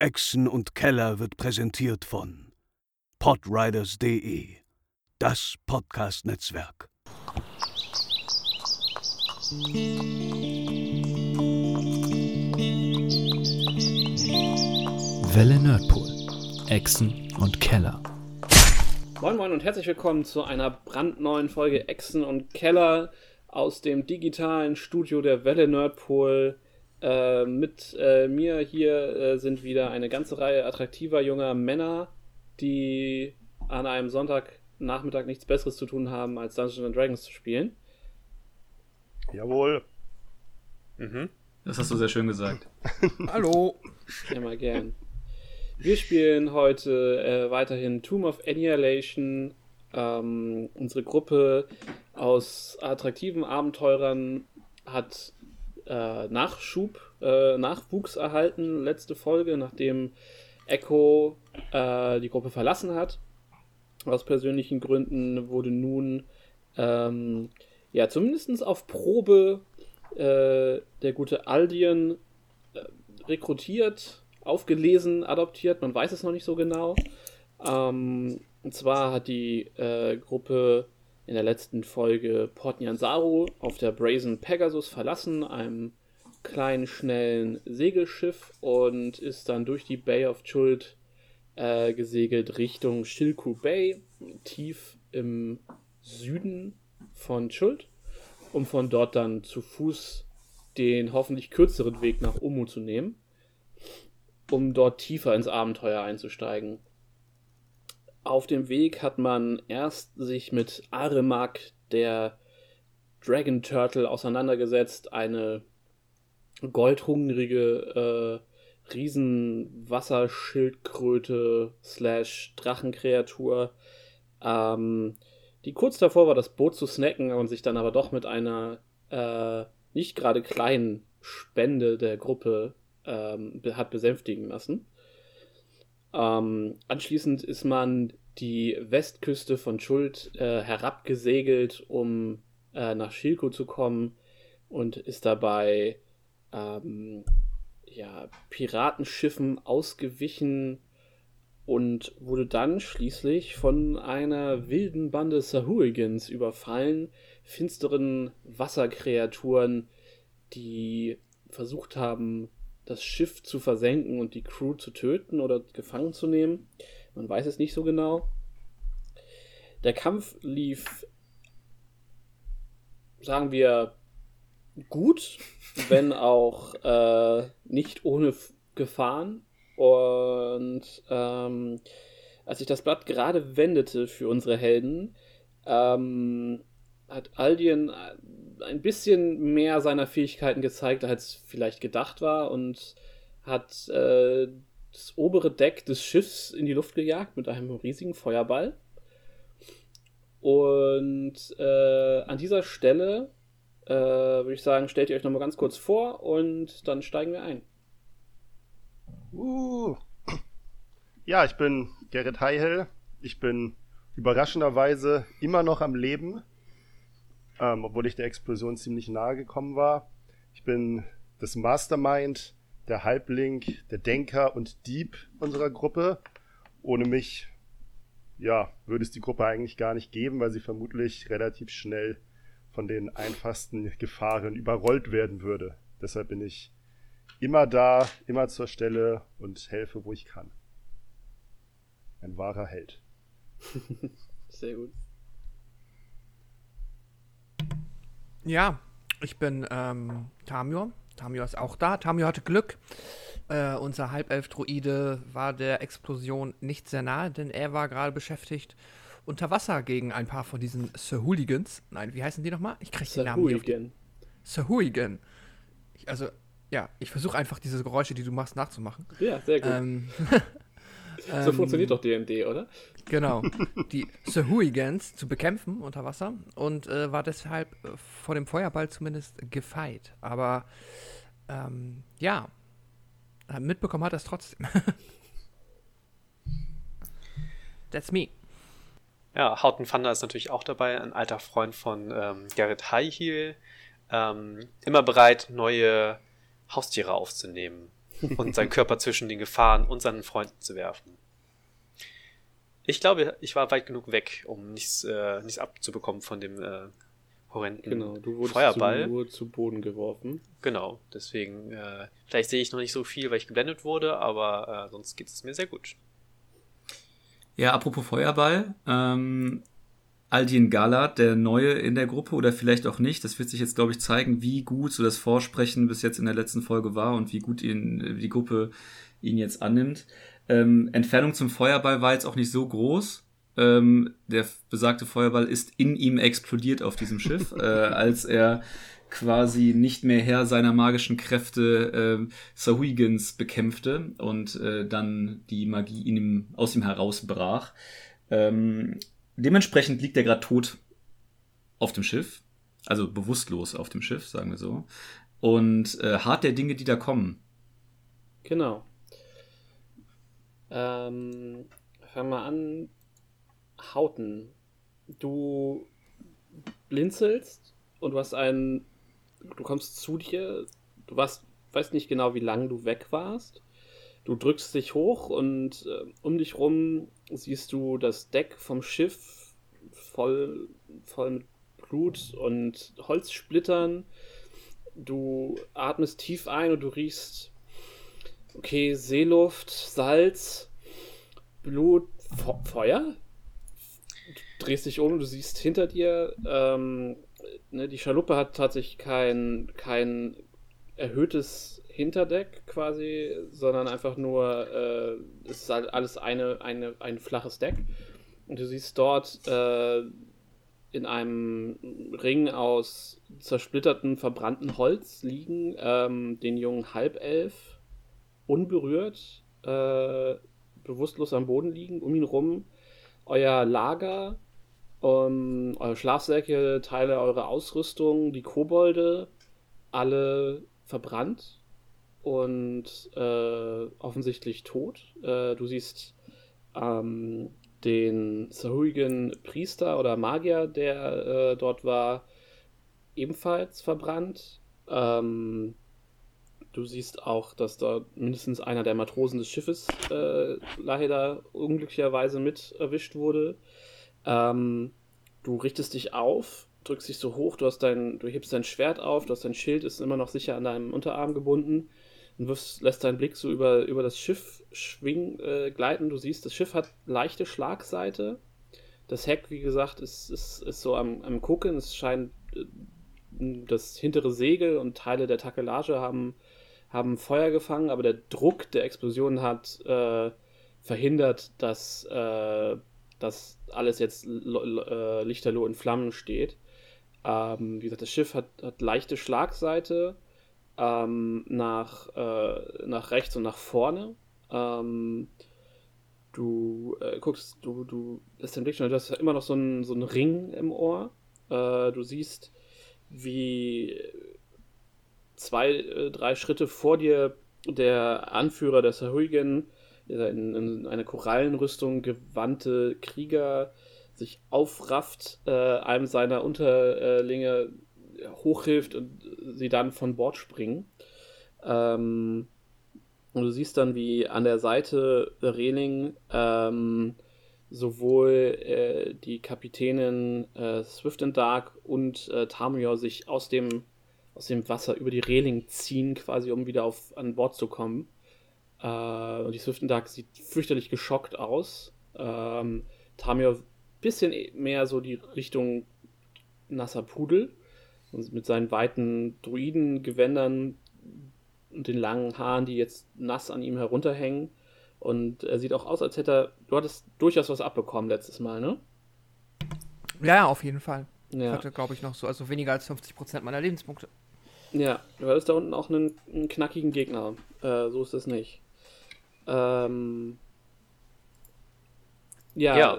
Echsen und Keller wird präsentiert von podriders.de, das Podcast-Netzwerk. Welle Nerdpool, Echsen und Keller. Moin Moin und herzlich willkommen zu einer brandneuen Folge Echsen und Keller aus dem digitalen Studio der Welle Nerdpool. Äh, mit äh, mir hier äh, sind wieder eine ganze Reihe attraktiver junger Männer, die an einem Sonntagnachmittag nichts Besseres zu tun haben, als Dungeons Dragons zu spielen. Jawohl. Mhm. Das hast du sehr schön gesagt. Hallo. Immer gern. Wir spielen heute äh, weiterhin Tomb of Annihilation. Ähm, unsere Gruppe aus attraktiven Abenteurern hat äh, Nachschub, äh, Nachwuchs erhalten, letzte Folge, nachdem Echo äh, die Gruppe verlassen hat. Aus persönlichen Gründen wurde nun ähm, ja zumindest auf Probe äh, der gute Aldian äh, rekrutiert, aufgelesen, adoptiert, man weiß es noch nicht so genau. Ähm, und zwar hat die äh, Gruppe in der letzten Folge Port Nyansaru auf der Brazen Pegasus verlassen, einem kleinen, schnellen Segelschiff und ist dann durch die Bay of Chult äh, gesegelt Richtung Shilku Bay, tief im Süden von Chult um von dort dann zu Fuß den hoffentlich kürzeren Weg nach Omu zu nehmen, um dort tiefer ins Abenteuer einzusteigen. Auf dem Weg hat man erst sich mit Aremak, der Dragon Turtle, auseinandergesetzt, eine goldhungrige äh, Riesenwasserschildkröte slash Drachenkreatur, ähm, die kurz davor war, das Boot zu snacken und sich dann aber doch mit einer äh, nicht gerade kleinen Spende der Gruppe ähm, hat besänftigen lassen. Ähm, anschließend ist man die Westküste von Schuld äh, herabgesegelt, um äh, nach Schilko zu kommen und ist dabei ähm, ja, Piratenschiffen ausgewichen, und wurde dann schließlich von einer wilden Bande Sahuagins überfallen, finsteren Wasserkreaturen, die versucht haben, das Schiff zu versenken und die Crew zu töten oder gefangen zu nehmen. Man weiß es nicht so genau. Der Kampf lief, sagen wir, gut, wenn auch äh, nicht ohne Gefahren. Und ähm, als ich das Blatt gerade wendete für unsere Helden, ähm, hat Aldien ein bisschen mehr seiner Fähigkeiten gezeigt, als vielleicht gedacht war und hat äh, das obere Deck des Schiffs in die Luft gejagt mit einem riesigen Feuerball. Und äh, an dieser Stelle äh, würde ich sagen, stellt ihr euch nochmal ganz kurz vor und dann steigen wir ein. Uh. Ja, ich bin Gerrit Heihel. Ich bin überraschenderweise immer noch am Leben, ähm, obwohl ich der Explosion ziemlich nahe gekommen war. Ich bin das Mastermind, der Halblink, der Denker und Dieb unserer Gruppe. Ohne mich, ja, würde es die Gruppe eigentlich gar nicht geben, weil sie vermutlich relativ schnell von den einfachsten Gefahren überrollt werden würde. Deshalb bin ich immer da, immer zur Stelle und helfe, wo ich kann. Ein wahrer Held. Sehr gut. Ja, ich bin ähm, Tamio. Tamio ist auch da. Tamio hatte Glück. Äh, unser Halbelf-Druide war der Explosion nicht sehr nahe, denn er war gerade beschäftigt unter Wasser gegen ein paar von diesen Sir-Hooligans. Nein, wie heißen die nochmal? Ich kriege den Namen nicht. Sir-Hooligan. Also, ja, ich versuche einfach diese Geräusche, die du machst, nachzumachen. Ja, sehr gut. Ähm, so ähm, funktioniert doch DMD, oder? Genau. Die Sahuigans zu bekämpfen unter Wasser und äh, war deshalb äh, vor dem Feuerball zumindest gefeit. Aber ähm, ja, mitbekommen hat er es trotzdem. That's me. Ja, Houghton Thunder ist natürlich auch dabei, ein alter Freund von ähm, Garrett Highheel. Ähm, immer bereit, neue Haustiere aufzunehmen. und seinen Körper zwischen den Gefahren und seinen Freunden zu werfen. Ich glaube, ich war weit genug weg, um nichts, äh, nichts abzubekommen von dem äh, horrenden Genau, du wurdest Feuerball. Nur zu Boden geworfen. Genau, deswegen, äh, vielleicht sehe ich noch nicht so viel, weil ich geblendet wurde, aber äh, sonst geht es mir sehr gut. Ja, apropos Feuerball, ähm, Aldin Galat, der Neue in der Gruppe oder vielleicht auch nicht, das wird sich jetzt, glaube ich, zeigen, wie gut so das Vorsprechen bis jetzt in der letzten Folge war und wie gut ihn, die Gruppe ihn jetzt annimmt. Ähm, Entfernung zum Feuerball war jetzt auch nicht so groß. Ähm, der besagte Feuerball ist in ihm explodiert auf diesem Schiff, äh, als er quasi nicht mehr Herr seiner magischen Kräfte äh, Sahuigins bekämpfte und äh, dann die Magie in ihm, aus ihm herausbrach. Ähm, dementsprechend liegt er gerade tot auf dem Schiff, also bewusstlos auf dem Schiff, sagen wir so. Und äh, hart der Dinge, die da kommen. Genau. Ähm, fang mal an. Hauten. Du blinzelst und du hast einen. Du kommst zu dir. Du warst, weißt nicht genau, wie lange du weg warst. Du drückst dich hoch und äh, um dich rum siehst du das Deck vom Schiff voll, voll mit Blut und Holzsplittern. Du atmest tief ein und du riechst Okay, Seeluft, Salz, Blut, Fe Feuer. Du drehst dich um, du siehst hinter dir, ähm, ne, die Schaluppe hat tatsächlich kein, kein erhöhtes Hinterdeck quasi, sondern einfach nur, äh, es ist halt alles eine, eine, ein flaches Deck. Und du siehst dort äh, in einem Ring aus zersplittertem, verbrannten Holz liegen ähm, den jungen Halbelf unberührt, äh, bewusstlos am Boden liegen, um ihn rum euer Lager, um, eure Schlafsäcke, Teile eurer Ausrüstung, die Kobolde, alle verbrannt und äh, offensichtlich tot. Äh, du siehst ähm, den Sahuigen Priester oder Magier, der äh, dort war, ebenfalls verbrannt. Ähm, Du siehst auch, dass da mindestens einer der Matrosen des Schiffes äh, leider unglücklicherweise mit erwischt wurde. Ähm, du richtest dich auf, drückst dich so hoch, du hast dein, du hebst dein Schwert auf, du hast dein Schild, ist immer noch sicher an deinem Unterarm gebunden und wirfst, lässt deinen Blick so über, über das Schiff schwingen, äh, gleiten. Du siehst, das Schiff hat leichte Schlagseite. Das Heck, wie gesagt, ist, ist, ist so am, am Gucken. Es scheint, äh, das hintere Segel und Teile der Takelage haben haben Feuer gefangen, aber der Druck der Explosion hat äh, verhindert, dass, äh, dass alles jetzt äh, lichterloh in Flammen steht. Ähm, wie gesagt, das Schiff hat, hat leichte Schlagseite ähm, nach, äh, nach rechts und nach vorne. Ähm, du äh, guckst, du, du den Blick schon, du hast immer noch so einen, so Ring im Ohr. Äh, du siehst, wie zwei, äh, drei Schritte vor dir der Anführer der Sahuagin, der in, in eine Korallenrüstung gewandte Krieger, sich aufrafft, äh, einem seiner Unterlinge hochhilft und sie dann von Bord springen. Ähm, und du siehst dann, wie an der Seite der Reling ähm, sowohl äh, die Kapitänin äh, Swift and Dark und äh, Tamio sich aus dem aus dem Wasser über die Reling ziehen, quasi um wieder auf, an Bord zu kommen. Äh, und die Swiftendark sieht fürchterlich geschockt aus. Ähm, ein bisschen e-, mehr so die Richtung nasser Pudel. Und mit seinen weiten Druidengewändern und den langen Haaren, die jetzt nass an ihm herunterhängen. Und er sieht auch aus, als hätte er. Du hattest durchaus was abbekommen letztes Mal, ne? Ja, auf jeden Fall. Ja. Ich hatte, glaube ich, noch so, also weniger als 50% meiner Lebenspunkte. Ja, du hattest da unten auch einen, einen knackigen Gegner. Äh, so ist das nicht. Ähm, ja, Ja.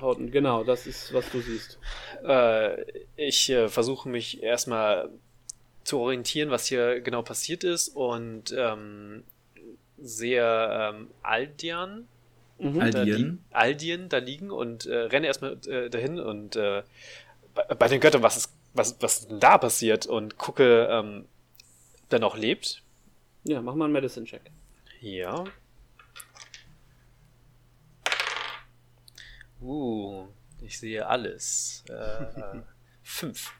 Hauten, genau, das ist, was du siehst. Äh, ich äh, versuche mich erstmal zu orientieren, was hier genau passiert ist und ähm, sehe ähm, Aldian, Mhm. Al- da Aldien? Aldien da liegen und äh, renne erstmal äh, dahin und äh, bei, bei den Göttern, was ist, was, was denn da passiert und gucke, ähm, ob der noch lebt. Ja, mach mal einen Medicine-Check. Ja. Uh, ich sehe alles. Äh, fünf.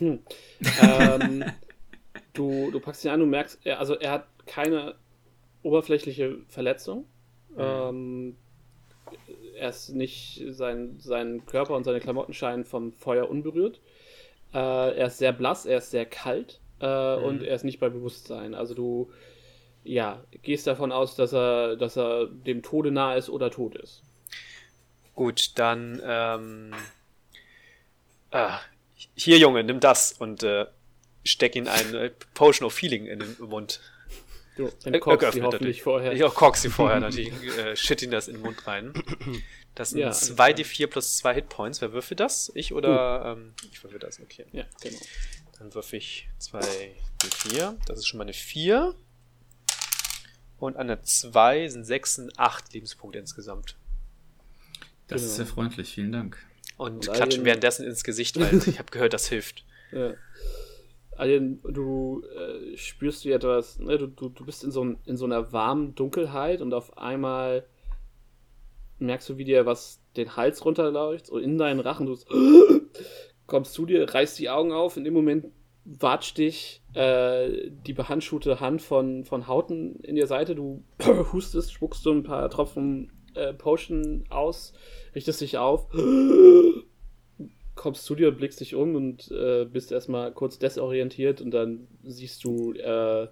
ähm, du, du packst ihn an, du merkst, er, also er hat keine oberflächliche Verletzung. Ähm, er ist nicht, sein, sein Körper und seine Klamotten scheinen vom Feuer unberührt. Äh, er ist sehr blass, er ist sehr kalt äh, und er ist nicht bei Bewusstsein. Also du, ja, gehst davon aus, dass er, dass er dem Tode nahe ist oder tot ist. Gut, dann ähm, ah, hier Junge, nimm das und äh, steck ihn ein äh, Potion of Healing in den Mund. Du Äh, entkorkst geöffnet die hoffentlich vorher. Ich auch kork sie vorher natürlich, äh, shit ihn das in den Mund rein. Das sind Ja, alles 2d4 plus 2 Hitpoints. Wer würfelt das? Ich oder? Ähm, ich würfel das, okay. Ja, genau. Dann würfe ich 2d4. Das ist schon mal eine 4. Und an der 2 sind 6 und 8 Lebenspunkte insgesamt. Das Genau. ist sehr freundlich, vielen Dank. Und, Und klatschen währenddessen ins Gesicht, weil ich habe gehört, das hilft. Ja. Alien, du äh, spürst wie etwas, ne, du, du, du bist in so, in so einer warmen Dunkelheit und auf einmal merkst du, wie dir was den Hals runterläuft, so in deinen Rachen, du kommst zu dir, reißt die Augen auf, in dem Moment watscht dich äh, die behandschuhte Hand von, von Hauten in der Seite, du hustest, spuckst so ein paar Tropfen äh, Potion aus, richtest dich auf, kommst zu dir, blickst dich um und äh, bist erstmal kurz desorientiert und dann siehst du, äh,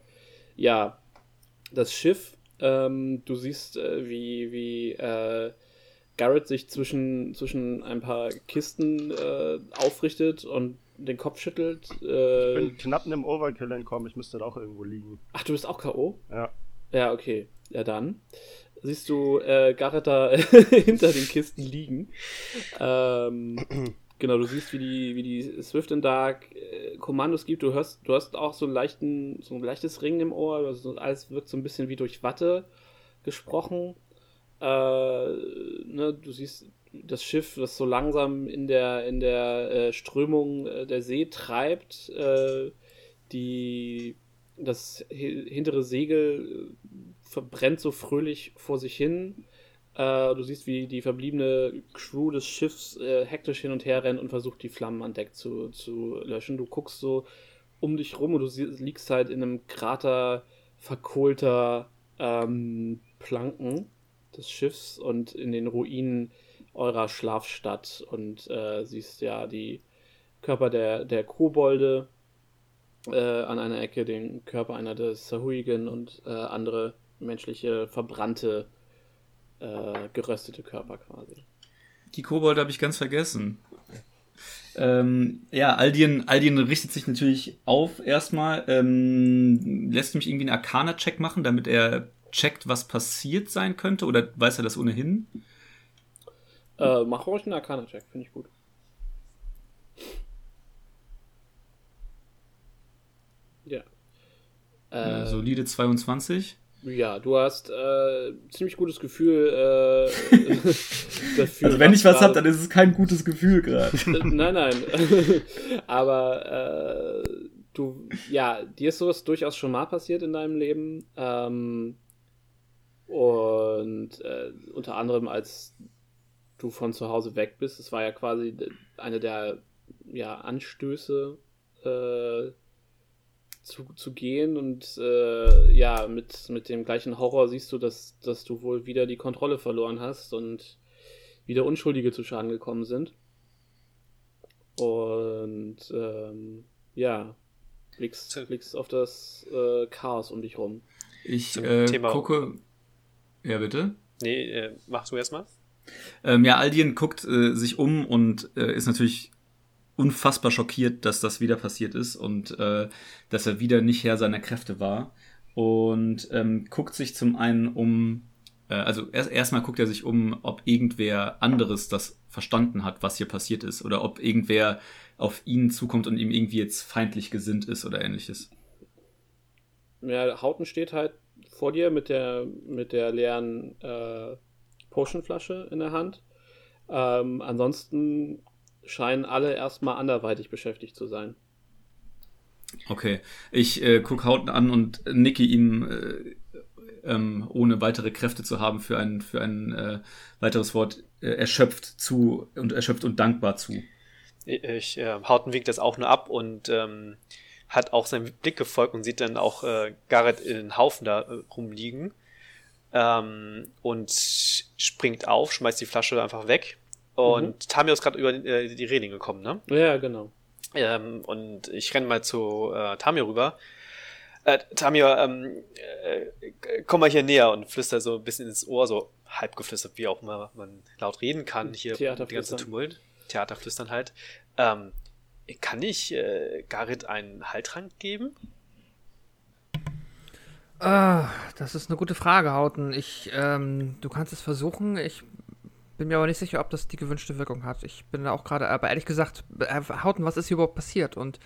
ja, das Schiff. Ähm, du siehst, äh, wie, wie äh, Garrett sich zwischen, zwischen ein paar Kisten äh, aufrichtet und den Kopf schüttelt. Ich bin knapp einem Overkill entkommen, ich müsste da auch irgendwo liegen. ach, du bist auch K.O.? Ja. Ja, okay. Ja, dann siehst du äh, Garrett da hinter den Kisten liegen. Ähm, genau, du siehst, wie die, wie die Swift and Dark äh, Kommandos gibt. Du hörst, du hast auch so, einen leichten, so ein leichtes Ringen im Ohr. Also alles wirkt so ein bisschen wie durch Watte gesprochen. Äh, ne, du siehst das Schiff, das so langsam in der, in der äh, Strömung äh, der See treibt. Äh, die, das hi- hintere Segel äh, verbrennt so fröhlich vor sich hin. Äh, du siehst, wie die verbliebene Crew des Schiffs äh, hektisch hin und her rennt und versucht, die Flammen an Deck zu, zu löschen. Du guckst so um dich rum und du liegst halt in einem Krater verkohlter ähm, Planken des Schiffs und in den Ruinen eurer Schlafstadt und äh, siehst ja die Körper der, der Kobolde äh, an einer Ecke, den Körper einer des Sahuigen und äh, andere menschliche, verbrannte, äh, geröstete Körper quasi. Die Kobolde habe ich ganz vergessen. Ähm, ja, Aldien, Aldien richtet sich natürlich auf erstmal, ähm, lässt mich irgendwie einen Arcana-Check machen, damit er checkt, was passiert sein könnte, oder weiß er das ohnehin? Äh, mach ruhig einen Arcana-Check, finde ich gut. Ja. Äh, solide 22. Ja, du hast äh, ziemlich gutes Gefühl äh, dafür. Also wenn ich was habe, dann ist es kein gutes Gefühl gerade. Äh, nein, nein. Aber äh, du, ja, dir ist sowas durchaus schon mal passiert in deinem Leben. Ähm, und äh, unter anderem, als du von zu Hause weg bist, es war ja quasi eine der ja, Anstöße äh, zu, zu gehen und äh, ja, mit, mit dem gleichen Horror siehst du, dass, dass du wohl wieder die Kontrolle verloren hast und wieder Unschuldige zu Schaden gekommen sind. Und ähm, ja, blickst, blickst auf das äh, Chaos um dich rum. Ich äh, Thema- gucke. Ja, bitte. Nee, äh, mach du erstmal. Ähm, ja, Aldien guckt äh, sich um und äh, ist natürlich unfassbar schockiert, dass das wieder passiert ist und äh, dass er wieder nicht Herr seiner Kräfte war. Und ähm, guckt sich zum einen um, äh, also erst erstmal guckt er sich um, ob irgendwer anderes das verstanden hat, was hier passiert ist, oder ob irgendwer auf ihn zukommt und ihm irgendwie jetzt feindlich gesinnt ist oder ähnliches. Ja, Hauten steht halt vor dir mit der, mit der leeren äh, Potionflasche in der Hand. Ähm, ansonsten scheinen alle erstmal anderweitig beschäftigt zu sein. Okay, ich äh, gucke Hauten an und nicke ihm, äh, ähm, ohne weitere Kräfte zu haben, für ein, für ein äh, weiteres Wort äh, erschöpft zu und erschöpft und dankbar zu. Ich, äh, Hauten wiegt das auch nur ab und ähm, hat auch seinen Blick gefolgt und sieht dann auch äh, Garrett in den Haufen da äh, rumliegen ähm, und springt auf, schmeißt die Flasche einfach weg. Und Mhm. Tamio ist gerade über äh, die Reling gekommen, ne? Ja, genau. Ähm, und ich renne mal zu äh, Tamio rüber. Äh, Tamio, ähm, äh, komm mal hier näher und flüster so ein bisschen ins Ohr, so halb geflüstert, wie auch immer man laut reden kann. Hier die ganze Theaterflüstern. Tumult. Theaterflüstern halt. Ähm, kann ich äh, Garrett einen Heiltrank geben? Ah, das ist eine gute Frage, Hauten. Ich, ähm, du kannst es versuchen. Ich bin mir aber nicht sicher, ob das die gewünschte Wirkung hat. Ich bin da auch gerade, aber ehrlich gesagt, Hauten, was ist hier überhaupt passiert? Und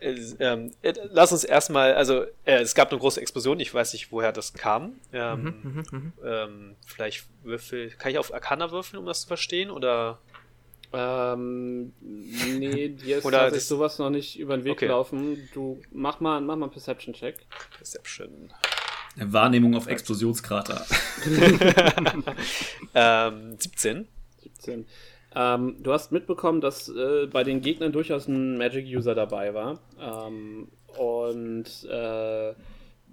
Äh, ähm, äh, lass uns erstmal, also äh, es gab eine große Explosion, ich weiß nicht, woher das kam. Ähm, Mhm, mhm, ähm, vielleicht würfel, kann ich auf Arcana würfeln, um das zu verstehen? Oder Ähm, nee, dir ist Oder das- sowas noch nicht über den Weg Okay. gelaufen. Du mach mal, mach mal einen Perception-Check. Perception? Wahrnehmung auf Explosionskrater. ähm, 17. 17. Ähm, du hast mitbekommen, dass äh, bei den Gegnern durchaus ein Magic-User dabei war. Ähm, und äh,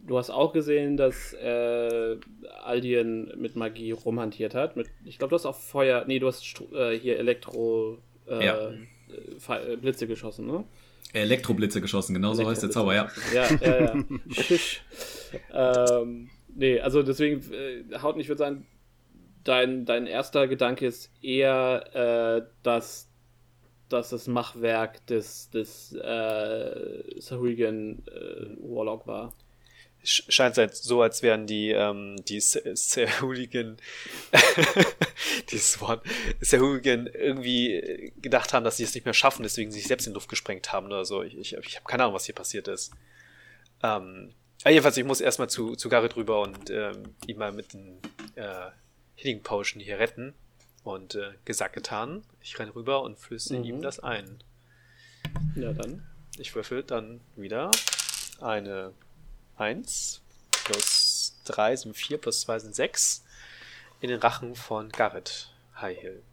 du hast auch gesehen, dass äh, Aldien mit Magie rumhantiert hat. Mit, ich glaube, du hast auch Feuer. Nee, du hast äh, hier Elektro. Äh, Ja. äh, äh, Blitze geschossen, ne? Elektroblitze geschossen, genau so heißt der Zauber, ja. Ja, ja, ja. Schisch. ähm, nee, also deswegen, äh, Haut ich würde sagen, dein, dein erster Gedanke ist eher, äh, dass, dass das Machwerk des, des äh, Sahuagin äh, Warlock war. Sch- Scheint halt so, als wären die, ähm, die Hooligan, dieses Wort, Hooligan irgendwie gedacht haben, dass sie es nicht mehr schaffen, deswegen sich selbst in die Luft gesprengt haben oder so. Ich, ich, ich habe keine Ahnung, was hier passiert ist. Ähm, jedenfalls, ich muss erstmal zu, zu Garrett rüber und ähm, ihn mal mit den äh, Healing Potion hier retten. Und äh, gesagt, getan. Ich renne rüber und flüsse Mhm. ihm das ein. Ja, dann. Ich würfel dann wieder eine 1 plus 3 sind 4 plus 2 sind 6 in den Rachen von Garrett Highhill.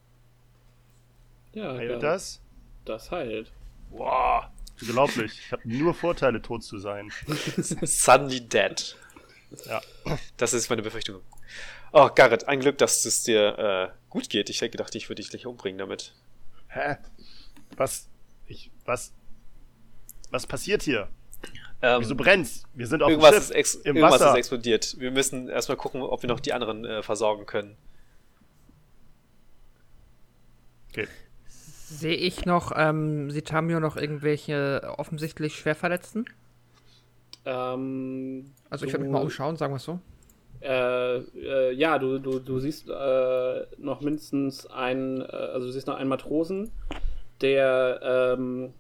Ja, Heilt ja, das? das heilt. Wow, unglaublich. Ich habe nur Vorteile, tot zu sein. Suddenly dead. Ja. Das ist meine Befürchtung. Oh, Garrett, ein Glück, dass es dir äh, gut geht. Ich hätte gedacht, ich würde dich gleich umbringen damit. Hä? Was? Ich, was? Was passiert hier? Ähm, Wieso brennt's? Wir sind auf dem irgendwas Schiff, ist, ex im irgendwas Wasser. ist explodiert. Wir müssen erstmal gucken, ob wir noch die anderen äh, versorgen können. Okay. sehe ich noch, ähm, sieht Tamio noch irgendwelche offensichtlich Schwerverletzten? Ähm, Also ich würde mich mal umschauen, sagen wir es so. Äh, äh, ja, du, du, du siehst äh, noch mindestens einen, äh, also du siehst noch einen Matrosen, der ähm,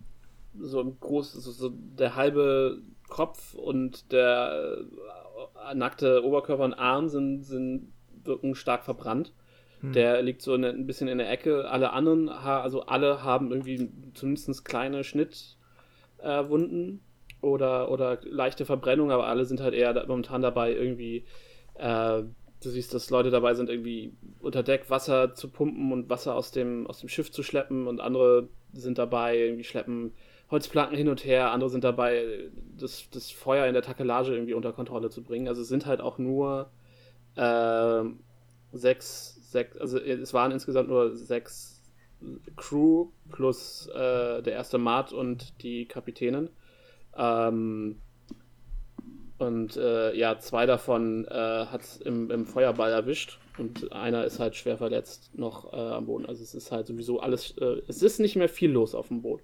so ein groß, so, so der halbe Kopf und der äh, nackte Oberkörper und Arm sind, sind wirken stark verbrannt. Hm. Der liegt so in, der- ein bisschen in der Ecke. Alle anderen, ha also alle haben irgendwie zumindest kleine Schnittwunden äh, oder, oder leichte Verbrennung, aber alle sind halt eher momentan dabei, irgendwie äh, du siehst, dass Leute dabei sind, irgendwie unter Deck Wasser zu pumpen und Wasser aus dem, aus dem Schiff zu schleppen und andere sind dabei, irgendwie schleppen Holzplanken hin und her, andere sind dabei, das, das Feuer in der Takelage irgendwie unter Kontrolle zu bringen. Also es sind halt auch nur äh, sechs, sechs, also es waren insgesamt nur sechs Crew plus äh, der erste Mart und die Kapitänin. Ähm, und äh, ja, zwei davon äh, hat es im, im Feuerball erwischt und einer ist halt schwer verletzt noch äh, am Boden. Also es ist halt sowieso alles, äh, es ist nicht mehr viel los auf dem Boot.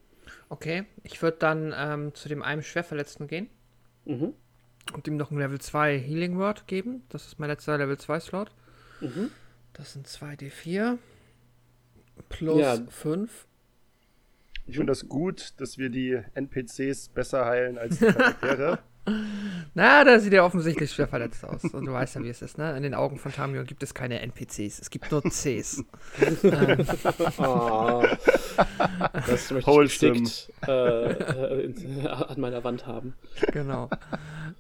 Okay, ich würde dann ähm, zu dem einen Schwerverletzten gehen Mhm. und ihm noch ein Level 2 Healing Word geben. Das ist mein letzter Level 2 Slot. Mhm. Das sind 2d4 plus Ja. 5. Ich finde das gut, dass wir die NPCs besser heilen als die Charaktere. Na, da sieht er offensichtlich schwer verletzt aus. Und du weißt ja, wie es ist, ne? In den Augen von Tamio gibt es keine NPCs, es gibt nur Cs. ähm, Oh, das möchte ich geschickt äh, äh, in- an meiner Wand haben. genau.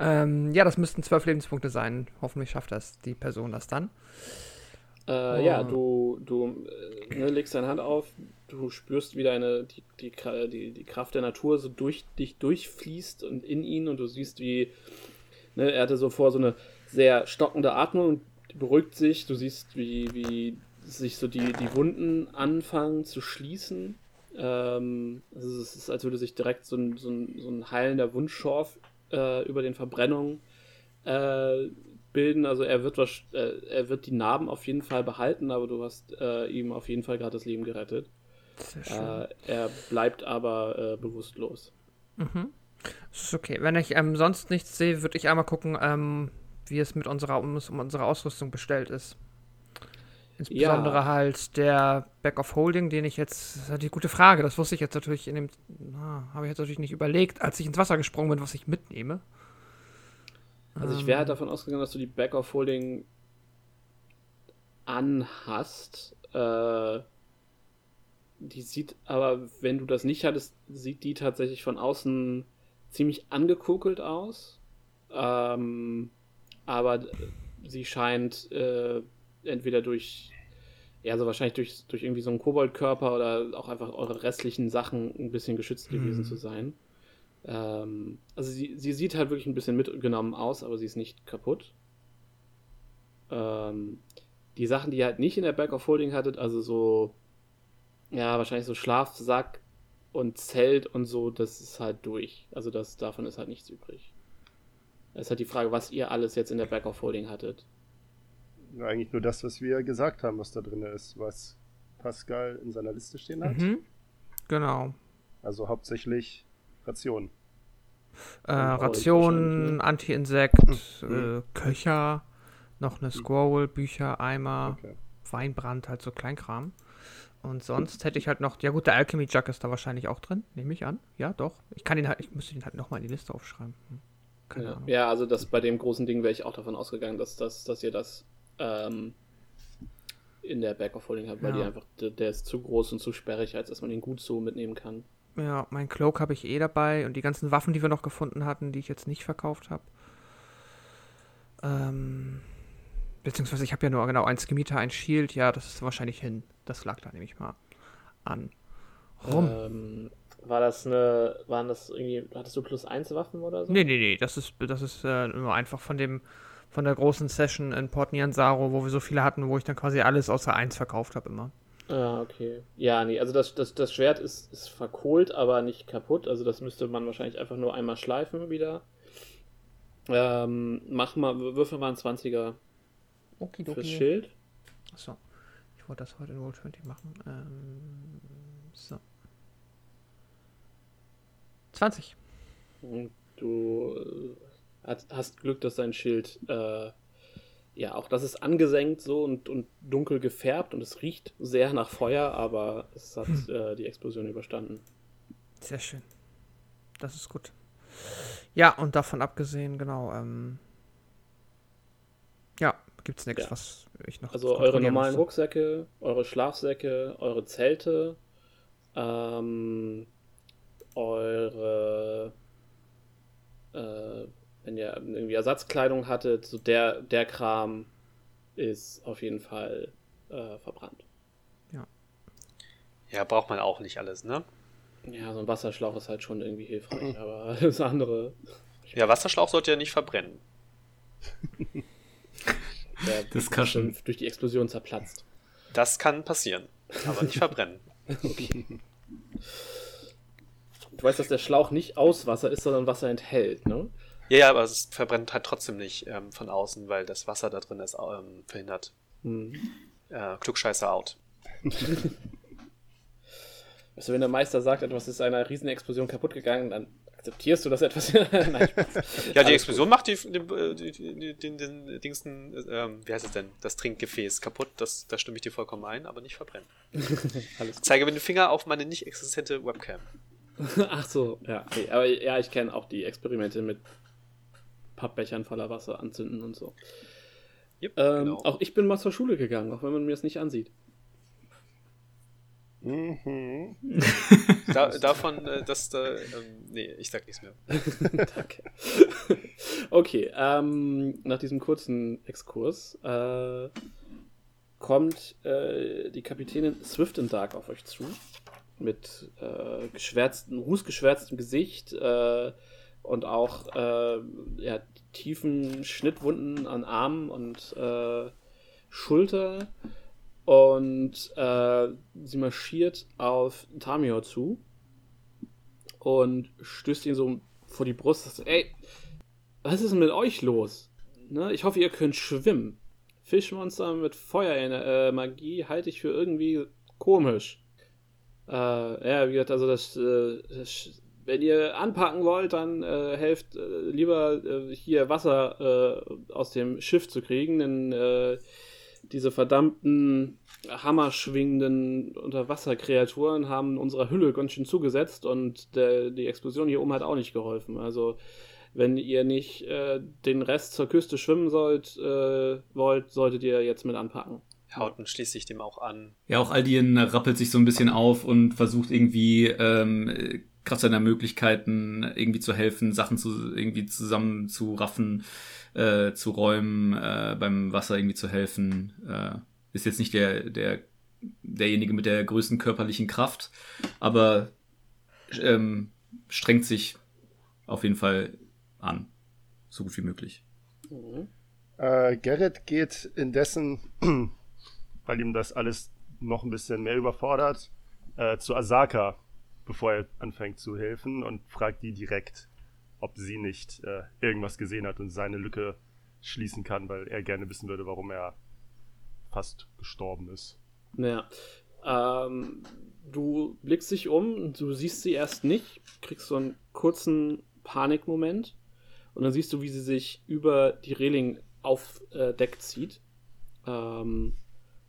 Ähm, ja, das müssten zwölf Lebenspunkte sein. Hoffentlich schafft das die Person das dann. Äh, Ja, du, du äh, ne, legst deine Hand auf, du spürst, wie deine, die, die, die, die Kraft der Natur so durch dich durchfließt und in ihn und du siehst, wie ne, er hatte so vor so eine sehr stockende Atmung und beruhigt sich. Du siehst, wie, wie sich so die, die Wunden anfangen zu schließen. Ähm, also es ist, als würde sich direkt so ein, so ein, so ein heilender Wundschorf äh, über den Verbrennungen äh, bilden. Also er wird, was, äh, er wird die Narben auf jeden Fall behalten, aber du hast äh, ihm auf jeden Fall gerade das Leben gerettet. Äh, er bleibt aber äh, bewusstlos. Das ist okay. Wenn ich ähm, sonst nichts sehe, würde ich einmal gucken, ähm, wie es mit unserer, um, um unsere Ausrüstung bestellt ist. Insbesondere Ja. halt der Back of Holding, den ich jetzt, das ist halt die gute Frage, das wusste ich jetzt natürlich in dem, habe ich jetzt natürlich nicht überlegt, als ich ins Wasser gesprungen bin, was ich mitnehme. Also ich wäre halt davon ausgegangen, dass du die Back of Holding anhast. Äh, die sieht aber, wenn du das nicht hattest, sieht die tatsächlich von außen ziemlich angekokelt aus. Ähm, aber sie scheint äh, entweder durch, ja, so wahrscheinlich durch, durch irgendwie so einen Koboldkörper oder auch einfach eure restlichen Sachen ein bisschen geschützt gewesen zu sein. Ähm, also sie, sie sieht halt wirklich ein bisschen mitgenommen aus, aber sie ist nicht kaputt. Ähm, die Sachen, die ihr halt nicht in der Back of Holding hattet, also so, ja, wahrscheinlich so Schlafsack und Zelt und so, das ist halt durch. Also das, davon ist halt nichts übrig. Es ist halt die Frage, was ihr alles jetzt in der Back of Holding hattet. Eigentlich nur das, was wir gesagt haben, was da drin ist, was Pascal in seiner Liste stehen hat. Mhm. Genau. Also hauptsächlich Rationen. Äh, Rationen, ne? Anti-Insekt, Mhm. äh, Köcher, noch eine Scroll, Bücher, Eimer, Okay. Weinbrand, halt so Kleinkram. Und sonst hätte ich halt noch, ja gut, der Alchemy Jug ist da wahrscheinlich auch drin, nehme ich an. Ja, doch. Ich kann den halt, ich müsste den halt nochmal in die Liste aufschreiben. Hm. Keine Ja, Ahnung. ja, also das bei dem großen Ding wäre ich auch davon ausgegangen, dass, dass, dass ihr das ähm, in der Back of Holding habt, weil Ja. die einfach, der, ist zu groß und zu sperrig, als dass man den gut so mitnehmen kann. Ja, mein Cloak habe ich eh dabei und die ganzen Waffen, die wir noch gefunden hatten, die ich jetzt nicht verkauft habe. Ähm, beziehungsweise ich habe ja nur genau ein Skimitar, ein Shield. Ja, das ist wahrscheinlich hin. Das lag da nämlich mal an. Rum. Ähm, war das eine, waren das irgendwie, hattest du plus 1 Waffen oder so? Nee, nee, nee, das ist, das ist äh, nur einfach von dem, von der großen Session in Port Nianzaro, wo wir so viele hatten, wo ich dann quasi alles außer eins verkauft habe immer. Ah, okay. Ja, nee, also das, das, das Schwert ist, ist verkohlt, aber nicht kaputt. Also das müsste man wahrscheinlich einfach nur einmal schleifen wieder. Ähm, mach mal, würfel mal einen 20er Okidoki. fürs Schild. Achso. Ich wollte das heute in Roll20 machen. Ähm, so. 20. Und du äh, hast, Glück, dass dein Schild, äh, ja, auch das ist angesenkt so und, und dunkel gefärbt und es riecht sehr nach Feuer, aber es hat äh, die Explosion überstanden. Sehr schön. Das ist gut. Ja, und davon abgesehen, genau, ähm, gibt's nichts, Ja. was ich noch Also eure normalen müsste. Rucksäcke, eure Schlafsäcke, eure Zelte, ähm, eure, äh, wenn ihr irgendwie Ersatzkleidung hattet, so der, der Kram ist auf jeden Fall äh, verbrannt. Ja, braucht man auch nicht alles, ne? Ja, so ein Wasserschlauch ist halt schon irgendwie hilfreich, aber das andere, Ja, Wasserschlauch sollte ja nicht verbrennen. der Das kann schon- durch die Explosion zerplatzt. Das kann passieren, aber nicht verbrennen. Du weißt, dass der Schlauch nicht aus Wasser ist, sondern Wasser enthält, ne? Ja, ja, aber es verbrennt halt trotzdem nicht ähm, von außen, weil das Wasser da drin ist ähm, verhindert. Hm. Äh, Klugscheißer out. Weißt du, wenn der Meister sagt, etwas ist einer Riesenexplosion kaputt gegangen, dann akzeptierst du das etwas. Nein. Ja, die Explosion macht die, den, die, die, den, den Dingsten, ähm, wie heißt es denn, das Trinkgefäß kaputt. Das, da stimme ich dir vollkommen ein, aber nicht verbrennen. Zeige mit dem Finger auf meine nicht existente Webcam. Ach so, ja. Nee, aber ja, ich kenne auch die Experimente mit Pappbechern voller Wasser anzünden und so. Yep, Ähm, genau. Auch ich bin mal zur Schule gegangen, auch wenn man mir das nicht ansieht. Mhm. Da, davon, äh, dass da, ähm, nee, ich sag nichts mehr. Danke. okay, ähm, nach diesem kurzen Exkurs äh, kommt äh, die Kapitänin Swift and Dark auf euch zu. Mit äh, geschwärztem, rußgeschwärztem Gesicht äh, und auch äh, ja, tiefen Schnittwunden an Armen und äh, Schulter. Und äh, sie marschiert auf Tamio zu und stößt ihn so vor die Brust. sagt, Ey, was ist denn mit euch los? Ne? Ich hoffe, ihr könnt schwimmen. Fischmonster mit Feuermagie halte ich für irgendwie komisch. Äh, ja, wie gesagt, also das, äh, das wenn ihr anpacken wollt, dann äh, helft äh, lieber äh, hier Wasser äh, aus dem Schiff zu kriegen, denn äh, diese verdammten hammerschwingenden Unterwasserkreaturen haben unserer Hülle ganz schön zugesetzt und der, die Explosion hier oben hat auch nicht geholfen. Also wenn ihr nicht äh, den Rest zur Küste schwimmen sollt, äh, wollt, solltet ihr jetzt mit anpacken. Hauten schließt sich dem auch an. Ja, auch Aldien rappelt sich so ein bisschen auf und versucht irgendwie ähm, Kraft seiner Möglichkeiten irgendwie zu helfen, Sachen zu irgendwie zusammen zu raffen, äh, zu räumen, äh, beim Wasser irgendwie zu helfen. Äh, ist jetzt nicht der, der derjenige mit der größten körperlichen Kraft, aber ähm, strengt sich auf jeden Fall an, so gut wie möglich. Mhm. Äh, Gerrit geht indessen, weil ihm das alles noch ein bisschen mehr überfordert, äh, zu Asaka, bevor er anfängt zu helfen und fragt die direkt, ob sie nicht äh, irgendwas gesehen hat und seine Lücke schließen kann, weil er gerne wissen würde, warum er fast gestorben ist. Ja. Ähm, du blickst dich um, du siehst sie erst nicht, kriegst so einen kurzen Panikmoment und dann siehst du, wie sie sich über die Reling auf äh, Deck zieht. Ähm,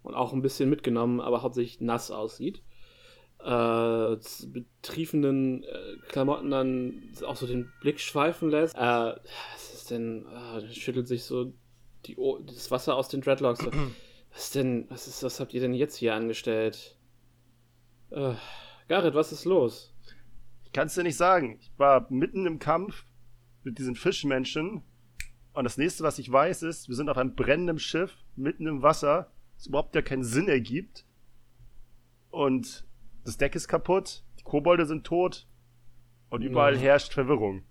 und auch ein bisschen mitgenommen, aber hauptsächlich nass aussieht. Äh, betriefenen äh, Klamotten dann auch so den Blick schweifen lässt. Äh, was ist denn? Dann schüttelt sich so die das Wasser aus den Dreadlocks. So. Was denn? Was ist? Was habt ihr denn jetzt hier angestellt? Äh, Gareth, was ist los? Ich kann es dir nicht sagen. Ich war mitten im Kampf mit diesen Fischmenschen. Und das nächste, was ich weiß, ist, wir sind auf einem brennenden Schiff, mitten im Wasser, das überhaupt ja keinen Sinn ergibt. Und das Deck ist kaputt, die Kobolde sind tot und überall Ja. herrscht Verwirrung.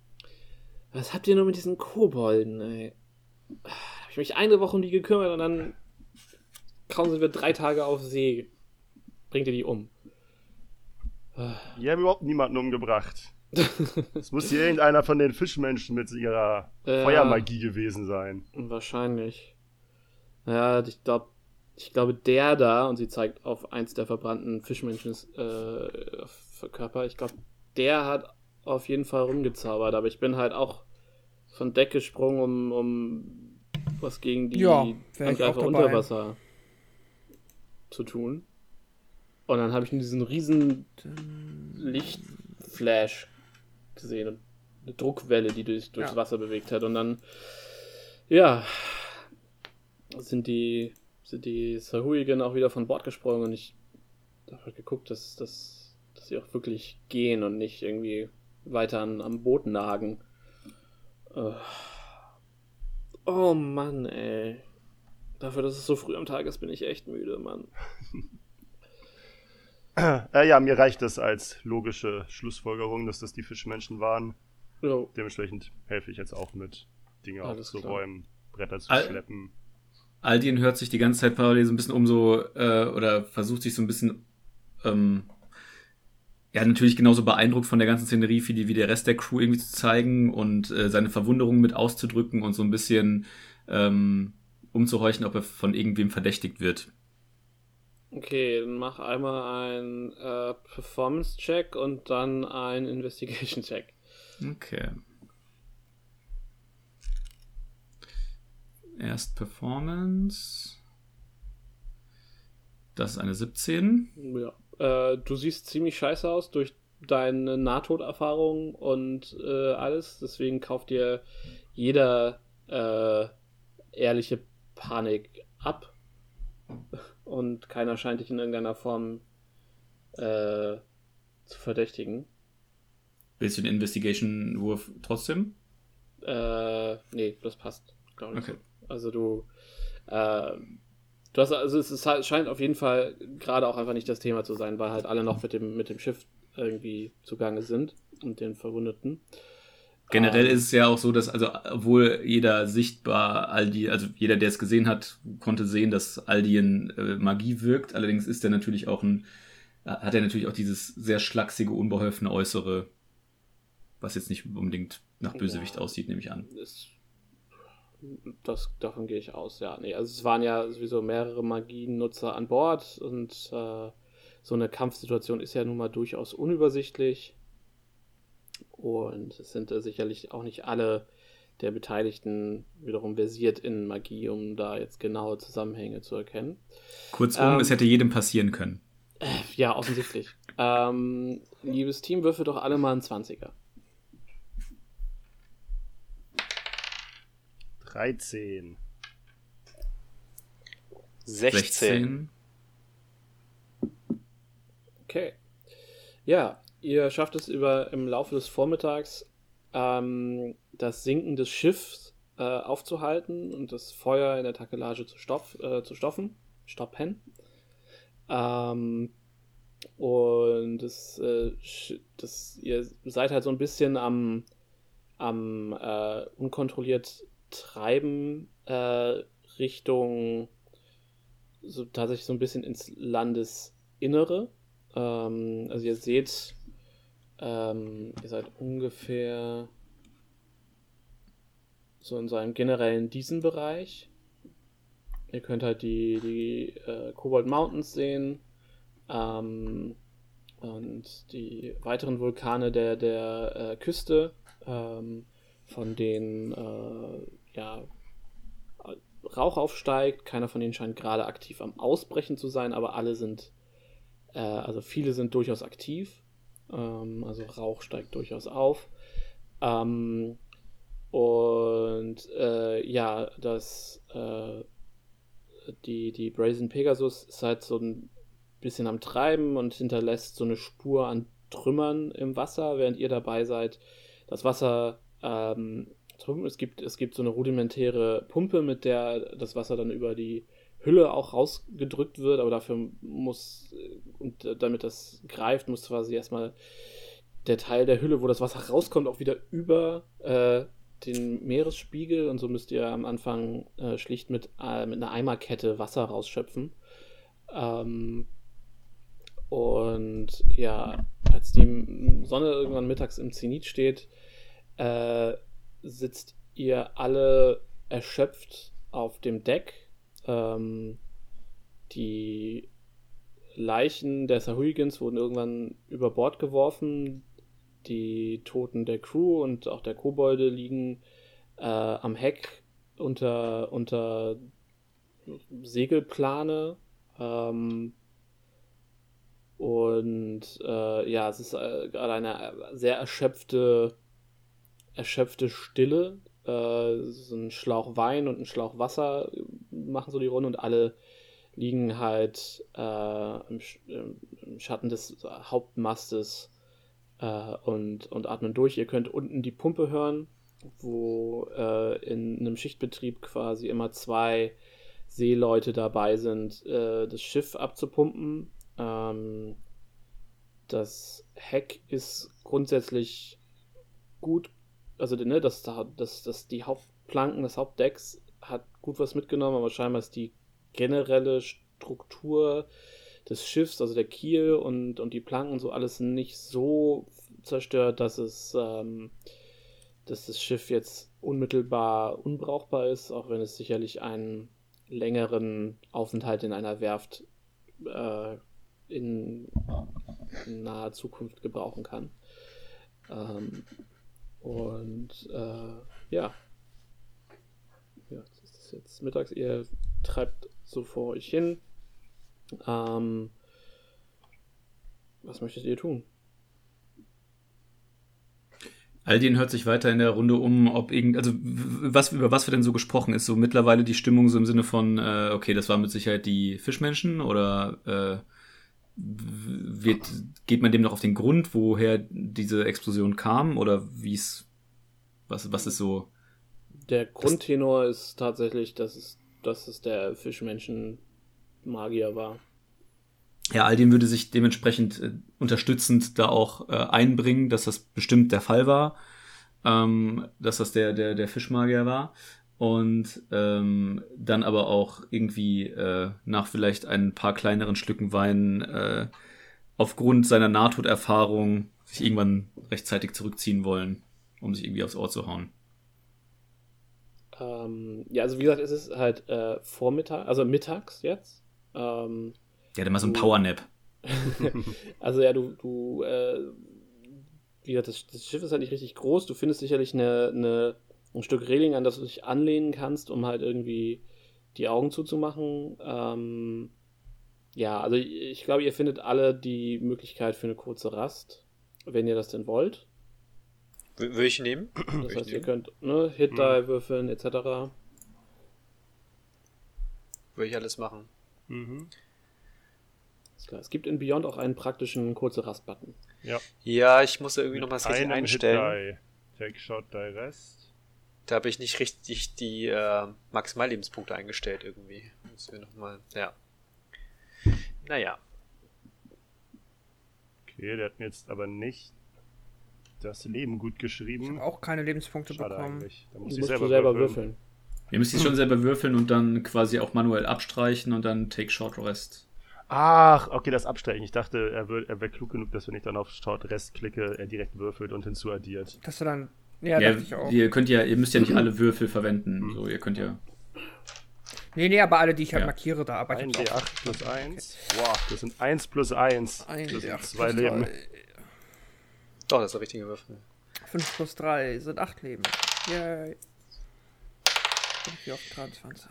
Was habt ihr nur mit diesen Kobolden, ey? Hab ich mich eine Woche um die gekümmert und dann kaum sind wir drei Tage auf See. Bringt ihr die um? Die haben überhaupt niemanden umgebracht. Es muss hier irgendeiner von den Fischmenschen mit ihrer Ja. Feuermagie gewesen sein. Wahrscheinlich. Ja, ich glaube, ich glaube, der da, und sie zeigt auf eins der verbrannten Fischmenschen äh, Körper, ich glaube, der hat auf jeden Fall rumgezaubert, aber ich bin halt auch von Deck gesprungen, um, um was gegen die Ja, Angreifer unter Wasser zu tun. Und dann habe ich diesen riesen Lichtflash gesehen und eine Druckwelle, die durch, durchs Ja. Wasser bewegt hat. Und dann, ja, sind die, die Sahuigen auch wieder von Bord gesprungen und ich habe halt geguckt, dass, dass, dass sie auch wirklich gehen und nicht irgendwie weiter an, am Boot nagen. Äh. Oh Mann, ey. Dafür, dass es so früh am Tag ist, bin ich echt müde, Mann. Äh, ja, mir reicht das als logische Schlussfolgerung, dass das die Fischmenschen waren. Jo. Dementsprechend helfe ich jetzt auch mit, Dinge Alles klar. aufzuräumen, Bretter zu Al- schleppen. Aldien hört sich die ganze Zeit parallel so ein bisschen um so, äh, oder versucht sich so ein bisschen, ähm, ja, natürlich genauso beeindruckt von der ganzen Szenerie wie, die, wie der Rest der Crew irgendwie zu zeigen und äh, seine Verwunderung mit auszudrücken und so ein bisschen ähm, umzuhorchen, ob er von irgendwem verdächtigt wird. Okay, dann mach einmal einen äh, Performance-Check und dann einen Investigation-Check. Okay. Erst Performance. Das ist eine 17. Ja. Äh, du siehst ziemlich scheiße aus durch deine Nahtoderfahrung und äh, alles. Deswegen kauft dir jeder äh, ehrliche Panik ab. Und keiner scheint dich in irgendeiner Form äh, zu verdächtigen. Willst du den Investigation-Wurf trotzdem? Äh, nee, das passt, glaube ich. Okay. Also du, äh, du hast, also es ist halt, scheint auf jeden Fall gerade auch einfach nicht das Thema zu sein, weil halt alle noch mit dem, mit dem Schiff irgendwie zugange sind und den Verwundeten. Generell Ähm, ist es ja auch so, dass, also, obwohl jeder sichtbar Aldi, also jeder, der es gesehen hat, konnte sehen, dass Aldien äh, Magie wirkt. Allerdings ist er natürlich auch ein, hat er natürlich auch dieses sehr schlachsige, unbeholfene Äußere, was jetzt nicht unbedingt nach Bösewicht Ja. aussieht, nehme ich an. ist, das, davon gehe ich aus, ja. Nee, also es waren ja sowieso mehrere Magiennutzer an Bord und äh, so eine Kampfsituation ist ja nun mal durchaus unübersichtlich. Und es sind äh, sicherlich auch nicht alle der Beteiligten wiederum versiert in Magie, um da jetzt genaue Zusammenhänge zu erkennen. Kurzum, Ähm, es hätte jedem passieren können. Ja, offensichtlich. ähm, liebes Team, würfel doch alle mal einen 20er. 13. 16. Okay. Ja, ihr schafft es über im Laufe des Vormittags ähm, das Sinken des Schiffs äh, aufzuhalten und das Feuer in der Takelage zu, stoff, äh, zu stoffen, stoppen. Ähm, und das, äh, das, ihr seid halt so ein bisschen am, am äh, unkontrolliert Treiben äh, Richtung so tatsächlich so ein bisschen ins Landesinnere. Ähm, also ihr seht, ähm, ihr seid ungefähr so in so einem generellen Diesenbereich. Ihr könnt halt die, die äh, Cobalt Mountains sehen ähm, und die weiteren Vulkane der, der äh, Küste, ähm, von denen äh, ja, Rauch aufsteigt. Keiner von denen scheint gerade aktiv am Ausbrechen zu sein, aber alle sind, äh, also viele sind durchaus aktiv. Ähm, also Rauch steigt durchaus auf. Ähm, und äh, ja, das äh, die, die Brazen Pegasus ist halt so ein bisschen am Treiben und hinterlässt so eine Spur an Trümmern im Wasser, während ihr dabei seid. Das Wasser ähm, drüben, es gibt, es gibt so eine rudimentäre Pumpe, mit der das Wasser dann über die Hülle auch rausgedrückt wird, aber dafür muss, und damit das greift, muss quasi erstmal der Teil der Hülle, wo das Wasser rauskommt, auch wieder über äh, den Meeresspiegel. Und so müsst ihr am Anfang äh, schlicht mit, äh, mit einer Eimerkette Wasser rausschöpfen. Ähm, und ja, als die Sonne irgendwann mittags im Zenit steht, äh, sitzt ihr alle erschöpft auf dem Deck. Ähm, die Leichen der Sahuagins wurden irgendwann über Bord geworfen. Die Toten der Crew und auch der Kobolde liegen äh, am Heck unter, unter Segelplane. Ähm, und äh, ja, es ist äh, gerade eine sehr erschöpfte, erschöpfte Stille. Äh, so ein Schlauch Wein und ein Schlauch Wasser machen so die Runde und alle liegen halt äh, im, Sch im Schatten des Hauptmastes äh, und, und atmen durch. Ihr könnt unten die Pumpe hören, wo äh, in einem Schichtbetrieb quasi immer zwei Seeleute dabei sind, äh, das Schiff abzupumpen. Ähm, das Heck ist grundsätzlich gut, also ne, das, das, das, die Hauptplanken des Hauptdecks hat gut was mitgenommen, aber scheinbar ist die generelle Struktur des Schiffs, also der Kiel und, und die Planken und so alles nicht so zerstört, dass es ähm, dass das Schiff jetzt unmittelbar unbrauchbar ist, auch wenn es sicherlich einen längeren Aufenthalt in einer Werft äh, in, naher Zukunft gebrauchen kann. Ähm, und äh, ja. Ja, das ist jetzt mittags. Ihr treibt so vor euch hin. Ähm, was möchtet ihr tun? Aldin hört sich weiter in der Runde um, ob irgend, also was, über was wird denn so gesprochen? Ist so mittlerweile die Stimmung so im Sinne von, äh, okay, das waren mit Sicherheit die Fischmenschen oder äh, wird, geht man dem noch auf den Grund, woher diese Explosion kam oder wie es, was, was ist so? Der Grundtenor ist tatsächlich, dass es, dass es der Fischmenschen-Magier war. Ja, Aldin würde sich dementsprechend äh, unterstützend da auch äh, einbringen, dass das bestimmt der Fall war, ähm, dass das der, der, der Fischmagier war. Und ähm, dann aber auch irgendwie äh, nach vielleicht ein paar kleineren Schlücken Wein äh, aufgrund seiner Nahtoderfahrung sich irgendwann rechtzeitig zurückziehen wollen, um sich irgendwie aufs Ohr zu hauen. Ähm, ja, also wie gesagt, es ist halt äh, Vormittag, also mittags jetzt. Ähm, Der hat immer so ein. Powernap. also ja, du, du, äh, wie gesagt, das, das Schiff ist halt nicht richtig groß. Du findest sicherlich eine, eine, ein Stück Reling, an das du dich anlehnen kannst, um halt irgendwie die Augen zuzumachen. Ähm, ja, also ich, ich glaube, ihr findet alle die Möglichkeit für eine kurze Rast, wenn ihr das denn wollt. W würde ich nehmen? Das heißt, ihr könnt ne, Hit Die würfeln etc. Würde ich alles machen. Mhm. Klar. Es gibt in Beyond auch einen praktischen kurze Rast-Button. Ja. Ja, ich muss ja irgendwie noch mal das richtig Einem einstellen. Hit die. Take Shot, Die Rest. Da habe ich nicht richtig die äh, Maximallebenspunkte eingestellt irgendwie. Müssen wir noch mal. Ja. Naja. Okay, der hat mir jetzt aber nicht das Leben gut Ich geschrieben. habe auch keine Lebenspunkte Schade bekommen. eigentlich. Da muss Du ich selber, du selber würfeln. würfeln. Ihr müsst die schon selber würfeln und dann quasi auch manuell abstreichen und dann Take Short Rest. Ach, okay, das Abstreichen. Ich dachte, er, er wäre klug genug, dass wenn ich dann auf Short Rest klicke, er direkt würfelt und hinzuaddiert. Dass du dann. Ja, Ja, dachte ich auch. ihr könnt ja, ihr müsst ja nicht alle Würfel verwenden. So, ihr könnt ja. Nee, nee, aber alle, die ich halt Ja. markiere, da arbeite Ein ich auch. D8 plus 1. Wow, das sind 1 plus 1. Ein Das sind D8 zwei plus Leben. drei. Doch, das ist der richtige Würfel. 5 plus 3 sind 8 Leben. Yay. Und hier auf 23.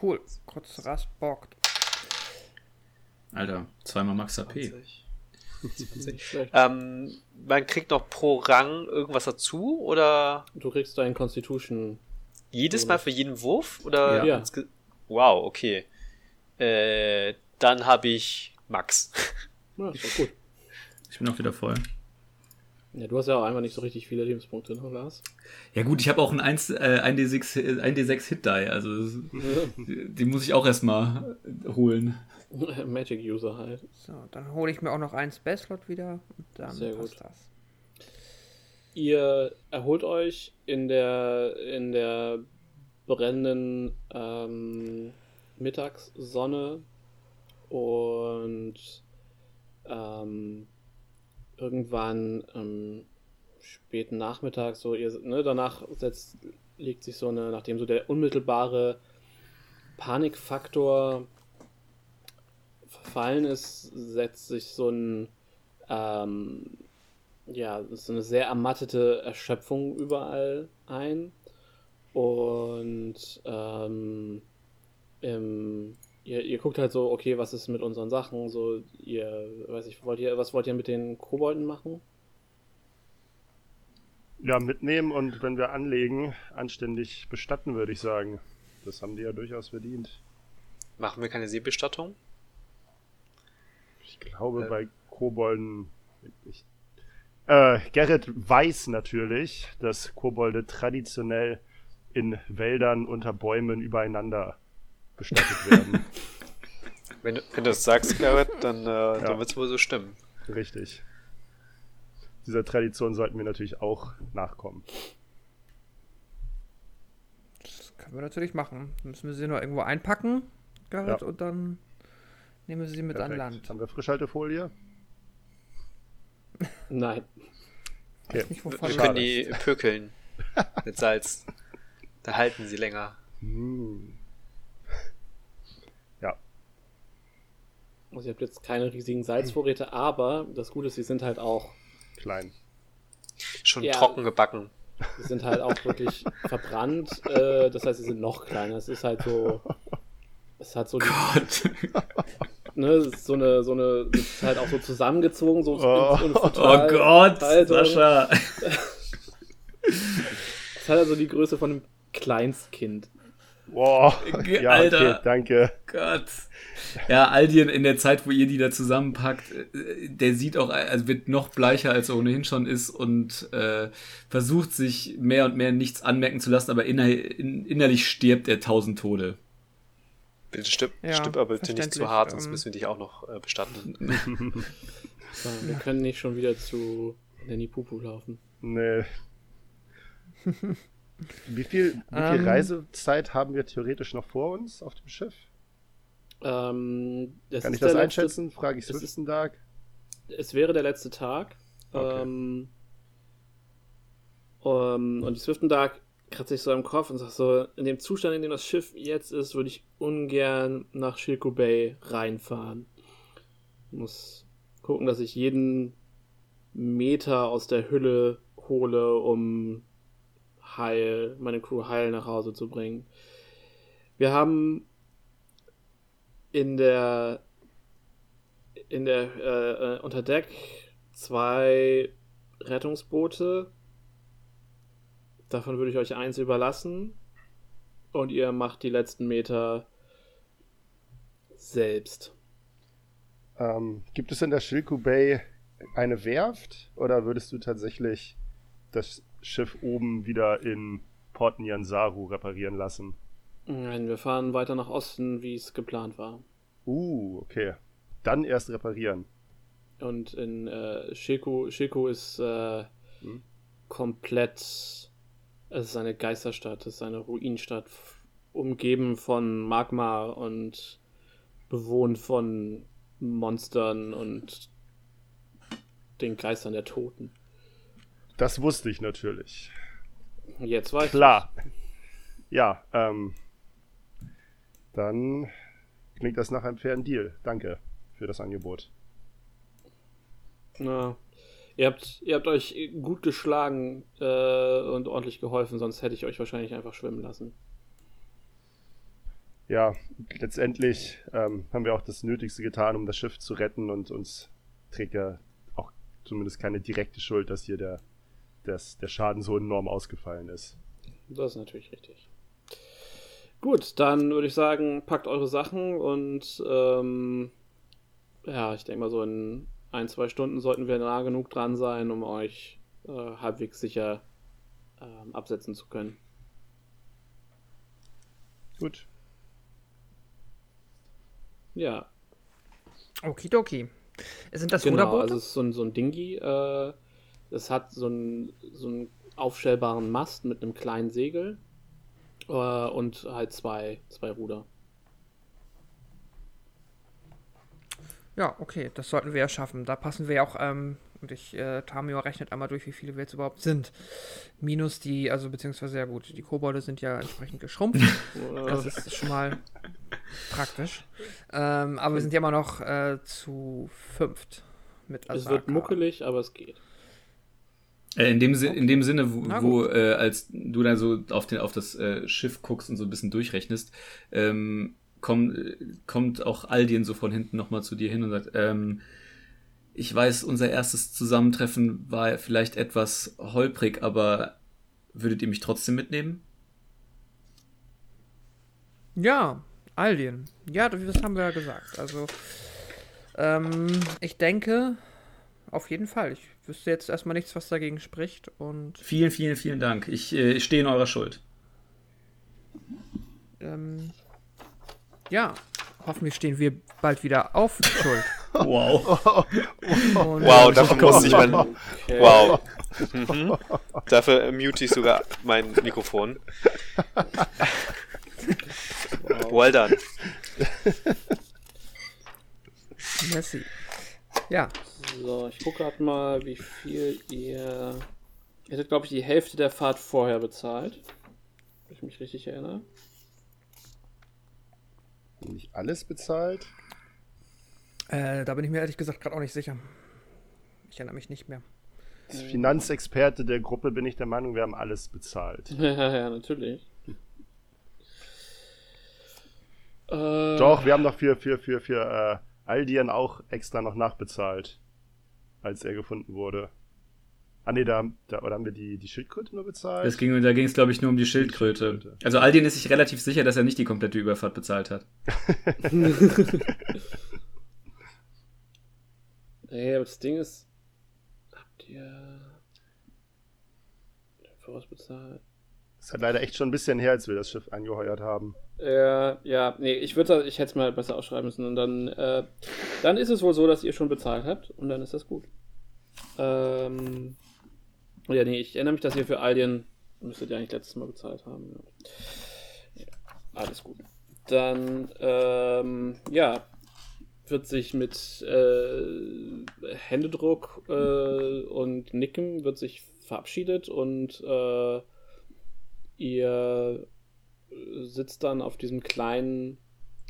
Cool. Kurz Rast bockt. Alter, zweimal Max AP. 20. Ähm, man kriegt noch pro Rang irgendwas dazu oder Du kriegst deinen Constitution. jedes Mal für jeden Wurf? Oder Ja. Wow, okay. Äh, dann habe ich Max. Ja, ist doch gut. Ich bin auch wieder voll. Ja, du hast ja auch einfach nicht so richtig viele Lebenspunkte, ne, Lars? Ja gut, ich habe auch ein 1, äh, 1D6, äh, 1D6 Hit Die, also das- die muss ich auch erstmal holen. Magic-User halt. So, dann hole ich mir auch noch einen Spell-Slot wieder und dann Sehr passt gut. das. Ihr erholt euch in der, in der brennenden ähm, Mittagssonne und ähm, irgendwann ähm, späten Nachmittag, so ihr, ne, danach setzt, legt sich so eine, nachdem so der unmittelbare Panikfaktor verfallen ist, setzt sich so ein ähm, ja, es ist so eine sehr ermattete Erschöpfung überall ein. Und ähm, im, ihr, ihr guckt halt so, okay, was ist mit unseren Sachen? So, ihr, weiß ich, wollt ihr, was wollt ihr mit den Kobolden machen? Ja, mitnehmen und wenn wir anlegen, anständig bestatten, würde ich sagen. Das haben die ja durchaus verdient. Machen wir keine Seebestattung? Ich glaube, Äh. bei Kobolden. Ich, äh, Gerrit weiß natürlich, dass Kobolde traditionell in Wäldern unter Bäumen übereinander bestattet werden. Wenn, du- wenn du das sagst, Garrett, dann, äh, dann wird es wohl so stimmen. Richtig. Dieser Tradition sollten wir natürlich auch nachkommen. Das können wir natürlich machen. Dann müssen wir sie nur irgendwo einpacken, Garrett, Ja. und dann nehmen wir sie mit an Perfekt. Land. Haben wir Frischhaltefolie? Nein. Weiß nicht, Wir, wovon wir wir- können die pökeln. mit Salz. Da halten sie länger. Hm. Ja, Also ihr habt jetzt keine riesigen Salzvorräte, aber das Gute ist, sie sind halt auch, klein. Schon Ja. trocken gebacken. sie sind halt auch wirklich verbrannt. Äh, das heißt, sie sind noch kleiner. Es ist halt so, es hat so die, Gott. ne, so eine, so eine, es ist halt auch so zusammengezogen, so Oh. Oh Gott, Haltung. Sascha. Es hat also die Größe von einem Kleinstkind. Boah, ja, Alter. okay, danke. Gott. Ja, Aldien in der Zeit, wo ihr die da zusammenpackt, äh, der sieht auch, also wird noch bleicher, als er ohnehin schon ist und äh, versucht sich mehr und mehr nichts anmerken zu lassen, aber inner, in, innerlich stirbt er tausend Tode. Bitte stipp, Ja, stipp aber bitte nicht zu hart, sonst ähm. müssen wir dich auch noch äh, bestatten. So, wir können nicht schon wieder zu Nanny Pupu laufen. Nee. Wie viel, wie viel Ähm. Reisezeit haben wir theoretisch noch vor uns auf dem Schiff? Ähm, es Kann ist ich das der letzte- einschätzen? Frage ich es ist- Swiftendag. Es wäre der letzte Tag. Okay. Ähm, ähm, und die Swiftendag kratzt sich so im Kopf und sagt so, in dem Zustand, in dem das Schiff jetzt ist, würde ich ungern nach Shilko Bay reinfahren. Ich muss gucken, dass ich jeden Meter aus der Hülle hole, um heil, meine Crew heil nach Hause zu bringen. Wir haben in der in der äh, äh, unter Deck zwei Rettungsboote. Davon würde ich euch eins überlassen und ihr macht die letzten Meter selbst. Ähm, gibt es in der Shilku Bay eine Werft oder würdest du tatsächlich das Schiff oben wieder in Port Nyansaru reparieren lassen? Nein, wir fahren weiter nach Osten, wie es geplant war. Uh, okay. Dann erst reparieren. Und in äh, Shiko, Shiko ist äh, Hm. komplett. Es ist eine Geisterstadt, es ist eine Ruinenstadt, umgeben von Magma und bewohnt von Monstern und den Geistern der Toten. Das wusste ich natürlich. Jetzt weiß Klar. Ja, ähm. Dann klingt das nach einem fairen Deal. Danke für das Angebot. Na, ihr habt, ihr habt euch gut geschlagen äh, und ordentlich geholfen, sonst hätte ich euch wahrscheinlich einfach schwimmen lassen. Ja, letztendlich ähm, haben wir auch das Nötigste getan, um das Schiff zu retten und uns trägt ja auch zumindest keine direkte Schuld, dass hier der, dass der Schaden so enorm ausgefallen ist. Das ist natürlich richtig. Gut, dann würde ich sagen, packt eure Sachen und ähm, ja, ich denke mal so in ein, zwei Stunden sollten wir nah genug dran sein, um euch äh, halbwegs sicher ähm, absetzen zu können. Gut. Ja, Okidoki. Sind das genau. Ruderboote? Also es ist so ein, so ein Dingi. Äh, es hat so einen, so einen aufstellbaren Mast mit einem kleinen Segel äh, und halt zwei, zwei Ruder. Ja, okay, das sollten wir ja schaffen. Da passen wir ja auch, ähm, und ich, äh, Tamio rechnet einmal durch, wie viele wir jetzt überhaupt sind. Minus die, also beziehungsweise ja gut, die Kobolde sind ja entsprechend geschrumpft. Das ist schon mal praktisch. Ähm, aber wir sind ja immer noch äh, zu fünft mit es Asaka. wird muckelig, aber es geht. Äh, in, dem, Si- in dem Sinne, wo, wo äh, als du dann so auf, den, auf das äh, Schiff guckst und so ein bisschen durchrechnest, ähm, komm, kommt auch Aldien so von hinten nochmal zu dir hin und sagt, ähm, ich weiß, unser erstes Zusammentreffen war vielleicht etwas holprig, aber würdet ihr mich trotzdem mitnehmen? Ja, Aldien. Ja, das haben wir ja gesagt. Also, ähm, ich denke, auf jeden Fall. Ich wüsste jetzt erstmal nichts, was dagegen spricht. Und Vielen, vielen, vielen Dank. Ich äh, stehe in eurer Schuld. ähm, ja, hoffentlich stehen wir bald wieder auf Schuld. Wow. Und, Wow, äh, dafür muss ich mein. Wow. Mhm. Dafür mute ich sogar mein Mikrofon. Well done. Messi. Ja, So, ich gucke gerade mal, wie viel ihr. Ihr hättet, glaube ich, die Hälfte der Fahrt vorher bezahlt. Wenn ich mich richtig erinnere. Nicht alles bezahlt? äh, da bin ich mir ehrlich gesagt gerade auch nicht sicher. Ich erinnere mich nicht mehr. Als Finanzexperte der Gruppe bin ich der Meinung, wir haben alles bezahlt. Ja, ja, natürlich. Äh, Doch, wir haben noch für, für, für, für äh, Aldian auch extra noch nachbezahlt, als er gefunden wurde. Ah nee, da, da oder haben wir die, die Schildkröte nur bezahlt? Das ging, da ging es, glaube ich, nur um die Schildkröte. Schildkröte. Also Aldin ist sich relativ sicher, dass er nicht die komplette Überfahrt bezahlt hat. Ey, aber das Ding ist, habt ihr vorausbezahlt? ist halt leider echt schon ein bisschen her, als wir das Schiff angeheuert haben. Ja, ja, nee, ich würde, ich hätte es mal besser ausschreiben müssen und dann, äh, dann ist es wohl so, dass ihr schon bezahlt habt und dann ist das gut. Ähm, ja, nee, ich erinnere mich, dass ihr für Alien müsstet ihr eigentlich letztes Mal bezahlt haben. Ja. Alles gut. Dann, ähm, ja, wird sich mit äh, Händedruck äh, und Nicken wird sich verabschiedet und äh, ihr sitzt dann auf diesem kleinen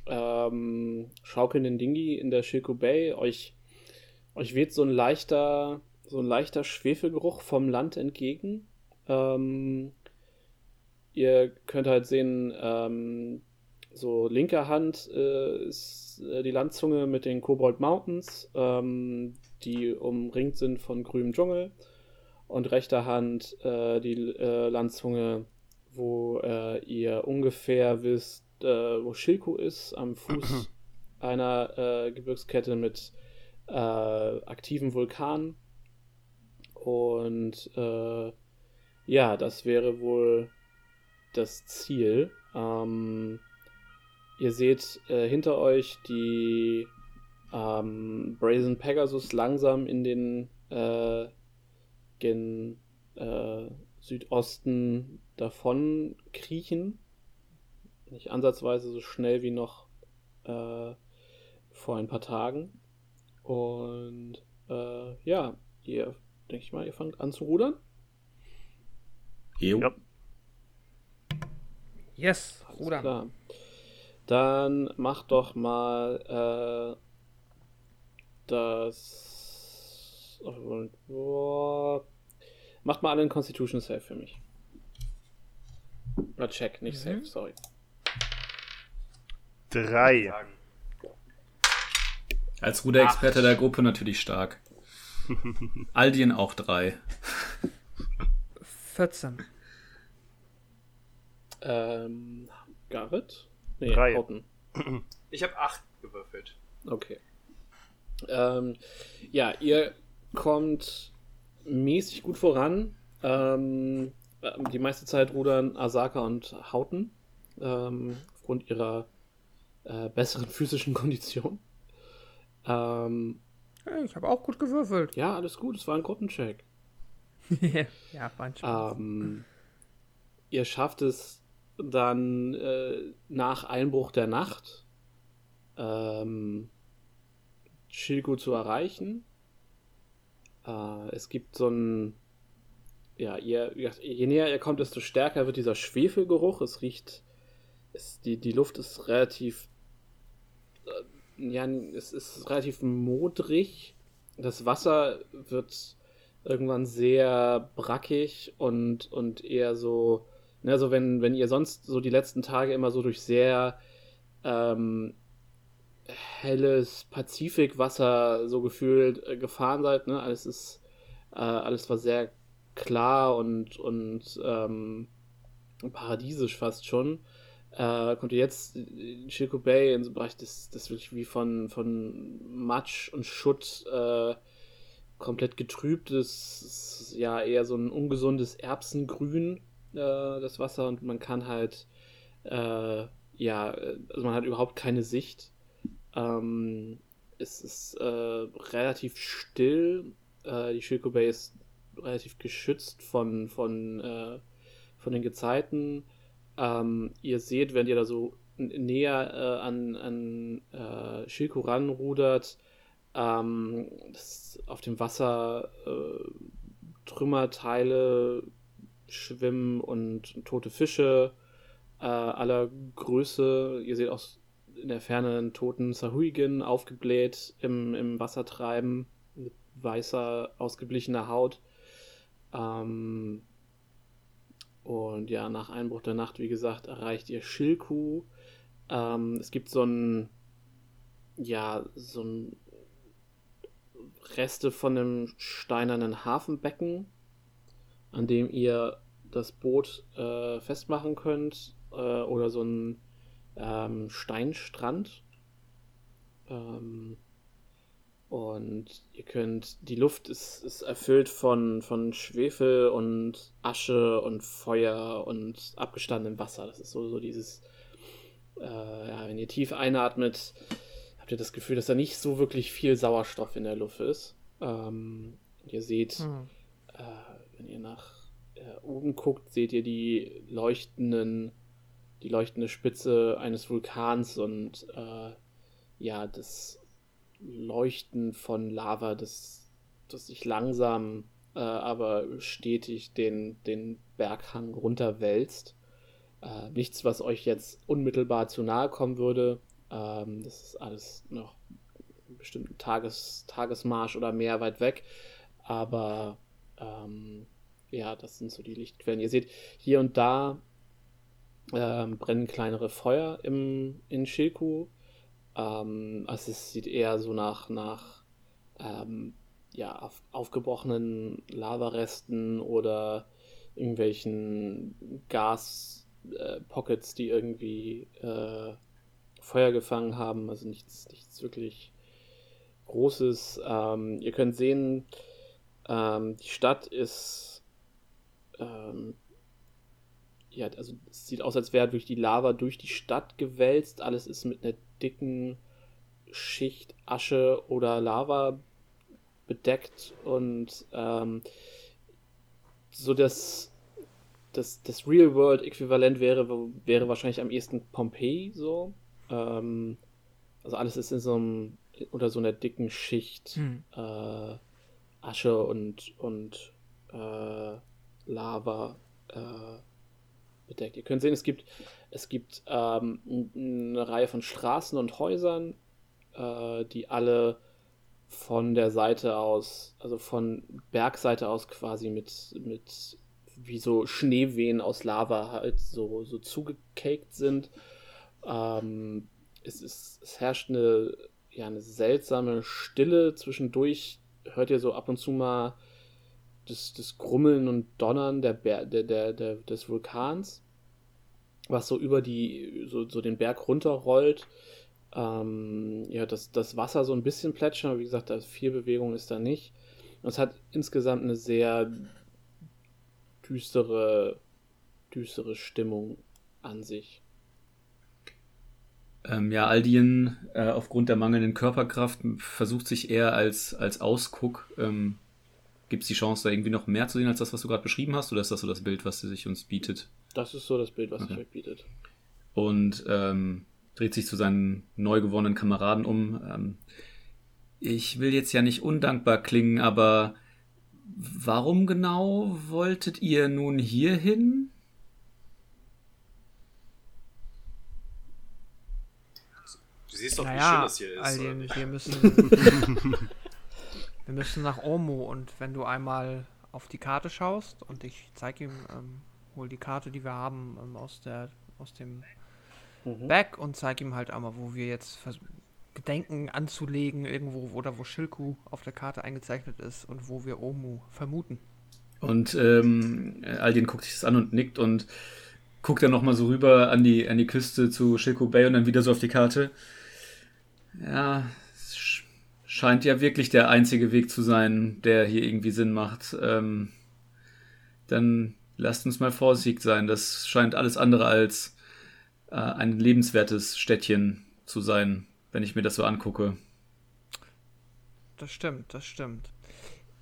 ähm, schaukelnden Dingi in der Shilko Bay. Euch, euch weht so ein leichter, so ein leichter Schwefelgeruch vom Land entgegen. Ähm, ihr könnt halt sehen, ähm, so linker Hand äh, ist äh, die Landzunge mit den Cobalt Mountains, ähm, die umringt sind von grünem Dschungel. Und rechter Hand äh, die äh, Landzunge, wo äh, ihr ungefähr wisst, äh, wo Shilko ist, am Fuß einer Gebirgskette mit aktiven Vulkanen. Und äh, ja, das wäre wohl das Ziel. Ähm, ihr seht äh, hinter euch die ähm, Brazen Pegasus langsam in den äh, gen äh, Südosten davon kriechen. Nicht ansatzweise so schnell wie noch äh, vor ein paar Tagen. Und äh, ja, ihr, denke ich mal, ihr fangt an zu rudern. Jo. Ja. Yes, Alles Rudern. klar. Dann mach doch mal äh, das. Boah. Macht mal alle einen Constitution Save für mich. Oder check, nicht Mhm. Save, sorry. Drei. Als Ruderexperte der Gruppe natürlich stark. Aldien auch drei. 14. Ähm, Garrett? Nee, Drei. Houghton. Ich habe acht gewürfelt. Okay. Ähm, ja, ihr kommt mäßig gut voran. Ähm, die meiste Zeit rudern Asaka und Hauten ähm, aufgrund ihrer äh, besseren physischen Kondition. Ähm, Hey, ich habe auch gut gewürfelt. ja, alles gut, es war ein Gruppencheck. ja, Spaß. Ähm, ihr schafft es dann äh, nach Einbruch der Nacht ähm, Shilko zu erreichen. Äh, es gibt so ein ja, ihr, je näher ihr kommt, desto stärker wird dieser Schwefelgeruch. Es riecht, es, die, die Luft ist relativ, ja, es ist relativ modrig. Das Wasser wird irgendwann sehr brackig und, und eher so, ne, so wenn, wenn ihr sonst so die letzten Tage immer so durch sehr ähm, helles Pazifikwasser so gefühlt äh, gefahren seid, ne, alles ist, äh, alles war sehr klar und, und ähm, paradiesisch fast schon. Äh, kommt ihr jetzt in Shilko Bay in so einem Bereich, das, das wirklich wie von, von Matsch und Schutt äh, komplett getrübtes, ja eher so ein ungesundes Erbsengrün, äh, das Wasser und man kann halt, äh, ja, also man hat überhaupt keine Sicht. Ähm, es ist äh, relativ still. Äh, die Shilko Bay ist relativ geschützt von, von, äh, von den Gezeiten. Ähm, ihr seht, wenn ihr da so näher äh, an, an äh, Shilko ranrudert, ähm, dass auf dem Wasser äh, Trümmerteile schwimmen und tote Fische äh, aller Größe. Ihr seht auch in der Ferne einen toten Sahuagin aufgebläht im, im Wasser treiben, mit weißer, ausgeblichener Haut. Ähm, und ja, nach Einbruch der Nacht, wie gesagt, erreicht ihr Schilku. Ähm, es gibt so ein, ja, so ein Reste von einem steinernen Hafenbecken, an dem ihr das Boot äh, festmachen könnt, äh, oder so ein ähm, Steinstrand. Ähm, und ihr könnt, die Luft ist, ist erfüllt von, von Schwefel und Asche und Feuer und abgestandenem Wasser. Das ist so, so dieses, äh, ja, wenn ihr tief einatmet, habt ihr das Gefühl, dass da nicht so wirklich viel Sauerstoff in der Luft ist. Ähm, ihr seht, Hm. äh, wenn ihr nach äh, oben guckt, seht ihr die leuchtenden, die leuchtende Spitze eines Vulkans und äh, ja, das Leuchten von Lava, das, das sich langsam, äh, aber stetig den, den Berghang runterwälzt. Äh, nichts, was euch jetzt unmittelbar zu nahe kommen würde. Ähm, das ist alles noch einen bestimmten Tages, Tagesmarsch oder mehr weit weg. Aber ähm, ja, das sind so die Lichtquellen. Ihr seht, hier und da ähm, brennen kleinere Feuer im, in Shilku. Ähm, also es sieht eher so nach, nach ähm, ja, auf, aufgebrochenen Lavaresten oder irgendwelchen Gas-Pockets, die irgendwie äh, Feuer gefangen haben. Also nichts, nichts wirklich Großes. Ähm, ihr könnt sehen, ähm, die Stadt ist ähm, ja, also es sieht aus, als wäre durch die Lava durch die Stadt gewälzt. Alles ist mit einer dicken Schicht Asche oder Lava bedeckt und ähm, so das, das, das Real-World-Äquivalent wäre, wäre wahrscheinlich am ehesten Pompeii so. Ähm, also alles ist in so einem, unter so einer dicken Schicht Hm. äh, Asche und, und äh, Lava äh, bedeckt. Ihr könnt sehen, es gibt, es gibt ähm, eine Reihe von Straßen und Häusern, äh, die alle von der Seite aus, also von Bergseite aus quasi mit, mit wie so Schneewehen aus Lava halt so, so zugecaked sind. Ähm, es, ist, es herrscht eine, ja, eine seltsame Stille. Zwischendurch hört ihr so ab und zu mal das, das Grummeln und Donnern der, der, der, der, des Vulkans, was so über die, so, so den Berg runterrollt. Ähm, ja, das, das Wasser so ein bisschen plätschern, aber wie gesagt, da viel Bewegung ist da nicht. Und es hat insgesamt eine sehr düstere, düstere Stimmung an sich. Ähm, ja, Aldien, äh, aufgrund der mangelnden Körperkraft, versucht sich eher als, als Ausguck. Ähm, Gibt es die Chance, da irgendwie noch mehr zu sehen als das, was du gerade beschrieben hast? Oder ist das so das Bild, was sie sich uns bietet? Das ist so das Bild, was Okay. sich euch bietet. Und ähm, dreht sich zu seinen neu gewonnenen Kameraden um. Ähm, ich will jetzt ja nicht undankbar klingen, aber warum genau wolltet ihr nun hierhin? Du siehst doch, wie schön Naja, das hier ist. Alien, wir müssen. wir müssen nach Omo und wenn du einmal auf die Karte schaust und ich zeige ihm, ähm, hol die Karte, die wir haben, ähm, aus der aus dem Mhm. Back und zeige ihm halt einmal, wo wir jetzt gedenken anzulegen, irgendwo oder wo Shilku auf der Karte eingezeichnet ist und wo wir Omu vermuten. Und ähm, Aldin guckt sich das an und nickt und guckt dann nochmal so rüber an die, an die Küste zu Shilko Bay und dann wieder so auf die Karte. Ja, es sch- scheint ja wirklich der einzige Weg zu sein, der hier irgendwie Sinn macht. Ähm, dann lasst uns mal vorsichtig sein. Das scheint alles andere als äh, ein lebenswertes Städtchen zu sein, wenn ich mir das so angucke. Das stimmt, das stimmt.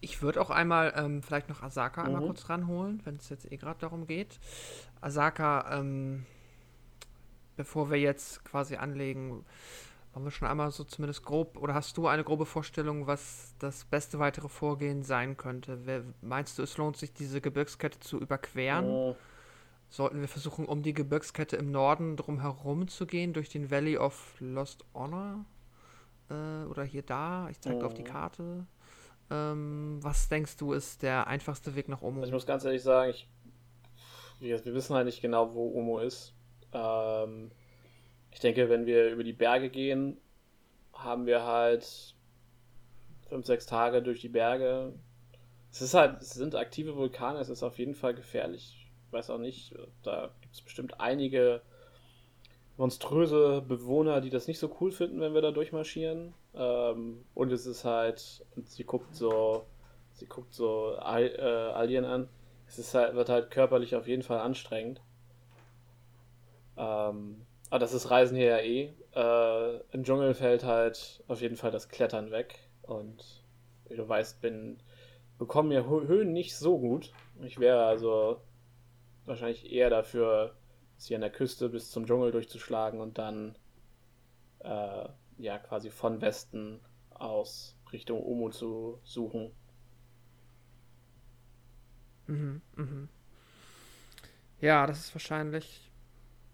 Ich würde auch einmal ähm, vielleicht noch Asaka einmal Mhm. kurz ranholen, wenn es jetzt eh gerade darum geht. Asaka, ähm, bevor wir jetzt quasi anlegen, haben wir schon einmal so zumindest grob, oder hast du eine grobe Vorstellung, was das beste weitere Vorgehen sein könnte? Wer, meinst du, es lohnt sich, diese Gebirgskette zu überqueren? Äh, Sollten wir versuchen, um die Gebirgskette im Norden drum herum zu gehen, durch den Valley of Lost Honor? Äh, oder hier da? Ich zeige auf die Mhm. Karte. Ähm, was denkst du, ist der einfachste Weg nach Omo? Also ich muss ganz ehrlich sagen, ich, wir, wir wissen halt nicht genau, wo Omo ist. Ähm, ich denke, wenn wir über die Berge gehen, haben wir halt fünf, sechs Tage durch die Berge. Es ist halt, es sind aktive Vulkane, es ist auf jeden Fall gefährlich. Ich weiß auch nicht, da gibt es bestimmt einige monströse Bewohner, die das nicht so cool finden, wenn wir da durchmarschieren. Ähm, und es ist halt, sie guckt so, sie guckt so äh, Alien an. Es ist halt, wird halt körperlich auf jeden Fall anstrengend. Ähm, aber das ist Reisen hier ja eh. Äh, Im Dschungel fällt halt auf jeden Fall das Klettern weg. Und wie du weißt, bin, bekommen mir Höhen nicht so gut. Ich wäre also wahrscheinlich eher dafür, sie an der Küste bis zum Dschungel durchzuschlagen und dann äh, ja quasi von Westen aus Richtung Omo zu suchen. Mhm, mhm. Ja, das ist wahrscheinlich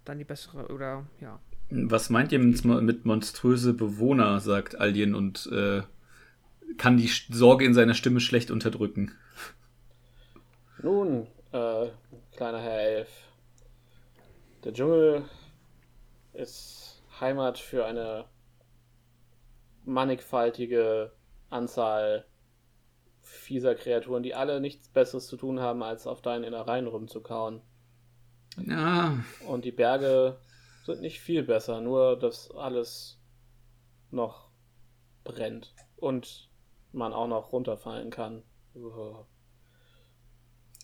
dann die bessere oder ja. Was meint ihr mit monströse Bewohner, sagt Alien und äh, kann die Sorge in seiner Stimme schlecht unterdrücken. Nun, äh, kleiner Herr Elf, der Dschungel ist Heimat für eine mannigfaltige Anzahl fieser Kreaturen, die alle nichts Besseres zu tun haben, als auf deinen Innereien rumzukauen. Ja. Und die Berge sind nicht viel besser, nur dass alles noch brennt und man auch noch runterfallen kann.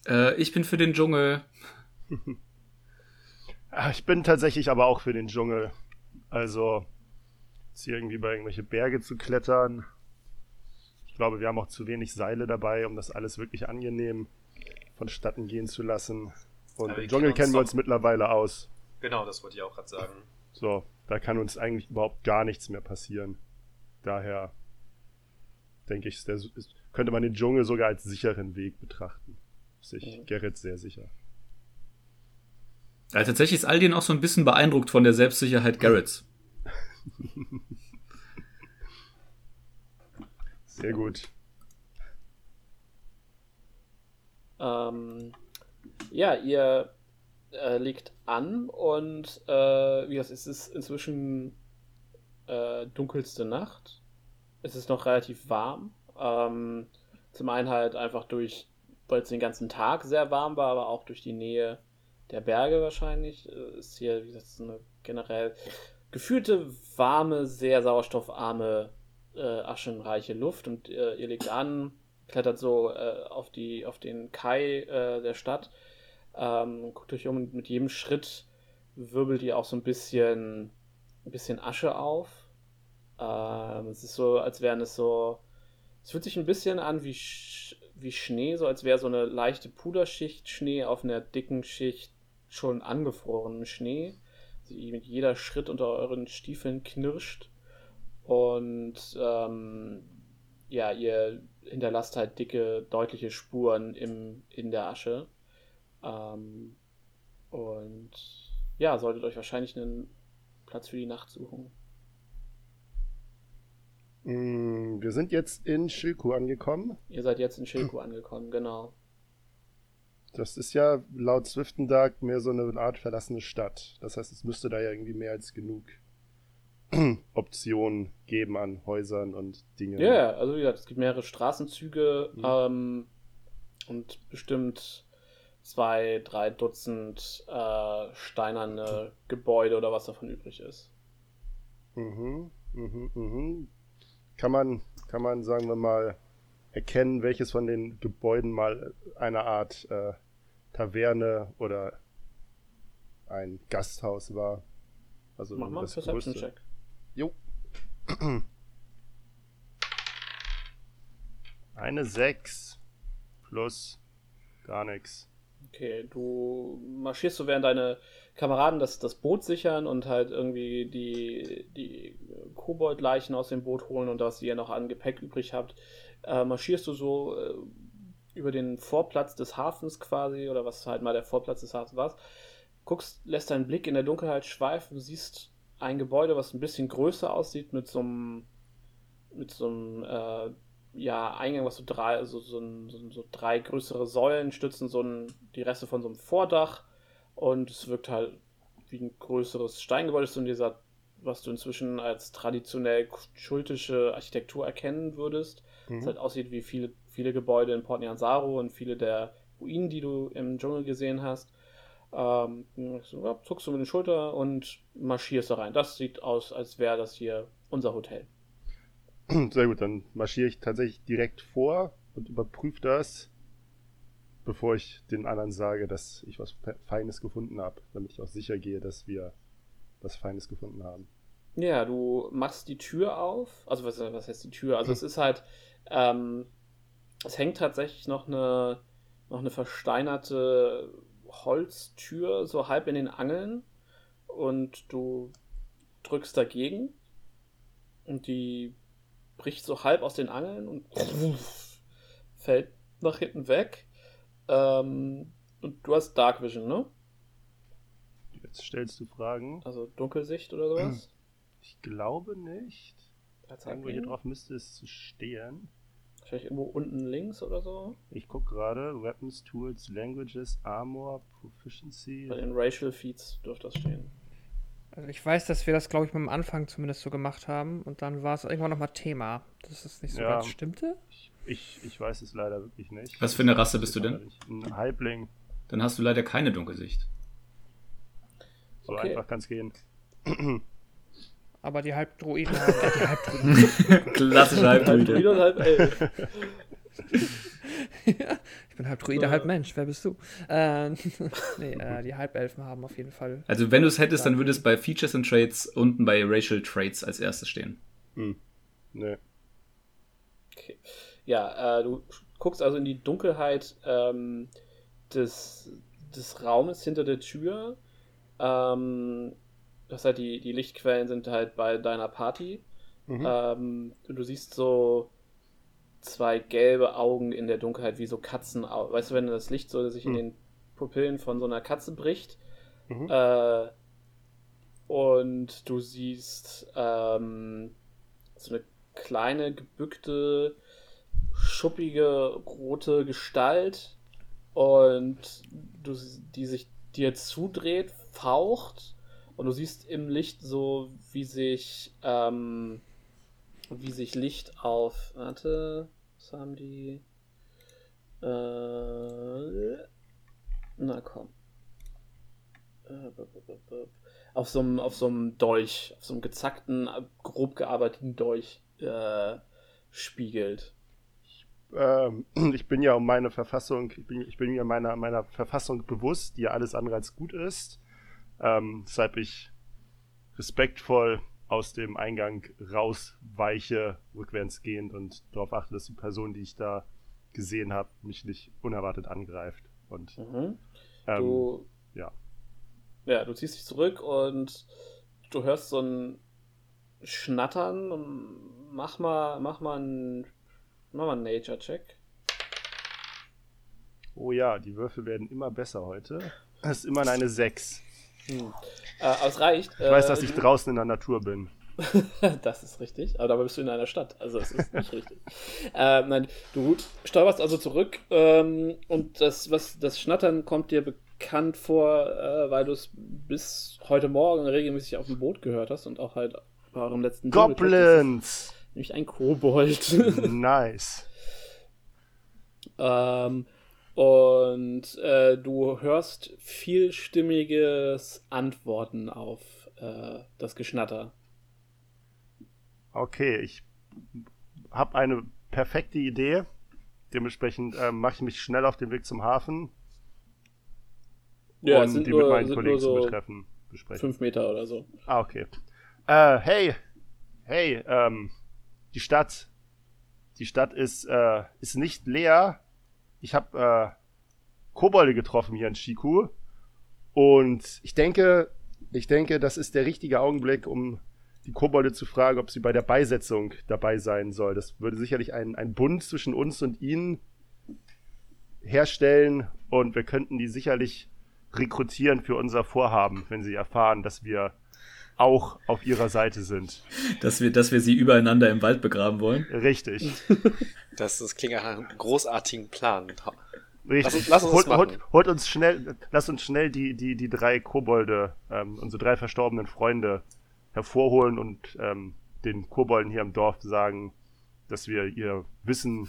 Äh, ich bin für den Dschungel. Ah, ich bin tatsächlich aber auch für den Dschungel. Also, jetzt hier irgendwie bei irgendwelche Berge zu klettern. Ich glaube, wir haben auch zu wenig Seile dabei, um das alles wirklich angenehm vonstatten gehen zu lassen. Und im Dschungel kennen wir uns mittlerweile aus. Genau, das wollte ich auch gerade sagen. So, da kann uns eigentlich überhaupt gar nichts mehr passieren. Daher denke ich, der, könnte man den Dschungel sogar als sicheren Weg betrachten. Sich mhm. Gerrit sehr sicher. Ja, tatsächlich ist Aldin auch so ein bisschen beeindruckt von der Selbstsicherheit Garretts. Sehr gut. Ähm, ja, ihr äh, liegt an und äh, wie ist, es ist inzwischen äh, dunkelste Nacht. Es ist noch relativ warm. Ähm, zum einen halt einfach durch, weil es den ganzen Tag sehr warm war, aber auch durch die Nähe der Berge wahrscheinlich. Äh, ist hier, wie gesagt, eine generell gefühlte warme, sehr sauerstoffarme, äh, aschenreiche Luft und äh, ihr legt an, klettert so auf, die, auf den Kai der Stadt, ähm, guckt euch um und mit jedem Schritt wirbelt ihr auch so ein bisschen, ein bisschen Asche auf. Ähm, es ist so, als wären es so, es fühlt sich ein bisschen an wie, Sch wie Schnee, so als wäre so eine leichte Puderschicht Schnee auf einer dicken Schicht schon angefrorenen Schnee, die mit jeder Schritt unter euren Stiefeln knirscht. Und ähm, ja, ihr hinterlasst halt dicke, deutliche Spuren im, in der Asche. Ähm, und ja, solltet euch wahrscheinlich einen Platz für die Nacht suchen. Mm, wir sind jetzt in Shilku angekommen. Ihr seid jetzt in Shilku angekommen, genau. Das ist ja laut Swiftendark mehr so eine Art verlassene Stadt. Das heißt, es müsste da ja irgendwie mehr als genug Optionen geben an Häusern und Dingen. Ja, yeah, also wie gesagt, es gibt mehrere Straßenzüge mhm. ähm, und bestimmt zwei, drei Dutzend äh, steinerne Gebäude oder was davon übrig ist. Mhm, mhm, mhm. Kann man, kann man, sagen wir mal, erkennen, welches von den Gebäuden mal eine Art äh, Taverne oder ein Gasthaus war. Also Mach mal einen Perception-Check. Jo. Eine 6 plus gar nichts. Okay, du marschierst so während deine Kameraden das, das Boot sichern und halt irgendwie die, die Kobold-Leichen aus dem Boot holen und was ihr noch an Gepäck übrig habt, äh, marschierst du so äh, über den Vorplatz des Hafens quasi, oder was halt mal der Vorplatz des Hafens war, guckst, lässt deinen Blick in der Dunkelheit schweifen, siehst ein Gebäude, was ein bisschen größer aussieht, mit so einem, mit so einem, äh, ja, Eingang, was so drei, so, so, so, so drei größere Säulen stützen, so ein, die Reste von so einem Vordach und es wirkt halt wie ein größeres Steingebäude, so in dieser was du inzwischen als traditionell schultische Architektur erkennen würdest. Mhm. Es halt aussieht wie viele, viele Gebäude in Port Nyansaru und viele der Ruinen, die du im Dschungel gesehen hast. Ähm, so, ja, zuckst du mit den Schulter und marschierst da rein. Das sieht aus, als wäre das hier unser Hotel. Sehr gut, dann marschiere ich tatsächlich direkt vor und überprüfe das, bevor ich den anderen sage, dass ich was Fe- Feines gefunden habe, damit ich auch sicher gehe, dass wir was Feines gefunden haben. Ja, du machst die Tür auf. Also, was, was heißt die Tür? Also, es ist halt. Ähm, es hängt tatsächlich noch eine, noch eine versteinerte Holztür so halb in den Angeln. Und du drückst dagegen. Und die bricht so halb aus den Angeln und fällt nach hinten weg. Ähm, und du hast Dark Vision, ne? Jetzt stellst du Fragen. Also Dunkelsicht oder sowas? Ich glaube nicht. Irgendwo hier drauf müsste es zu stehen. Vielleicht irgendwo unten links oder so. Ich gucke gerade. Weapons, Tools, Languages, Armor, Proficiency. Bei den Racial Feeds dürfte das stehen. Also ich weiß, dass wir das, glaube ich, am Anfang zumindest so gemacht haben und dann war es irgendwann nochmal Thema. Das ist nicht so Ja. ganz stimmte. Ich, ich weiß es leider wirklich nicht. Was für eine Rasse bist du denn? Ein Halbling. Dann hast du leider keine Dunkelsicht. So Okay. einfach kann es gehen. Aber die Halbdruiden haben. Äh, die Halbdruiden. Klassische Halb Halbdruide. Druide und halb elf. ich bin Halbdruide, halb Mensch. Wer bist du? Äh, nee, äh, die Halbelfen haben auf jeden Fall. Also wenn du es hättest, dann würde es bei Features and Traits unten bei Racial Traits als erstes stehen. Nö. Okay. Ja, äh, du guckst also in die Dunkelheit ähm, des, des Raumes hinter der Tür. Ähm, das halt die, die Lichtquellen sind halt bei deiner Party. Mhm. Ähm, und du siehst so zwei gelbe Augen in der Dunkelheit, wie so Katzen. Weißt du, wenn das Licht so sich in Mhm. den Pupillen von so einer Katze bricht. Mhm. Äh, und du siehst ähm, so eine kleine, gebückte, schuppige, rote Gestalt und du, die sich dir zudreht, faucht und du siehst im Licht so, wie sich ähm, wie sich Licht auf warte, was haben die äh, na komm äh, auf so einem auf Dolch, auf so einem gezackten, grob gearbeiteten Dolch äh, spiegelt. Ähm, ich bin ja um meine Verfassung, ich bin, ich bin mir meiner, meiner Verfassung bewusst, die ja alles andere als gut ist. Ähm, weshalb ich respektvoll aus dem Eingang rausweiche, rückwärts gehend und darauf achte, dass die Person, die ich da gesehen habe, mich nicht unerwartet angreift. Und Mhm. ähm, Du, ja. ja, du ziehst dich zurück und du hörst so ein Schnattern. und Mach mal, mach mal einen, mach mal einen Nature-Check. oh ja, die Würfel werden immer besser heute. Das ist immer eine 6. Hm. Äh, aber es reicht. Ich weiß, dass ich draußen in der Natur bin. das ist richtig, aber dabei bist du in einer Stadt, also es ist nicht richtig. Ähm, nein, du stolperst also zurück ähm, und das, was, das Schnattern kommt dir bekannt vor, äh, weil du es bis heute Morgen regelmäßig auf dem Boot gehört hast und auch halt bei eurem letzten. Das Goblins! Nämlich ein Kobold. nice. ähm, und äh, du hörst vielstimmiges Antworten auf äh, das Geschnatter. Okay, ich habe eine perfekte Idee. Dementsprechend ähm, mache ich mich schnell auf den Weg zum Hafen, Ja, um sind die nur, mit meinen sind Kollegen so zu betreffen, besprechen. fünf Meter oder so. Ah, okay. Äh, hey, hey, ähm, die Stadt, die Stadt ist, äh, ist nicht leer. Ich habe äh, Kobolde getroffen hier in Shiku und ich denke, ich denke, das ist der richtige Augenblick, um die Kobolde zu fragen, ob sie bei der Beisetzung dabei sein soll. Das würde sicherlich ein, ein Bund zwischen uns und ihnen herstellen und wir könnten die sicherlich rekrutieren für unser Vorhaben, wenn sie erfahren, dass wir auch auf ihrer Seite sind. Dass wir, dass wir sie übereinander im Wald begraben wollen. Richtig. Das, das klingt nach einem großartigen Plan. Richtig. Lass uns- lass uns holt, holt uns schnell, lass uns schnell die, die, die drei Kobolde, ähm, unsere drei verstorbenen Freunde hervorholen und ähm, den Kobolden hier im Dorf sagen, dass wir ihr Wissen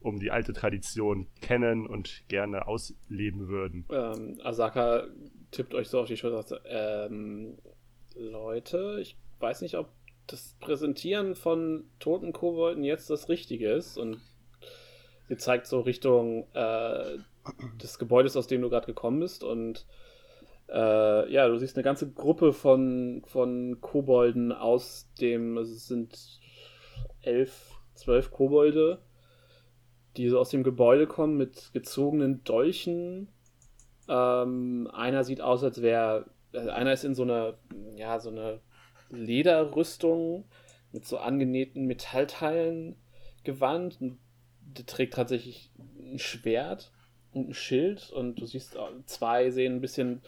um die alte Tradition kennen und gerne ausleben würden. Ähm, Asaka tippt euch so auf die Schulter und sagt, ähm, Leute, ich weiß nicht, ob das Präsentieren von toten Kobolden jetzt das Richtige ist. Und sie zeigt so Richtung äh, des Gebäudes, aus dem du gerade gekommen bist. Und äh, ja, du siehst eine ganze Gruppe von, von Kobolden aus dem, also es sind elf, zwölf Kobolde, die so aus dem Gebäude kommen mit gezogenen Dolchen. Ähm, einer sieht aus, als wäre, also einer ist in so einer, ja, so eine Lederrüstung mit so angenähten Metallteilen gewandt. Der trägt tatsächlich ein Schwert und ein Schild und du siehst, zwei sehen ein bisschen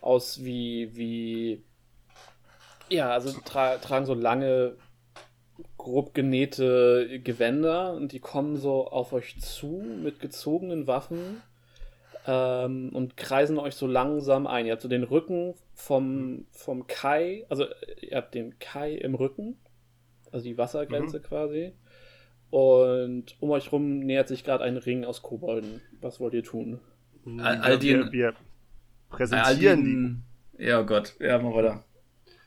aus wie, wie ja, also tra tragen so lange, grob genähte Gewänder und die kommen so auf euch zu mit gezogenen Waffen ähm, und kreisen euch so langsam ein. Ihr habt so den Rücken vom, vom Kai, also ihr habt den Kai im Rücken, also die Wassergrenze mhm. quasi. Und um euch rum nähert sich gerade ein Ring aus Kobolden. Was wollt ihr tun? All, all die, wir, wir präsentieren die. Ja, oh Gott, ja, mal weiter.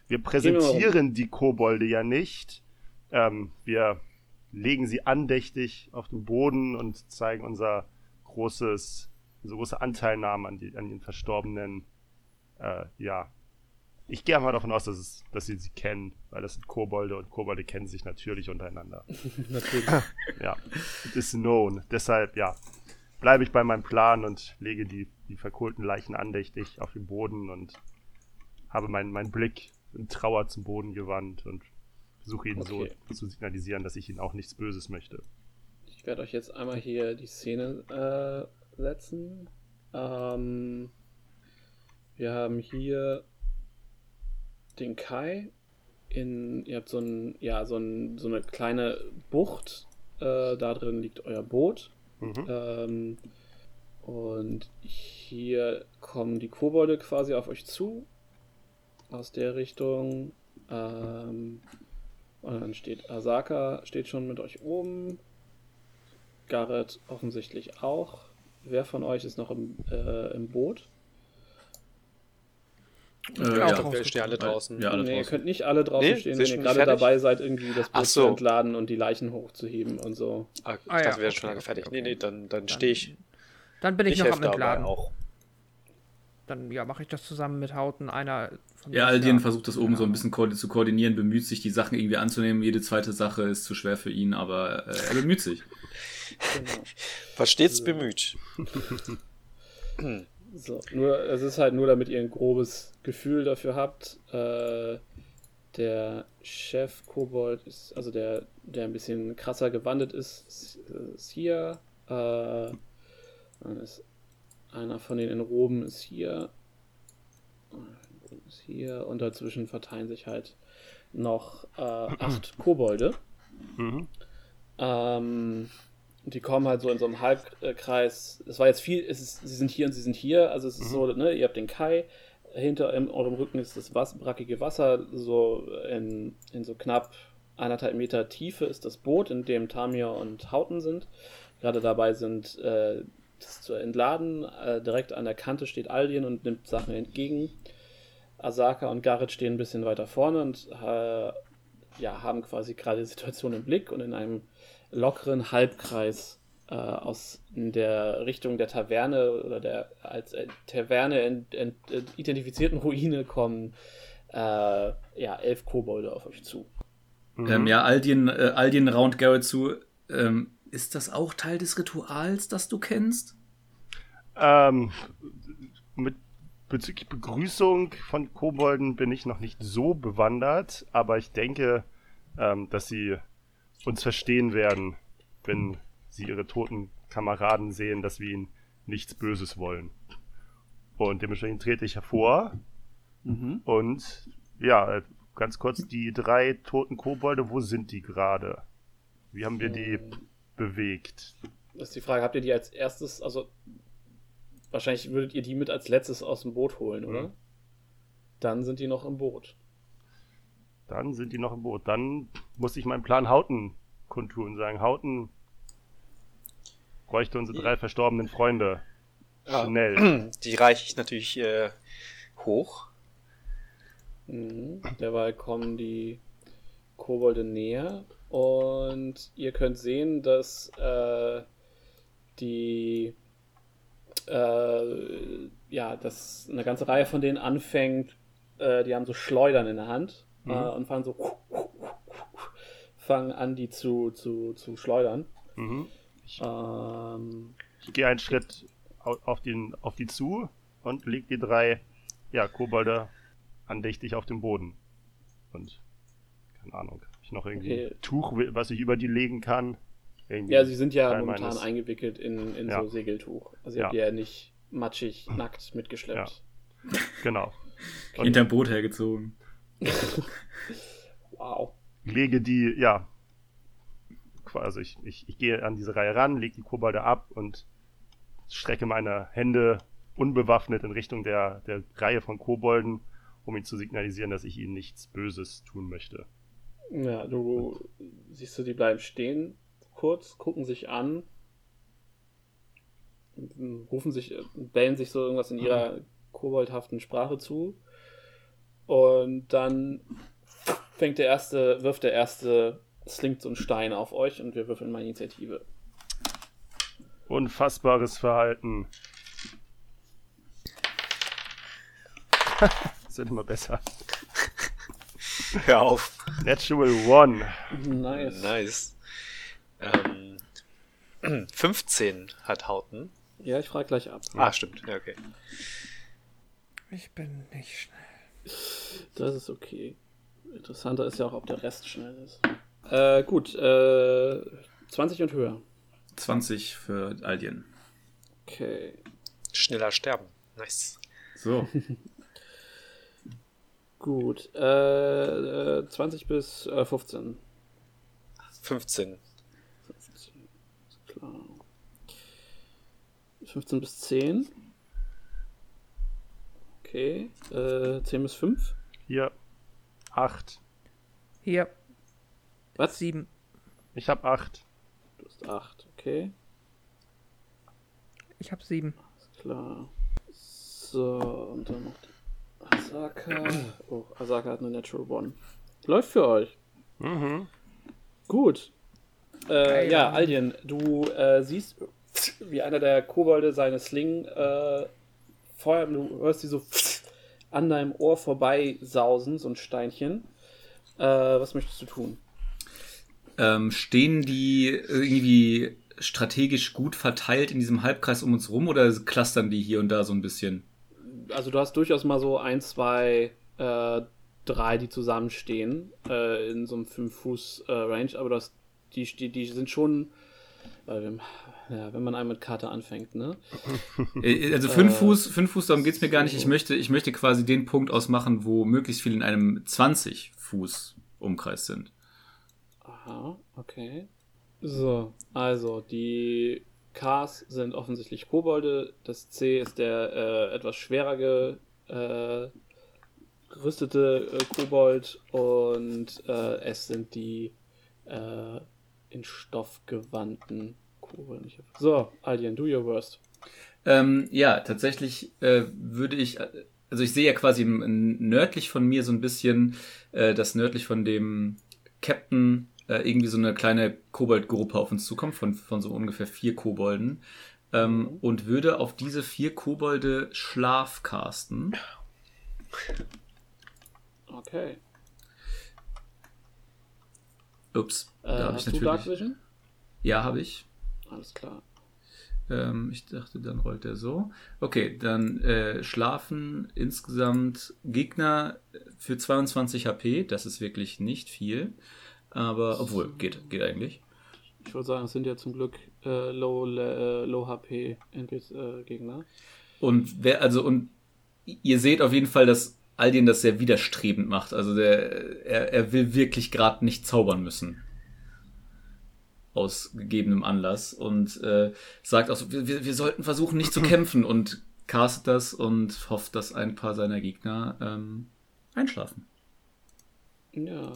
Wir präsentieren die Kobolde ja nicht. Ähm, wir legen sie andächtig auf den Boden und zeigen unser großes, unsere große Anteilnahme an, die, an den Verstorbenen. Äh, ja, ich gehe mal davon aus, dass, es, dass sie sie kennen, weil das sind Kobolde und Kobolde kennen sich natürlich untereinander. natürlich. ja, it is known. Deshalb, ja, bleibe ich bei meinem Plan und lege die, die verkohlten Leichen andächtig auf den Boden und habe meinen mein Blick in Trauer zum Boden gewandt und versuche ihnen okay. so zu signalisieren, dass ich ihnen auch nichts Böses möchte. Ich werde euch jetzt einmal hier die Szene äh, setzen. Ähm, wir haben hier den Kai in, ihr habt so, ein, ja, so, ein, so eine kleine Bucht, äh, da drin liegt euer Boot. Mhm. Ähm, und hier kommen die Kobolde quasi auf euch zu. Aus der Richtung. Ähm, und dann steht Asaka, steht schon mit euch oben. Garrett offensichtlich auch. Wer von euch ist noch im, äh, im Boot? Äh, ja, ja. wir stehen alle draußen. Ja, alle nee, draußen. ihr könnt nicht alle draußen nee, stehen, wenn ihr gerade dabei seid, irgendwie das Boot so. zu entladen und die Leichen hochzuheben und so. Ah, ich ah, dachte, ja, wir wären okay, schon lange fertig. Okay. Nee, nee, dann, dann, dann stehe ich. Dann bin ich, ich noch am Entladen. Auch. Dann ja, mache ich das zusammen mit Hauten. Einer von Ja, Aldien versucht das oben so ein bisschen ko zu koordinieren, bemüht sich, die Sachen irgendwie anzunehmen. Jede zweite Sache ist zu schwer für ihn, aber äh, er bemüht sich. Genau. War stets bemüht. So, nur, es ist halt nur, damit ihr ein grobes Gefühl dafür habt. Äh, der Chef Kobold ist, also der, der ein bisschen krasser gewandelt ist, ist, ist hier. Äh, ist einer von den in Roben ist hier. Ist hier. Und dazwischen verteilen sich halt noch äh, acht Kobolde. Mhm. Ähm, die kommen halt so in so einem Halbkreis. Es war jetzt viel, es ist, sie sind hier und sie sind hier. Also es ist mhm. so, ne, ihr habt den Kai, hinter in eurem Rücken ist das was, brackige Wasser, so in, in so knapp anderthalb Meter Tiefe ist das Boot, in dem Tamir und Hauten sind. Gerade dabei sind, äh, das zu entladen. Äh, direkt an der Kante steht Aldien und nimmt Sachen entgegen. Asaka und Garrett stehen ein bisschen weiter vorne und äh, ja, haben quasi gerade die Situation im Blick und in einem lockeren Halbkreis äh, aus der Richtung der Taverne oder der als äh, Taverne ent, ent, identifizierten Ruine kommen äh, ja, elf Kobolde auf euch zu. Mhm. Ähm, ja, Aldien, äh, Aldien raunt Garrett zu. Ähm, ist das auch Teil des Rituals, das du kennst? Ähm, mit bezüglich Begrüßung von Kobolden bin ich noch nicht so bewandert, aber ich denke, ähm, dass sie uns verstehen werden, wenn sie ihre toten Kameraden sehen, dass wir ihnen nichts Böses wollen. Und dementsprechend trete ich hervor. Mhm. Und ja, ganz kurz, die drei toten Kobolde, wo sind die gerade? Wie haben wir die ähm, bewegt? Das ist die Frage, habt ihr die als erstes, also wahrscheinlich würdet ihr die mit als letztes aus dem Boot holen, oder? Mhm. Dann sind die noch im Boot. Dann sind die noch im Boot. Dann muss ich meinen Plan Hauten kundtun, sagen, Hauten bräuchte unsere drei verstorbenen Freunde. Ja. Schnell. Die reiche ich natürlich äh, hoch. Mhm. Derweil kommen die Kobolde näher und ihr könnt sehen, dass äh, die äh, ja, dass eine ganze Reihe von denen anfängt, äh, die haben so Schleudern in der Hand Mhm. äh, und fangen so fangen an, die zu, zu, zu schleudern. Mhm. Ähm, Ich gehe einen Schritt au- auf, den, auf die zu und leg die drei ja, Kobolde andächtig auf den Boden. Und keine Ahnung, hab ich noch irgendwie Okay. Tuch, was ich über die legen kann. Irgendwie ja, sie sind ja Teil momentan meines- eingewickelt in, in Ja. so Segeltuch. Also ihr Ja. habt die ja nicht matschig, nackt mitgeschleppt. Genau. Und Hinterm Boot hergezogen. Wow. lege die, ja, also ich, ich, ich gehe an diese Reihe ran, lege die Kobolde ab und strecke meine Hände unbewaffnet in Richtung der, der Reihe von Kobolden, um ihnen zu signalisieren, dass ich ihnen nichts Böses tun möchte. Ja, du siehst du, die bleiben stehen, kurz, gucken sich an, rufen sich, bellen sich so irgendwas in ihrer koboldhaften Sprache zu. Und dann fängt der erste, wirft der erste, slingt so einen Stein auf euch und wir würfeln mal Initiative. Unfassbares Verhalten. wird immer besser. Hör auf. Natural One. Nice. Nice. Ähm, 15 hat Hauten. Ja, ich frage gleich ab. Ah, stimmt. Ja, okay. Ich bin nicht schnell. Das ist okay. Interessanter ist ja auch, ob der Rest schnell ist. Äh, gut, äh, 20 und höher. 20 für Aldien. Okay. Schneller sterben. Nice. So. Gut, äh, äh, 20 bis äh, 15. 15. 15, ist klar. 15 bis 10. Okay, äh, 10 bis 5. Hier. Acht. Hier, Was? sieben. Ich habe acht. Du hast 8, okay, Ich habe sieben. ist klar. So, und dann noch die Asaka. Oh, Asaka hat eine Natural One. Läuft für euch. Mhm. Gut. Äh, ja, Aldien, du äh, siehst, wie einer der Kobolde seine Sling äh, Feuer, du hörst die so an deinem Ohr vorbei sausen, so ein Steinchen. Äh, was möchtest du tun? Ähm, stehen die irgendwie strategisch gut verteilt in diesem Halbkreis um uns rum oder clustern die hier und da so ein bisschen? Also du hast durchaus mal so ein, zwei, äh, drei, die zusammenstehen äh, in so einem 5-Fuß-Range, aber das, die, die, die sind schon, äh, ja, wenn man einmal mit Karte anfängt, ne? Äh, Also fünf Fuß, fünf Fuß, darum geht's mir gar nicht. Ich möchte, ich möchte quasi den Punkt ausmachen, wo möglichst viel in einem 20 Fuß Umkreis sind. Aha, okay. So, also die Ks sind offensichtlich Kobolde, das C ist der äh, etwas schwerer ge, äh, gerüstete äh, Kobold und äh, S sind die äh, in Stoff gewandten. So, Alien, do your worst. Ähm, ja, tatsächlich äh, würde ich, äh, also ich sehe ja quasi nördlich von mir so ein bisschen, äh, dass nördlich von dem Captain äh, irgendwie so eine kleine Koboldgruppe auf uns zukommt, von, von so ungefähr vier Kobolden. Ähm, Und würde auf diese vier Kobolde Schlaf casten. Okay. Ups, Äh, da habe hast ich du Dark natürlich. Vision? Ja, habe ich. Alles klar. Ähm, ich dachte, dann rollt er so. Okay, dann äh, schlafen insgesamt Gegner für 22 HP. Das ist wirklich nicht viel. Aber, obwohl, geht, geht eigentlich. Ich würde sagen, es sind ja zum Glück äh, Low, äh, Low HP äh, Gegner. Und wer, also, und ihr seht auf jeden Fall, dass Aldin das sehr widerstrebend macht. Also der, er, er will wirklich gerade nicht zaubern müssen. Aus gegebenem Anlass. Und äh, sagt auch so, wir, wir sollten versuchen, nicht zu kämpfen. Und castet das und hofft, dass ein paar seiner Gegner ähm, einschlafen. Ja.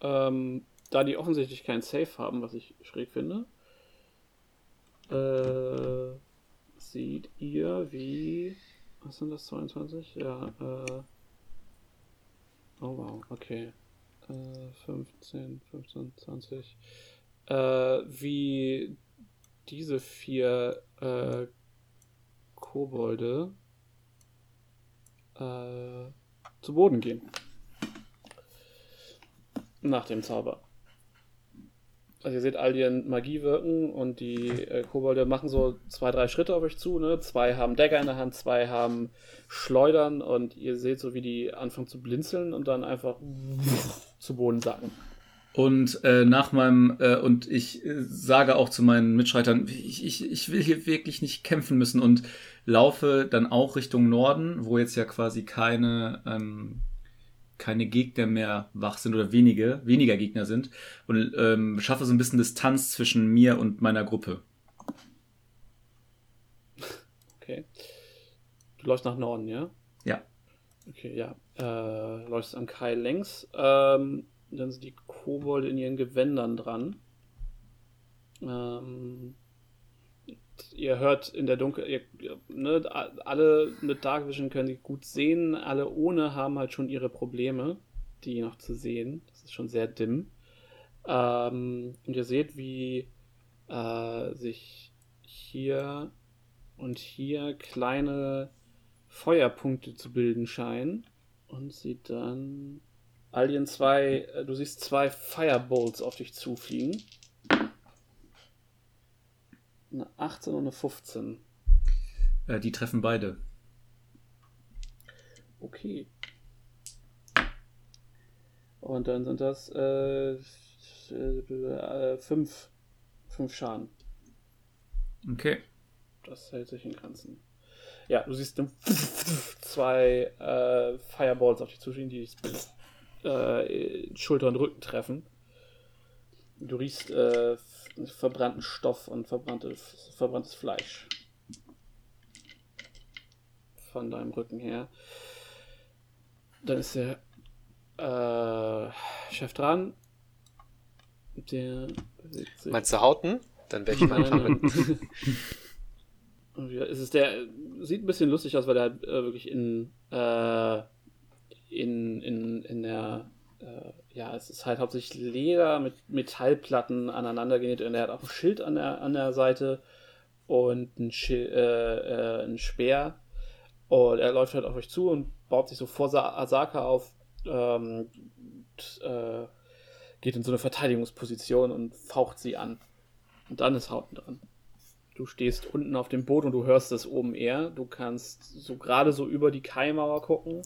Ähm, da die offensichtlich kein Safe haben, was ich schräg finde, äh, seht ihr, wie. Was sind das? 22? Ja, äh. Oh wow, okay. Äh, 15, 15, 20. Äh, wie diese vier äh, Kobolde äh, zu Boden gehen. Nach dem Zauber. Also ihr seht all ihren Magie wirken und die äh, Kobolde machen so zwei, drei Schritte auf euch zu. Ne? Zwei haben Dagger in der Hand, zwei haben Schleudern und ihr seht so, wie die anfangen zu blinzeln und dann einfach zu Boden sacken. Und äh, nach meinem, äh, und ich äh, sage auch zu meinen Mitschreitern, ich, ich, ich will hier wirklich nicht kämpfen müssen und laufe dann auch Richtung Norden, wo jetzt ja quasi keine, ähm, keine Gegner mehr wach sind oder wenige, weniger Gegner sind und ähm, schaffe so ein bisschen Distanz zwischen mir und meiner Gruppe. Okay. Du läufst nach Norden, ja? Ja. Okay, ja. Äh, läufst am Kai längs. Ähm, dann sind die Kobolde in ihren Gewändern dran. Ähm, ihr hört in der Dunkel, ihr, ne, alle mit Dark Vision können sie gut sehen, alle ohne haben halt schon ihre Probleme, die noch zu sehen. Das ist schon sehr dimm. Ähm, und ihr seht, wie äh, sich hier und hier kleine Feuerpunkte zu bilden scheinen. Und sie dann Alien 2, äh, du siehst zwei Firebolts auf dich zufliegen. Eine 18 und eine 15. Äh, die treffen beide. Okay. Und dann sind das äh, äh, fünf, fünf Schaden. Okay. Das hält sich in Grenzen. Ja, du siehst zwei äh, Fireballs auf dich zufliegen, die äh, Schulter und Rücken treffen. Du riechst äh, verbrannten Stoff und verbrannte, verbranntes Fleisch. Von deinem Rücken her. Dann ist der äh, Chef dran. Der Meinst du Hauten? Dann werde ich mal anfangen mit. es ist der. Sieht ein bisschen lustig aus, weil er halt, äh, wirklich in. Äh, in, in, in der, äh, ja, es ist halt hauptsächlich Leder mit Metallplatten aneinander genäht und er hat auch ein Schild an der, an der Seite und ein, Schild, äh, äh, ein Speer und er läuft halt auf euch zu und baut sich so vor Asaka auf, ähm, und, äh, geht in so eine Verteidigungsposition und faucht sie an. Und dann ist Hauten dran. Du stehst unten auf dem Boot und du hörst es oben eher. Du kannst so gerade so über die Kaimauer gucken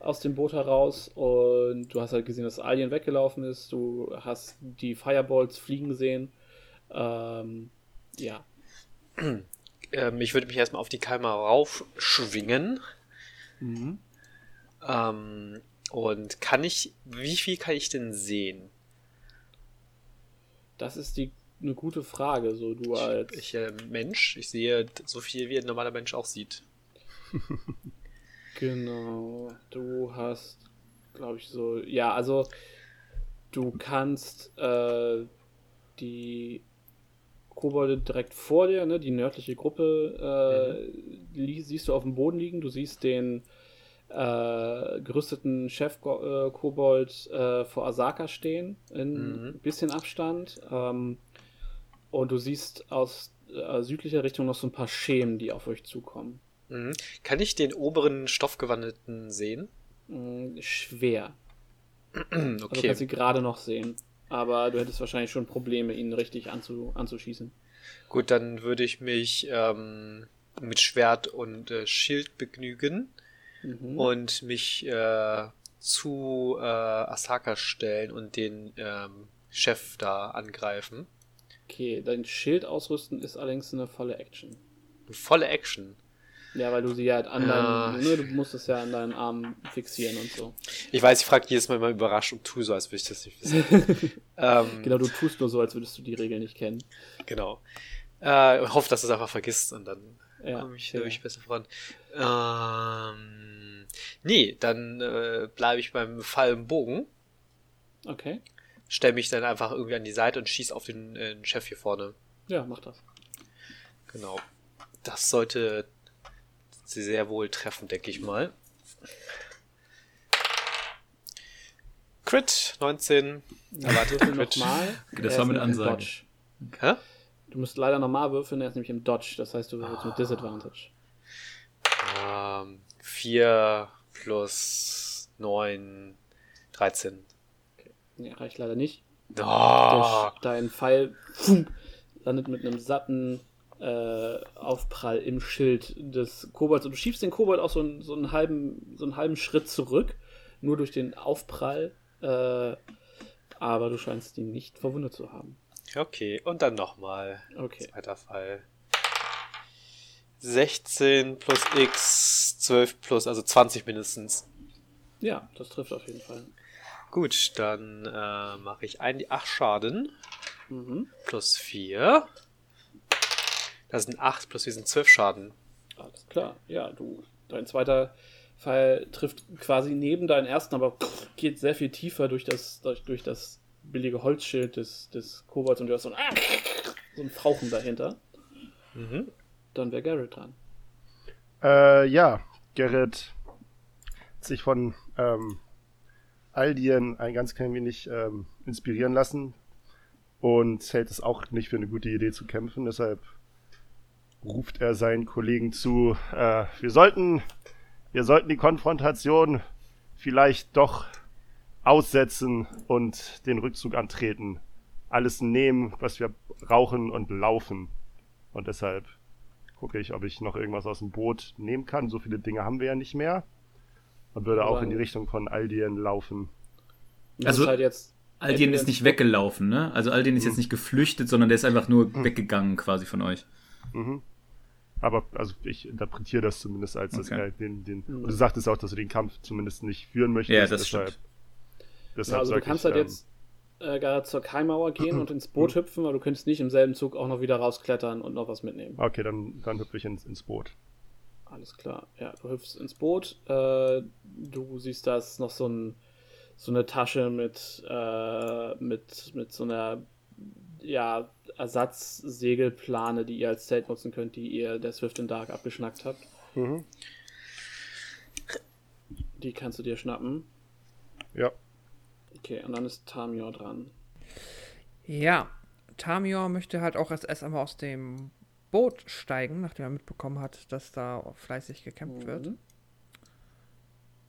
aus dem Boot heraus und du hast halt gesehen, dass Alien weggelaufen ist. Du hast die Fireballs fliegen gesehen. Ähm, ja. Ähm, ich würde mich erstmal auf die Kamera raufschwingen. Mhm. Ähm, und kann ich, wie viel kann ich denn sehen? Das ist die eine gute Frage. So du als ich, ich äh, Mensch, ich sehe so viel, wie ein normaler Mensch auch sieht. Genau. Du hast, glaube ich, so. Ja, also du kannst äh, die Kobolde direkt vor dir, ne, die nördliche Gruppe, äh, mhm. siehst du auf dem Boden liegen. Du siehst den äh, gerüsteten Chef-Kobold äh, vor Asaka stehen, in mhm. ein bisschen Abstand. Ähm, und du siehst aus äh, südlicher Richtung noch so ein paar Schemen, die auf euch zukommen. Mhm. Kann ich den oberen Stoffgewandeten sehen? Mhm, schwer. okay. Also du kannst sie gerade noch sehen. Aber du hättest wahrscheinlich schon Probleme, ihn richtig anzu, anzuschießen. Gut, dann würde ich mich ähm, mit Schwert und äh, Schild begnügen mhm. und mich äh, zu äh, Asaka stellen und den ähm, Chef da angreifen. Okay, dein Schild ausrüsten ist allerdings eine volle Action. Eine volle Action? Ja, weil du sie halt an deinen, ne, du musst es ja an deinen Arm fixieren und so. Ich weiß, ich frage jedes Mal immer überrascht und tu so, als würde ich das nicht wissen. ähm, genau, du tust nur so, als würdest du die Regel nicht kennen. Genau. Äh, hoffe, dass du es einfach vergisst und dann ja, komme ich, ja. ich besser voran. Ähm, nee, dann äh, bleibe ich beim Fall im Bogen. Okay. Stell mich dann einfach irgendwie an die Seite und schieß auf den, äh, den Chef hier vorne. Ja, mach das. Genau. Das sollte sie sehr wohl treffen, denke ich mal. Crit, 19. Erwartet Würfel Crit. nochmal. Das Er war mit Ansage. Hä? Du musst leider normal würfeln, er ist nämlich im Dodge. Das heißt, du würfelst mit Disadvantage. Ähm, 4 plus 9, 13. Nee, reicht leider nicht. Oh, Der, Sch- dein Pfeil landet mit einem satten äh, Aufprall im Schild des Kobolds und du schiebst den Kobold auch so einen, so einen, halben, so einen halben Schritt zurück, nur durch den Aufprall, äh, aber du scheinst ihn nicht verwundet zu haben. okay, und dann nochmal. Okay. Zweiter Fall. 16 plus x, 12 plus, also 20 mindestens. Ja, das trifft auf jeden Fall. Gut, dann äh, mache ich ein, 8 Schaden Mhm. plus 4. Das sind 8 plus 4 sind 12 Schaden. Alles klar. Ja, du, dein zweiter Pfeil trifft quasi neben deinen ersten, aber geht sehr viel tiefer durch das, durch, durch das billige Holzschild des, des Kobolds und du hast so ein, so ein Fauchen dahinter. Mhm. Dann wäre Garrett dran. Äh, ja, Gerrit hat sich von ähm, Aldien ein ganz klein wenig ähm, inspirieren lassen und hält es auch nicht für eine gute Idee zu kämpfen. Deshalb ruft er seinen Kollegen zu, äh, wir sollten, wir sollten die Konfrontation vielleicht doch aussetzen und den Rückzug antreten. Alles nehmen, was wir rauchen und laufen. Und deshalb gucke ich, ob ich noch irgendwas aus dem Boot nehmen kann. So viele Dinge haben wir ja nicht mehr. Und würde auch in die Richtung von Aldien laufen. Also- halt jetzt Aldien ist nicht weggelaufen, ne? Also Aldien ist jetzt nicht geflüchtet, sondern der ist einfach nur weggegangen quasi von euch. Mhm. Aber also ich interpretiere das zumindest als, dass Okay. er den, den. Mhm. Und du sagtest auch, dass du den Kampf zumindest nicht führen möchtest. Ja, das deshalb, stimmt. deshalb Ja, also du kannst ich, halt ähm, jetzt äh, gerade zur Kaimauer gehen und ins Boot hüpfen, aber du könntest nicht im selben Zug auch noch wieder rausklettern und noch was mitnehmen. Okay, dann, dann hüpfe ich ins, ins Boot. Alles klar. Ja, du hüpfst ins Boot. Äh, du siehst, da ist noch so, ein, so eine Tasche mit, äh, mit, mit so einer ja, Ersatzsegelplane, die ihr als Zelt nutzen könnt, die ihr der Swift in Dark abgeschnackt habt. Mhm. Die kannst du dir schnappen. Ja. Okay, und dann ist Tamior dran. Ja, Tamior möchte halt auch erst einmal aus dem Boot steigen, nachdem er mitbekommen hat, dass da fleißig gekämpft wird. Mhm.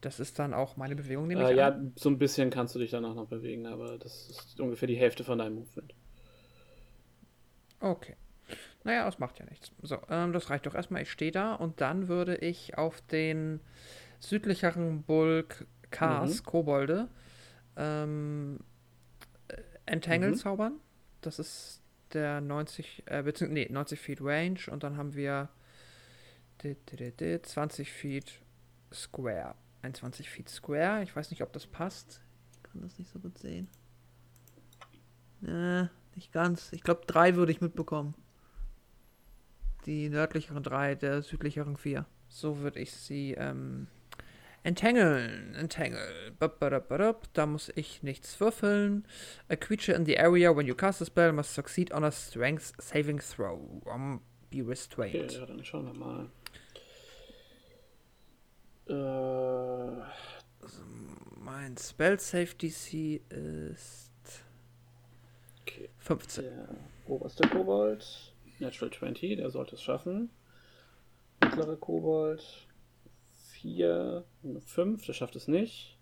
Das ist dann auch meine Bewegung, nehme Äh, ich ja, an. so ein bisschen kannst du dich danach noch bewegen, aber das ist ungefähr die Hälfte von deinem Movement. Okay. Naja, das macht ja nichts. So, ähm, das reicht doch erstmal. Ich stehe da und dann würde ich auf den südlicheren Bulk Kars, Mhm. Kobolde, ähm, äh, Entangle Mhm. zaubern. Das ist der 90, äh, beziehungsweise, nee, 90 Feet Range und dann haben wir di- di- di- di, 20 Feet Square. 21 Feet Square. Ich weiß nicht, ob das passt. Ich kann das nicht so gut sehen. Äh, nicht ganz. Ich glaube, drei würde ich mitbekommen. Die nördlicheren drei, der südlicheren vier. So würde ich sie ähm, entangeln. Entangle. Da muss ich nichts würfeln. A creature in the area when you cast a spell must succeed on a strength saving throw. Um, be Okay, restrained. ja, dann schauen wir mal. Äh, Mein Spell Save DC ist okay. 15. Der oberste Kobold, Natural 20, der sollte es schaffen. Mittlere Kobold, 4, 5, der schafft es nicht.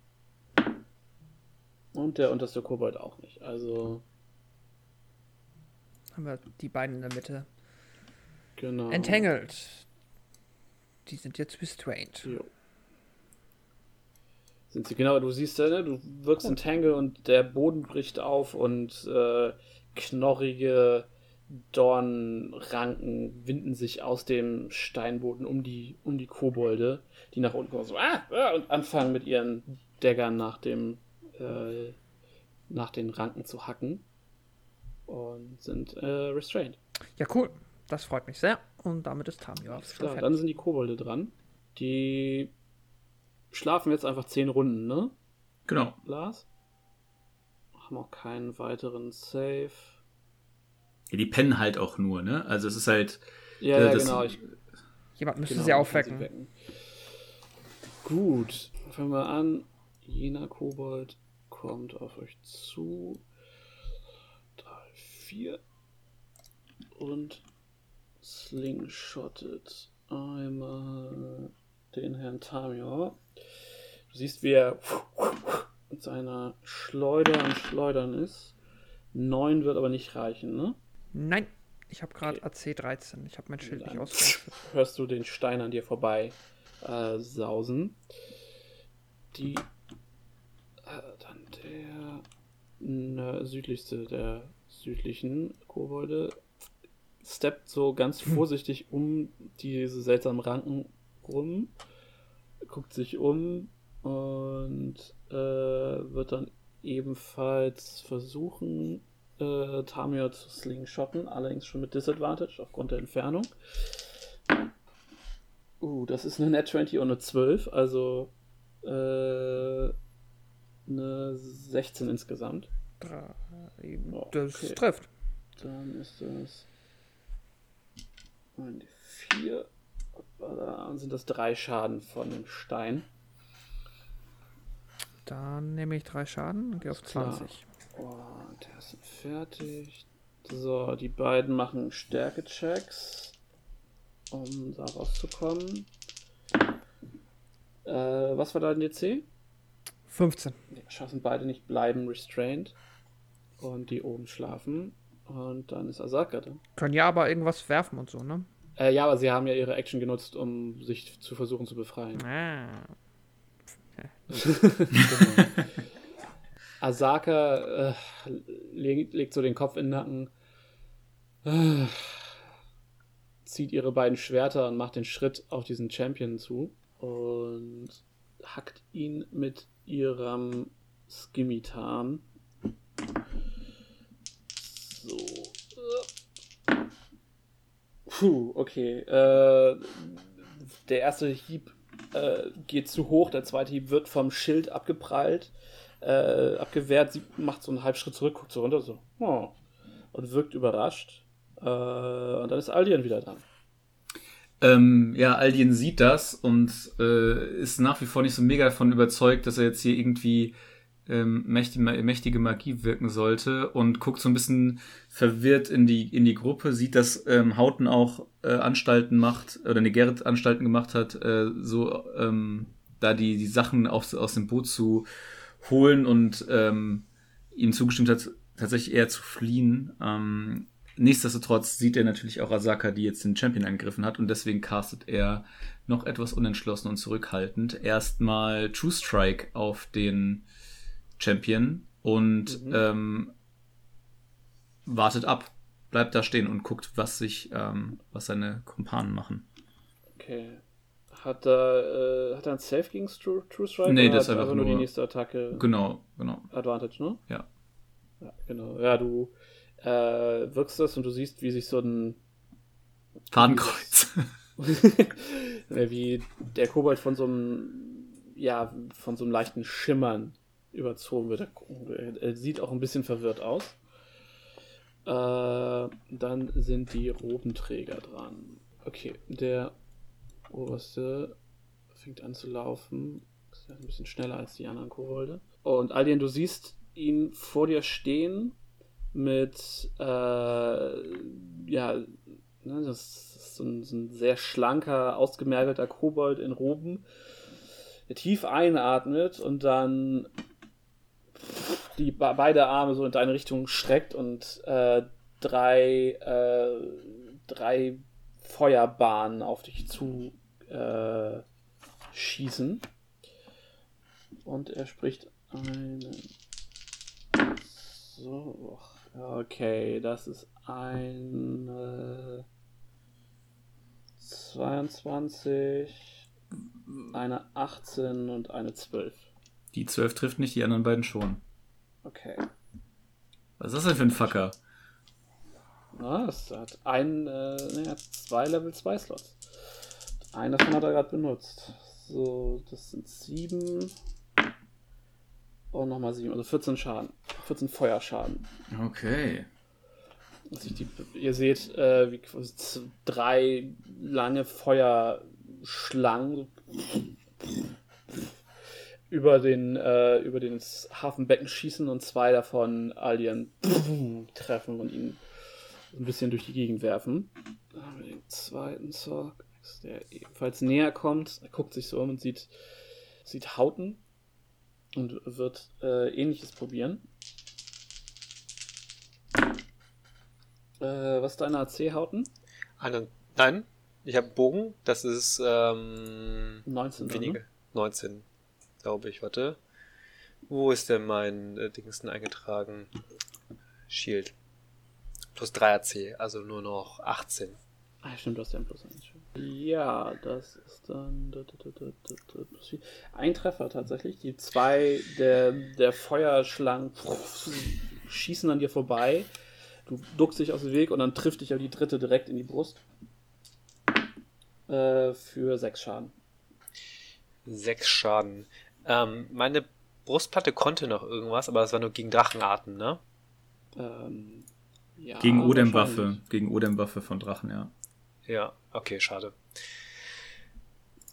Und der unterste Kobold auch nicht. Also, Haben wir die beiden in der Mitte. genau. Entangled. Die sind jetzt restrained. Jo. Sind sie, genau, du siehst, äh, ne, du wirkst in Tangle und der Boden bricht auf und äh, knorrige Dornranken winden sich aus dem Steinboden um die, um die Kobolde, die nach unten kommen so, ah, ah, und anfangen mit ihren Daggern nach dem äh, nach den Ranken zu hacken und sind äh, restrained. Ja, cool. Das freut mich sehr. Und damit ist Tamio schon klar, dann sind die Kobolde dran. Die schlafen jetzt einfach zehn Runden, ne? Genau. Lars? Haben auch keinen weiteren Save. Ja, die pennen halt auch nur, ne? Also es ist halt. Ja, äh, ja das- genau. Ich, Jemand müsste genau, sie aufwecken. wecken. Gut, fangen wir an. Jener Kobold kommt auf euch zu. Drei, vier. Und slingshottet einmal den Herrn Tamior. Du siehst, wie er mit seiner Schleuder am Schleudern ist. Neun wird aber nicht reichen, ne? Nein, ich habe gerade AC13. Ich habe mein Schild nicht Dann ausgerüstet. hörst du den Stein an dir vorbei äh, sausen. Die äh, dann der nö- südlichste der südlichen Kobolde steppt so ganz vorsichtig um diese seltsamen Ranken rum, guckt sich um und äh, wird dann ebenfalls versuchen, äh, Tamir zu slingshotten, allerdings schon mit Disadvantage aufgrund der Entfernung. Uh, das ist eine Net 20 und eine 12, also äh, eine 16 insgesamt. Drei, Oh, das okay. trifft. Dann ist das ein D4. Dann sind das drei Schaden von dem Stein. Dann nehme ich drei Schaden und gehe auf Klar. 20. Und der ist fertig. So, die beiden machen Stärke-Checks, um da rauszukommen. Äh, was war dein DC? 15. Die schaffen beide nicht, bleiben restrained. Und die oben schlafen. Und dann ist Asaka da. Können ja aber irgendwas werfen und so, ne? Äh, ja, aber sie haben ja ihre Action genutzt, um sich zu versuchen zu befreien. Ah. Genau. Asaka äh, legt, legt so den Kopf in den Nacken, äh, zieht ihre beiden Schwerter und macht den Schritt auf diesen Champion zu und hackt ihn mit ihrem Skimitan. So. äh. Puh, okay. Äh, der erste Hieb äh, geht zu hoch, der zweite Hieb wird vom Schild abgeprallt, äh, abgewehrt, sie macht so einen Halbschritt zurück, guckt so runter, so, oh, und wirkt überrascht. Äh, und dann ist Aldian wieder dran. Ähm, ja, Aldien sieht das und äh, ist nach wie vor nicht so mega davon überzeugt, dass er jetzt hier irgendwie ähm, mächtige, Magie wirken sollte und guckt so ein bisschen verwirrt in die, in die Gruppe, sieht, dass ähm, Hauten auch äh, Anstalten macht, oder eine Gerrit Anstalten gemacht hat, äh, so ähm, da die, die Sachen aus, aus dem Boot zu holen und ähm, ihm zugestimmt hat, tatsächlich eher zu fliehen. Ähm, nichtsdestotrotz sieht er natürlich auch Asaka, die jetzt den Champion angegriffen hat und deswegen castet er noch etwas unentschlossen und zurückhaltend. Erstmal True Strike auf den Champion und Mhm. ähm, wartet ab, bleibt da stehen und guckt, was sich, ähm, was seine Kumpanen machen. Okay. Hat er, äh, hat er ein Safe gegen True, True Strike? Nee, das ist einfach nur die nur- nächste Attacke Genau, genau. Advantage, ne? Ja. Ja, genau. Ja, du äh, wirkst das und du siehst, wie sich so ein Fadenkreuz. Wie der Kobold von so einem, ja, von so einem leichten Schimmern überzogen wird. Er, er sieht auch ein bisschen verwirrt aus. Äh, dann sind die Robenträger dran. Okay, der oberste fängt an zu laufen. Ist ein bisschen schneller als die anderen Kobolde. Und Alien, du siehst ihn vor dir stehen mit, äh, ja, ne, das ist so ein, so ein sehr schlanker, ausgemergelter Kobold in Roben, der tief einatmet und dann die be- beide Arme so in deine Richtung streckt und äh, drei, äh, drei Feuerbahnen auf dich zu äh, schießen. Und er spricht einen. So, okay, das ist eine 22, eine 18 und eine 12. Die 12 trifft nicht, die anderen beiden schon. Okay. Was ist das denn für ein Fucker? Na, es hat ein, äh, ne, er hat zwei Level 2 Slots. Einen davon hat er gerade benutzt. So, das sind sieben. Und nochmal 7, also 14 Schaden. 14 Feuerschaden. Okay. Also die, ihr seht, äh, wie quasi drei lange Feuerschlangen über den äh, über das Hafenbecken schießen und zwei davon Alien treffen und ihn ein bisschen durch die Gegend werfen. Dann haben wir den zweiten Zorg, der ebenfalls näher kommt. Er guckt sich so um und sieht, sieht Hauten und wird äh, ähnliches probieren. Äh, was ist deine AC, Hauten? Eine, nein, ich habe Bogen. Das ist ähm, 19. weniger. Ne? 19, glaube ich. Warte. Wo ist denn mein äh, Dingsten eingetragen? Shield. Plus 3 AC, also nur noch 18. Ah, stimmt, du hast ja ein Plus 1. Ja, das ist dann ein Treffer tatsächlich. Die zwei der, der Feuerschlangen schießen an dir vorbei. Du duckst dich aus dem Weg und dann trifft dich aber die dritte direkt in die Brust. Äh, für sechs Schaden. Sechs Schaden. Ähm, meine Brustplatte konnte noch irgendwas, aber es war nur gegen Drachenarten, ne? Ähm, ja, Gegen Odem-Waffe. Gegen Odem-Waffe von Drachen, ja. Ja, okay, schade.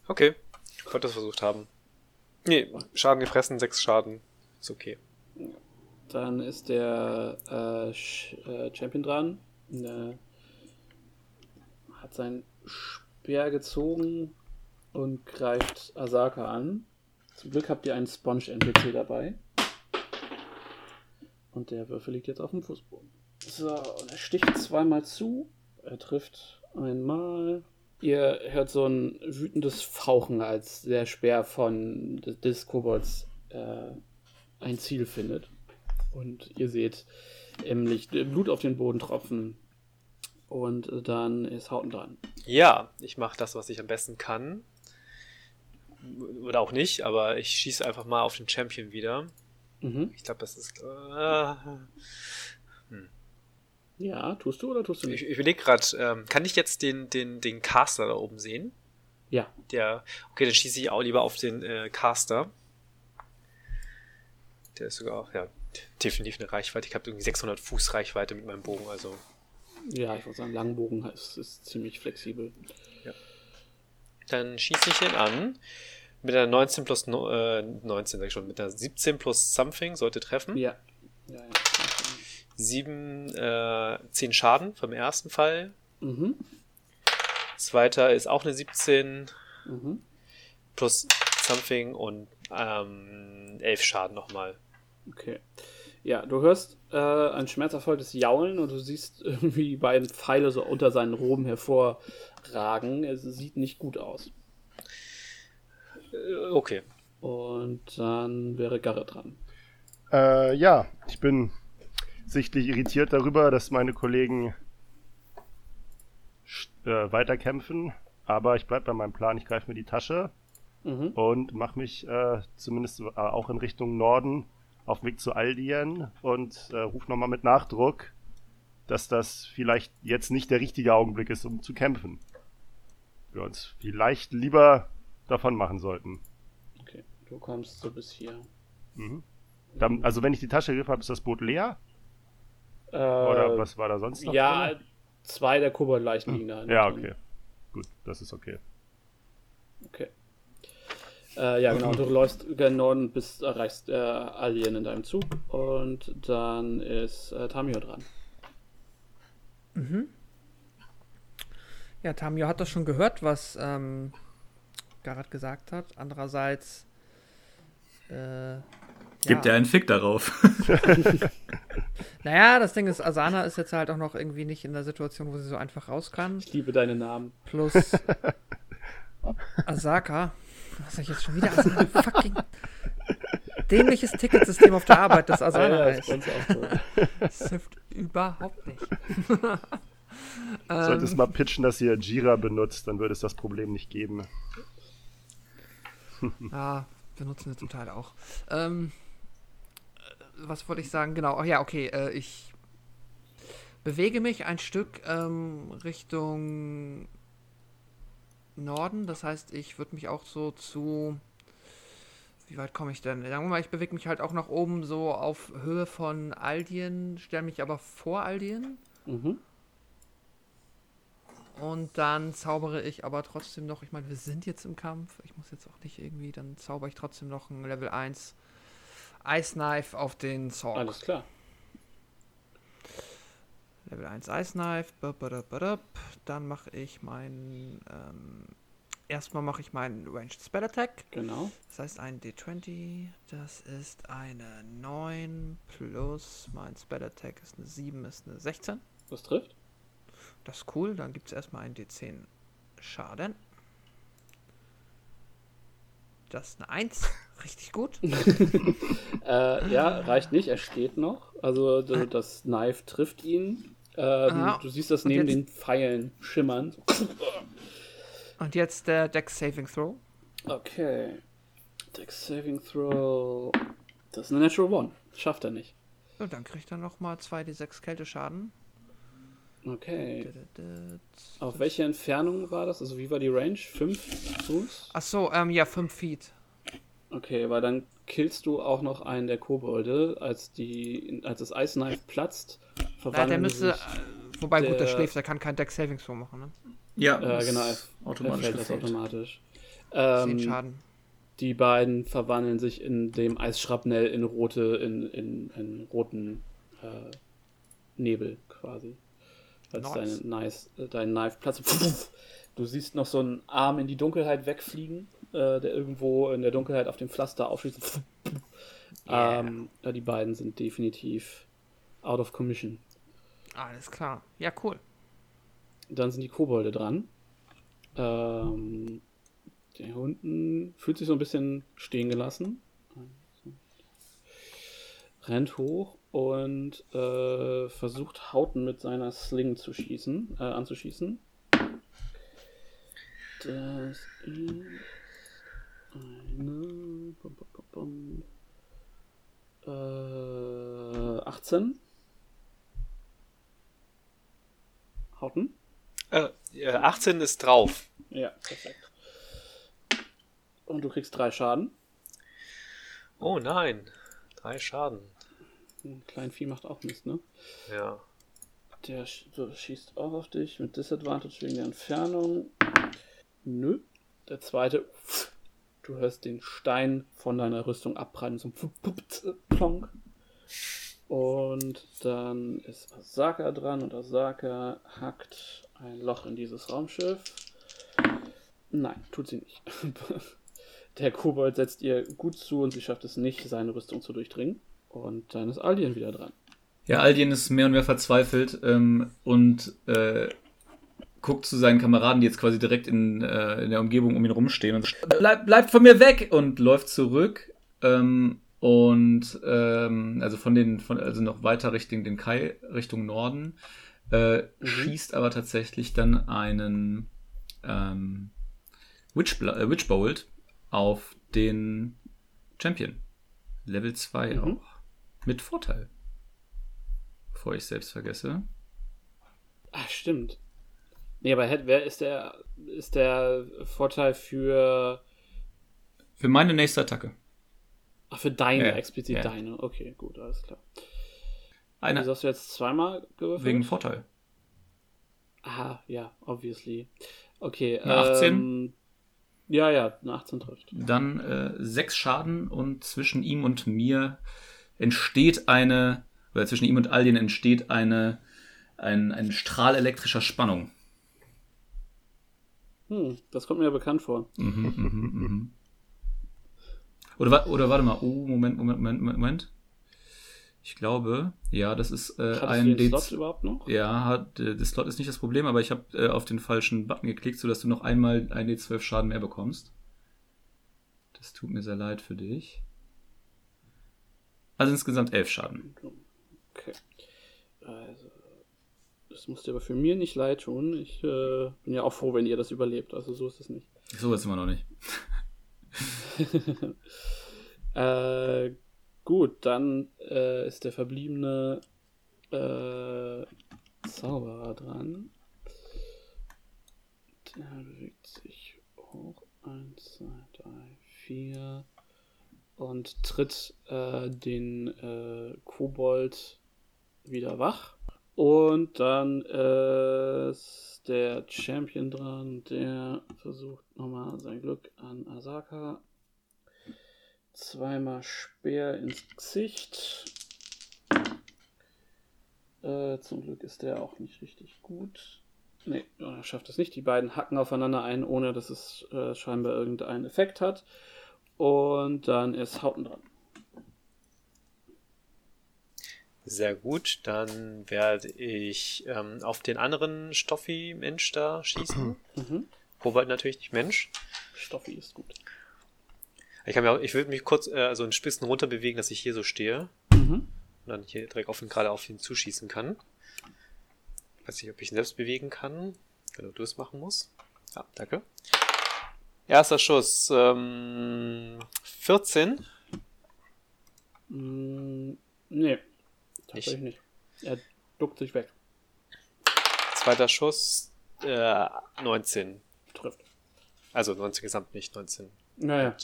Okay, ich wollte das versucht haben. Nee, Schaden gefressen, sechs Schaden. Ist okay. Dann ist der äh, Sch äh, Champion dran. Ne, hat sein Speer gezogen und greift Asaka an. Zum Glück habt ihr einen Sponge-NPC dabei. Und der Würfel liegt jetzt auf dem Fußboden. So, und er sticht zweimal zu. Er trifft einmal. Ihr hört so ein wütendes Fauchen, als der Speer von des- Kobolds äh, ein Ziel findet. Und ihr seht im Licht äh, Blut auf den Boden tropfen. Und dann ist Hauten dran. Ja, ich mache das, was ich am besten kann. Oder auch nicht, aber ich schieße einfach mal auf den Champion wieder. Mhm. Ich glaube, das ist. Äh, Ja, tust du oder tust du ich nicht? ich überlege gerade, ähm, kann ich jetzt den, den, den Caster da oben sehen? Ja. Der. Okay, dann schieße ich auch lieber auf den äh, Caster. Der ist sogar, ja, definitiv eine Reichweite. Ich habe irgendwie 600 Fuß Reichweite mit meinem Bogen, also. Ja, ich würde sagen, Langbogen ist, ist ziemlich flexibel. Dann schieße ich ihn an. Mit einer 19 plus no, äh, 19, sag ich schon, mit einer 17 plus something sollte treffen. Ja. Ja, ja. 7, äh, 10 Schaden vom ersten Fall. Mhm. Zweiter ist auch eine 17 Mhm. plus something und ähm, 11 Schaden nochmal. Okay. Ja, du hörst äh, ein schmerzerfolges Jaulen und du siehst irgendwie die beiden Pfeile so unter seinen Roben hervorragen. Es sieht nicht gut aus. Äh, okay. Und dann wäre Garrett dran. Äh, ja, ich bin sichtlich irritiert darüber, dass meine Kollegen äh, weiterkämpfen. Aber ich bleibe bei meinem Plan. Ich greife mir die Tasche Mhm. und mache mich äh, zumindest äh, auch in Richtung Norden auf dem Weg zu Aldien und äh, rufe nochmal mit Nachdruck, dass das vielleicht jetzt nicht der richtige Augenblick ist, um zu kämpfen. Wir uns vielleicht lieber davon machen sollten. Okay, du kommst so bis hier. Mhm. Dann, also wenn ich die Tasche gegriffen habe, ist das Boot leer? Äh, Oder was war da sonst noch? Ja, drin? zwei der Koboldleichen liegen da. Ja, drin. okay. Gut, das ist okay. Okay. Äh, ja, genau. Du läufst gen Norden und bist, erreichst äh, Alien in deinem Zug. Und dann ist äh, Tamio dran. Ja, Tamio hat das schon gehört, was ähm, Garat gesagt hat. Andererseits. Äh, Gibt ja. er einen Fick darauf. Naja, das Ding ist, Asana ist jetzt halt auch noch irgendwie nicht in der Situation, wo sie so einfach raus kann. Ich liebe deine Namen. Plus Asaka. Was sag ich jetzt schon wieder? Asana, fucking dämliches Ticketsystem auf der Arbeit, das Asana Ja, ist heißt. bei uns auch so. Das hilft überhaupt nicht. Solltest ähm, mal pitchen, dass ihr Jira benutzt, dann würde es das Problem nicht geben. ja, benutzen wir zum Teil auch. Ähm, äh, was wollte ich sagen? Genau, ach ja, okay, äh, ich bewege mich ein Stück ähm, Richtung Norden. Das heißt, ich würde mich auch so zu wie weit komme ich denn? Sagen wir mal, ich bewege mich halt auch nach oben so auf Höhe von Aldien, stelle mich aber vor Aldien. Mhm. Und dann zaubere ich aber trotzdem noch, ich meine, wir sind jetzt im Kampf. Ich muss jetzt auch nicht irgendwie, dann zauber ich trotzdem noch ein Level 1 Ice Knife auf den Zorg. Alles klar. Level 1 Ice Knife. Dann mache ich meinen. Ähm, erstmal mache ich meinen Ranged Spell Attack. Genau. Das heißt ein D20. Das ist eine 9 plus mein Spell Attack ist eine 7, ist eine 16. Was trifft? Das ist cool. Dann gibt es erstmal einen D10 Schaden. Das ist eine 1. Richtig gut. Äh, ja, reicht nicht. Er steht noch. Also d- das Knife trifft ihn. Ähm, du siehst das neben den Pfeilen schimmern. Und jetzt der Dex Saving Throw. Okay. Dex Saving Throw. Das ist eine Natural One. Schafft er nicht. Und dann kriegt er nochmal 2d6 Kälteschaden. Okay. Auf welche Entfernung war das? Also wie war die Range? Fünf Fuß? Ach so, ähm, ja, 5 Feet. Okay, weil dann killst du auch noch einen der Kobolde, als die, als das Ice Knife platzt. Ja, der müsste. sich- Äh, wobei, gut, der der- schläft, der kann kein Dex Saving Throw machen, ne? Ja, Äh, genau, automatisch fällt das automatisch. 10 Ähm, Schaden. die beiden verwandeln sich in dem Eisschrapnell in rote, in, in, in roten äh, Nebel quasi. Als Nice. dein, nice, äh, dein Knife platzt. Du siehst noch so einen Arm in die Dunkelheit wegfliegen, äh, der irgendwo in der Dunkelheit auf dem Pflaster aufschießt. Yeah. Ähm, ja, die beiden sind definitiv out of commission. Alles klar. Ja, cool. Dann sind die Kobolde dran. Ähm, der unten fühlt sich so ein bisschen stehen gelassen. Rennt hoch und äh, versucht Hauten mit seiner Sling zu schießen, äh, anzuschießen. Das ist eine bum, bum, bum. Äh, 18. Hauten? Äh, äh, 18 ist drauf. Ja, perfekt. Und du kriegst drei Schaden. Oh nein. Drei Schaden. Ein Kleinvieh macht auch Mist, ne? Ja. Der schießt auch auf dich mit Disadvantage wegen der Entfernung. Nö. Der zweite. Du hörst den Stein von deiner Rüstung abprallen. So plonk. Und dann ist Osaka dran und Osaka hackt ein Loch in dieses Raumschiff. Nein, tut sie nicht. Der Kobold setzt ihr gut zu und sie schafft es nicht, seine Rüstung zu durchdringen. Und dann ist Aldien wieder dran. Ja, Aldien ist mehr und mehr verzweifelt ähm, und äh, guckt zu seinen Kameraden, die jetzt quasi direkt in, äh, in der Umgebung um ihn rumstehen und sagt, Bleib, bleibt von mir weg und läuft zurück ähm, und ähm, also von den von also noch weiter Richtung den Kai Richtung Norden äh, schießt aber tatsächlich dann einen ähm, Witch, äh, Witch Bolt auf den Champion Level 2 Mhm. auch mit Vorteil bevor ich selbst vergesse. Ah, stimmt. Nee, aber wer ist der, ist der Vorteil für, Für meine nächste Attacke. ach, für deine, Ja, explizit ja. deine. Okay, gut, alles klar. Eine Wieso hast du jetzt zweimal gewürfelt? wegen Vorteil. Aha, ja, obviously. Okay, Eine 18? Ähm, ja, ja, eine 18 trifft. Dann äh, sechs Schaden und zwischen ihm und mir entsteht eine, oder zwischen ihm und Alien entsteht eine, ein, ein Strahl elektrischer Spannung. Hm, das kommt mir ja bekannt vor. Mhm, mhm, mhm. Oder, oder warte mal, oh, Moment, Moment, Moment, Moment. Ich glaube, ja, das ist äh, ein den Slot überhaupt noch? Ja, hat, äh, das Slot ist nicht das Problem, aber ich habe äh, auf den falschen Button geklickt, sodass du noch einmal ein D12 Schaden mehr bekommst. Das tut mir sehr leid für dich. Also insgesamt elf Schaden. Okay. Also, das musst dir aber für mir nicht leid tun. Ich äh, bin ja auch froh, wenn ihr das überlebt. Also so ist es nicht. So ist immer noch nicht. Äh, gut, dann äh, ist der verbliebene äh, Zauberer dran. Der bewegt sich hoch. Eins, zwei, drei, vier. und tritt äh, den äh, Kobold wieder wach. Und dann ist der Champion dran, der versucht nochmal sein Glück an Asaka. Zweimal Speer ins Gesicht. Äh, zum Glück ist der auch nicht richtig gut. Nee, er schafft es nicht. Die beiden hacken aufeinander ein, ohne dass es äh, scheinbar irgendeinen Effekt hat. Und dann ist Hauten dran. Sehr gut, dann werde ich ähm, auf den anderen Stoffi-Mensch da schießen. Mhm. Kobold natürlich nicht Mensch. Stoffi ist gut. Ich, kann mir auch, ich würde mich kurz äh, so einen Spitzen runter bewegen, dass ich hier so stehe. Mhm. Und dann hier direkt ihn, gerade auf ihn zuschießen kann. Weiß nicht, ob ich ihn selbst bewegen kann. Wenn du es machen musst. Ja, danke. Erster Schuss. Ähm, 14. Mm, nee, tatsächlich nicht. Er duckt sich weg. Zweiter Schuss. Äh, 19. Trifft. Also 19 gesamt, nicht 19. Naja,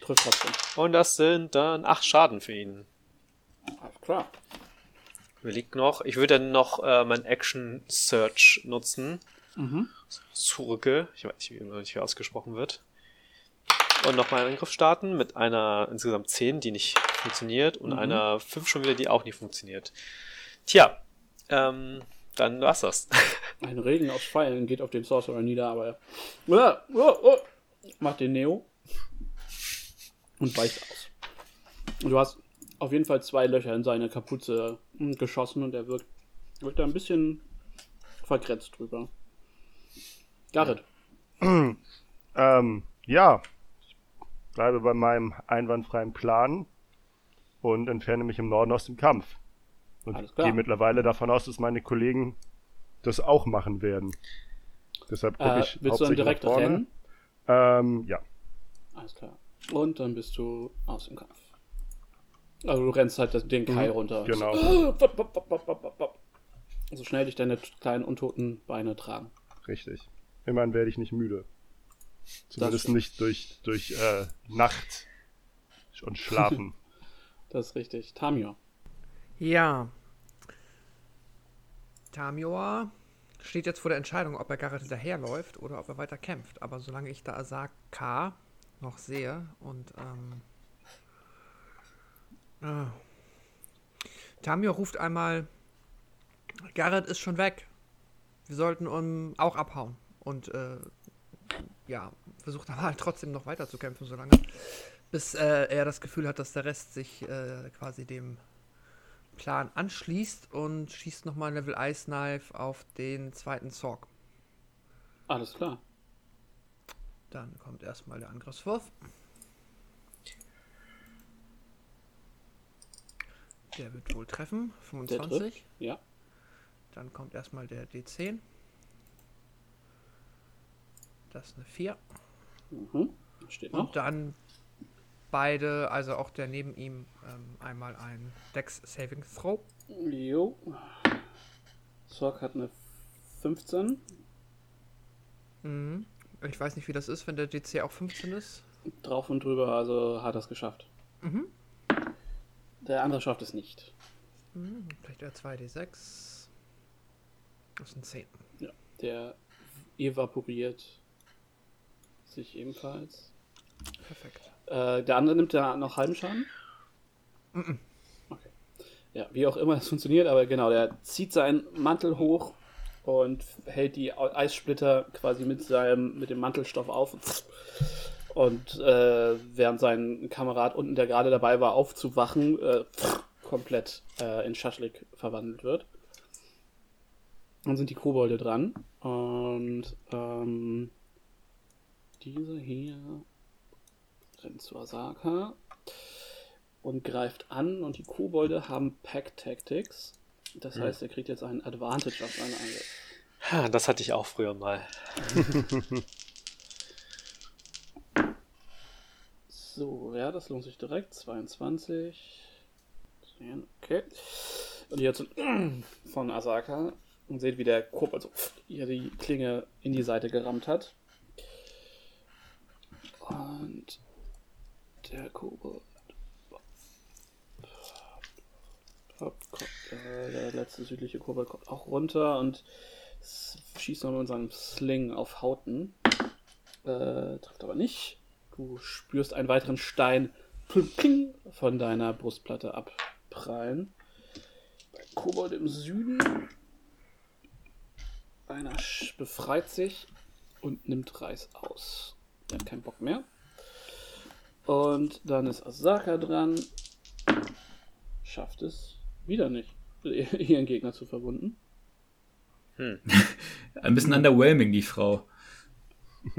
trifft trotzdem. Und das sind dann 8 Schaden für ihn. Alles klar. Mir liegt noch. Ich würde dann noch äh, mein Action Search nutzen. Mhm. Zurücke. Ich weiß nicht, wie immer nicht ausgesprochen wird. Und noch mal einen Angriff starten mit einer insgesamt 10, die nicht funktioniert, und Mhm. einer 5 schon wieder, die auch nicht funktioniert. Tja, ähm, dann war's das. Ein Regen aus Pfeilen geht auf den Sorcerer nieder, aber er oh, oh, oh, macht den Neo und weicht aus. Und du hast auf jeden Fall zwei Löcher in seine Kapuze geschossen und er wirkt, wirkt da ein bisschen vergrätzt drüber. Garrett. Ähm, ja. Bleibe bei meinem einwandfreien Plan und entferne mich im Norden aus dem Kampf. Und gehe mittlerweile davon aus, dass meine Kollegen das auch machen werden. Deshalb gucke Äh, ich willst du dann direkt nach vorne. Ähm, ja. Alles klar. Und dann bist du aus dem Kampf. Also du rennst halt den Kai runter. genau. So, so schnell dich deine kleinen untoten Beine tragen. Richtig. Immerhin werde ich nicht müde. Zumindest nicht durch, durch äh, Nacht und Schlafen. Das ist richtig. Tamio. Ja. Tamior steht jetzt vor der Entscheidung, ob er Garrett hinterherläuft oder ob er weiter kämpft. Aber solange ich da Asaka noch sehe und ähm, ah. Tamior ruft einmal, Garrett ist schon weg. Wir sollten um, auch abhauen. Und äh, ja, versucht aber halt trotzdem noch weiter zu kämpfen, solange bis äh, er das Gefühl hat, dass der Rest sich äh, quasi dem Plan anschließt und schießt nochmal Level Ice Knife auf den zweiten Zorg. Alles klar. Dann kommt erstmal der Angriffswurf. Der wird wohl treffen. Der 25. trifft. Ja. Dann kommt erstmal der D10. Das ist eine 4. Mhm. Steht noch. Und dann beide, also auch der neben ihm, ähm, einmal ein Dex Saving Throw. Jo. Zorg hat eine 15. Mhm. Ich weiß nicht, wie das ist, wenn der DC auch 15 ist. Drauf und drüber, also hat er es geschafft. Mhm. Der andere schafft es nicht. Mhm. Vielleicht der 2D6. Das sind 10. Ja. Der evaporiert sich ebenfalls. Perfekt. Äh, der andere nimmt ja noch halben Schaden. Okay. Ja, wie auch immer es funktioniert, aber genau, der zieht seinen Mantel hoch und hält die Eissplitter quasi mit seinem, mit dem Mantelstoff auf. Und äh, während sein Kamerad unten, der gerade dabei war, aufzuwachen, äh, komplett äh, in Schaschlik verwandelt wird. Dann sind die Kobolde dran. Und ähm, diese hier rennt zu Asaka und greift an und die Kobolde haben Pack Tactics. Das heißt, er kriegt jetzt einen Advantage auf seinen Angriff. Ha, Das hatte ich auch früher mal. So, ja, das lohnt sich direkt. 22. 10, Okay. Und jetzt von Asaka. Und seht, wie der Kobold so ihr die Klinge in die Seite gerammt hat. Und der Kobold. Äh, der letzte südliche Kobold kommt auch runter und schießt noch mit seinem Sling auf Hauten. Äh, trifft aber nicht. Du spürst einen weiteren Stein von deiner Brustplatte abprallen. Der Kobold im Süden. Einer befreit sich und nimmt Reis aus. Er hat keinen Bock mehr. Und dann ist Asaka dran. Schafft es wieder nicht, ihren Gegner zu verwunden. Ein bisschen underwhelming, die Frau.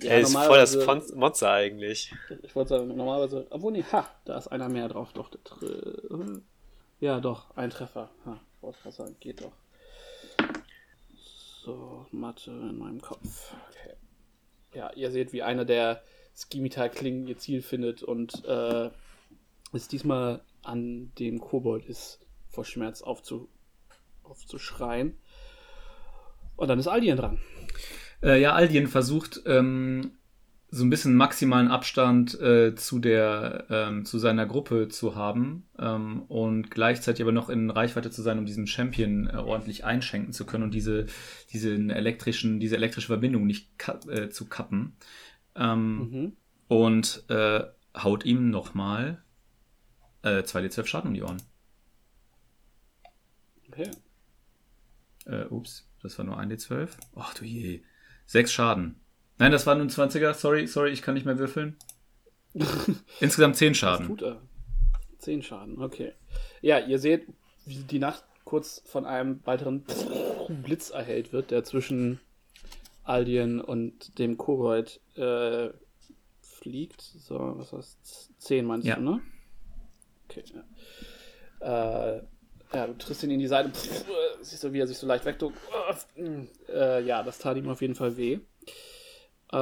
er ist voll das Monster eigentlich. Ich wollte sagen, normalerweise. Obwohl, nee, ha, da ist einer mehr drauf. Doch, der Tr- Ja, doch, ein Treffer. Ha, ich wollte gerade sagen, geht doch. So, Mathe in meinem Kopf. Okay. Ja, ihr seht, wie einer der Skimitar-Klingen ihr Ziel findet und äh, es diesmal an dem Kobold ist, vor Schmerz aufzu aufzuschreien. Und dann ist Aldien dran. Äh, ja, Aldien versucht ähm, so ein bisschen maximalen Abstand äh, zu der ähm, zu seiner Gruppe zu haben ähm, und gleichzeitig aber noch in Reichweite zu sein, um diesen Champion äh, ordentlich einschenken zu können und diese diesen elektrischen diese elektrische Verbindung nicht ka äh, zu kappen ähm, Mhm. und äh, haut ihm nochmal äh, 2d12 Schaden um die Ohren. Okay. Äh, ups, das war nur 1d12. Ach du je. Sechs Schaden. Nein, das war nur ein 20er. Sorry, sorry, ich kann nicht mehr würfeln. Insgesamt 10 Was Schaden. tut er? Zehn Schaden, okay. Ja, ihr seht, wie die Nacht kurz von einem weiteren Blitz erhellt wird, der zwischen Aldien und dem Kobold äh, fliegt. So, was heißt? Zehn meinst Ja. du, ne? Okay, ja. Äh, ja, du triffst ihn in die Seite, pff, äh, siehst du, wie er sich so leicht wegduckt. Äh, ja, das tat ihm auf jeden Fall weh. Äh,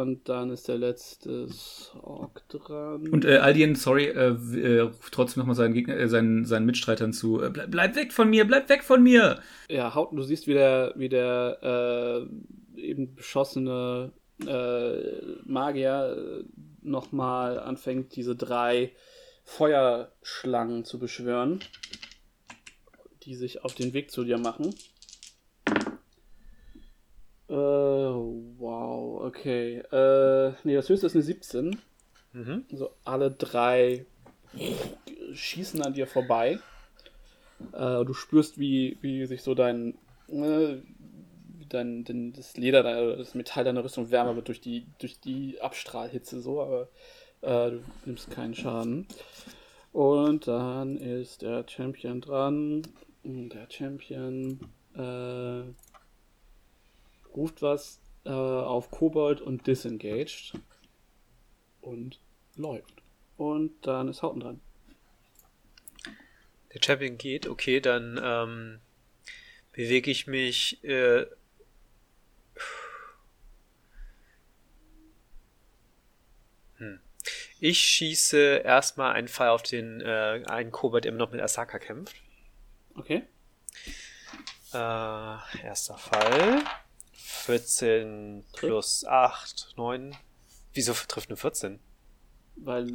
und dann ist der letzte Sorg dran. Und äh, Aldien, sorry, äh, äh, ruft trotzdem nochmal seinen, Gegner, äh, seinen, seinen Mitstreitern zu. Bleib, bleib weg von mir, bleib weg von mir! Ja, Hauten, du siehst, wie der, wie der eben beschossene äh, Magier äh, nochmal anfängt, diese drei Feuerschlangen zu beschwören, die sich auf den Weg zu dir machen. Äh, wow, okay. Äh, nee, das höchste ist eine 17. Mhm. Also alle drei schießen an dir vorbei. Äh, du spürst, wie, wie sich so dein, wie dein, dein das Leder, dein- das Metall deiner Rüstung wärmer wird durch die, durch die Abstrahlhitze so, aber äh, du nimmst keinen Schaden. Und dann ist der Champion dran. Der Champion äh, ruft was äh, auf Kobold und disengaged. Und läuft. Und dann ist Hauten dran. Der Champion geht, okay, dann ähm, bewege ich mich. Äh, hm. Ich schieße erstmal einen Fall auf den äh, einen Kobold, der immer noch mit Asaka kämpft. Okay. Äh, erster Fall. 14 plus 8, 9. Wieso trifft eine 14? Weil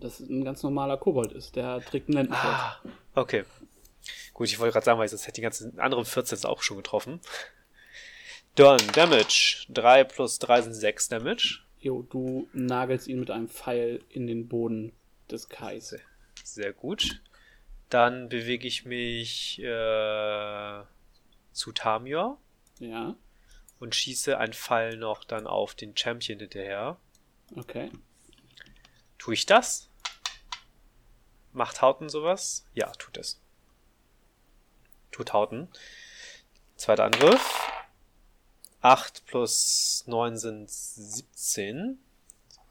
das ein ganz normaler Kobold ist. Der trägt ein Lendenschwert. Ah, okay. Gut, ich wollte gerade sagen, weil das hätte die ganzen anderen 14 auch schon getroffen. Dann Damage. 3 plus 3 sind 6 Damage. Jo, du nagelst ihn mit einem Pfeil in den Boden des Kais. Sehr gut. Dann bewege ich mich äh, zu Tamior Ja, und schieße einen Pfeil noch dann auf den Champion hinterher. okay. Tue ich das? Macht Hauten sowas? Ja, tut es. Tut Hauten. Zweiter Angriff. 8 plus 9 sind 17.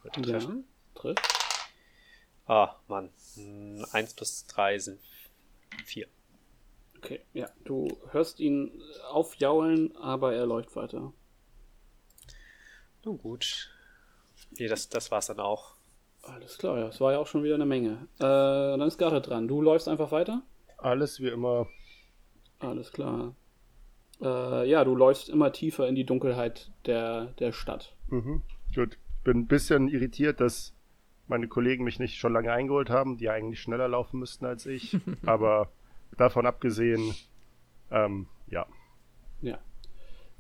Sollte Ja, treffen. trifft. Ah, Mann. 1 plus 3 sind 4. Okay, ja. Du hörst ihn aufjaulen, aber er läuft weiter. Nun gut. Nee, das, das war's dann auch. Alles klar, ja. Es war ja auch schon wieder eine Menge. Äh, dann ist Garrett dran. Du läufst einfach weiter? Alles wie immer. Alles klar. Äh, ja, du läufst immer tiefer in die Dunkelheit der, der Stadt. Mhm. Gut. Bin ein bisschen irritiert, dass meine Kollegen mich nicht schon lange eingeholt haben, die eigentlich schneller laufen müssten als ich. Aber davon abgesehen, ähm, ja. Ja.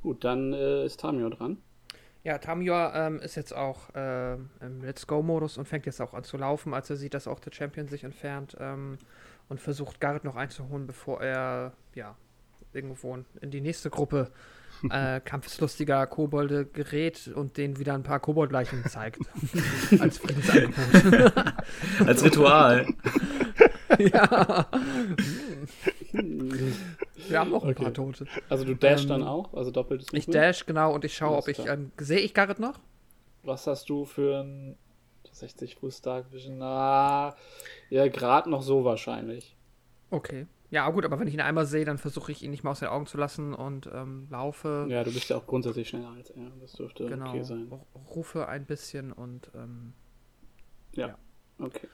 Gut, dann äh, ist Tamio dran. Ja, Tamio ähm, ist jetzt auch äh, im Let's Go-Modus und fängt jetzt auch an zu laufen, als er sieht, dass auch der Champion sich entfernt ähm, und versucht Garrett noch einzuholen, bevor er ja irgendwo in die nächste Gruppe äh, kampfeslustiger Kobolde gerät und denen wieder ein paar Koboldleichen zeigt. Als Friedensangebot. Als Ritual. ja. Wir haben auch ein Okay. paar Tote. Also du dash Ähm, dann auch, also doppeltes Ich Movement. dash, genau, und ich schaue, ob ich. Ähm, Sehe ich Garrett noch? Was hast du für ein 60 Fuß Dark Vision? Ah, ja, gerade noch so wahrscheinlich. Okay. Ja, gut, aber wenn ich ihn einmal sehe, dann versuche ich ihn nicht mehr aus den Augen zu lassen und ähm, laufe. Ja, du bist ja auch grundsätzlich schneller als er. Das dürfte genau. okay sein. Rufe ein bisschen und ähm, Okay.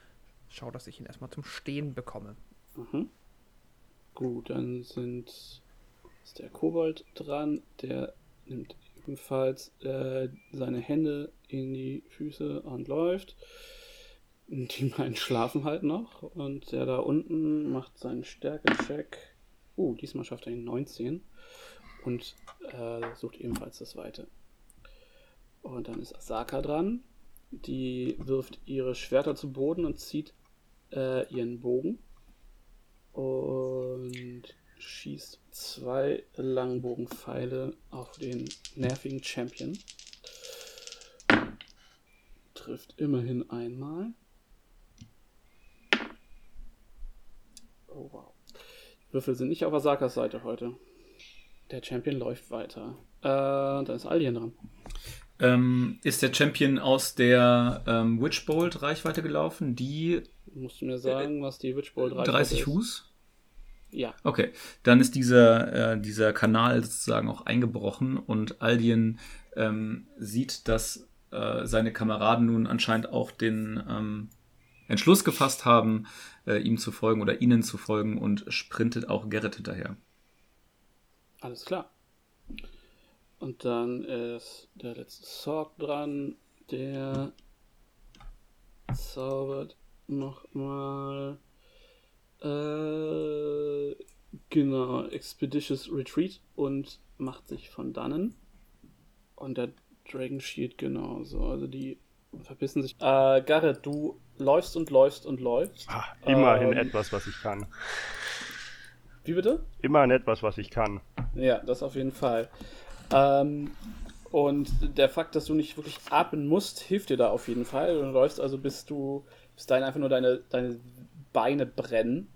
schaue, dass ich ihn erstmal zum Stehen bekomme. Mhm. Gut, dann sind ist der Kobold dran. Der nimmt ebenfalls äh, seine Hände in die Füße und läuft. Die beiden schlafen halt noch. Und der da unten macht seinen Stärke-Check. Uh, diesmal schafft er ihn 19. Und äh, sucht ebenfalls das Weite. Und dann ist Asaka dran. Die wirft ihre Schwerter zu Boden und zieht äh, ihren Bogen und schießt zwei Langbogenpfeile auf den nervigen Champion. Trifft immerhin einmal. Oh wow. Die Würfel sind nicht auf Asakas Seite heute. Der Champion läuft weiter. Äh, dann ist Alien dran. Ähm, ist der Champion aus der ähm, Witchbolt Reichweite gelaufen? Die Musst du mir sagen, was die Witchbolt 30 Fuß? Ja. Okay, dann ist dieser, äh, dieser Kanal sozusagen auch eingebrochen und Aldien ähm, sieht, dass äh, seine Kameraden nun anscheinend auch den ähm, Entschluss gefasst haben, äh, ihm zu folgen oder ihnen zu folgen und sprintet auch Gerrit hinterher. Alles klar. Und dann ist der letzte Sorg dran. Der zaubert nochmal. Äh, genau, Expeditious Retreat und macht sich von dannen. Und der Dragon Shield genauso. Also die verbissen sich. Äh, Garrett, du läufst und läufst und läufst. Ah, immerhin Ähm. etwas, was ich kann. Wie bitte? Immerhin etwas, was ich kann. Ja, das auf jeden Fall. Ähm, und der Fakt, dass du nicht wirklich atmen musst, hilft dir da auf jeden Fall. Du läufst also, bis du, bis dahin einfach nur deine, deine Beine brennen.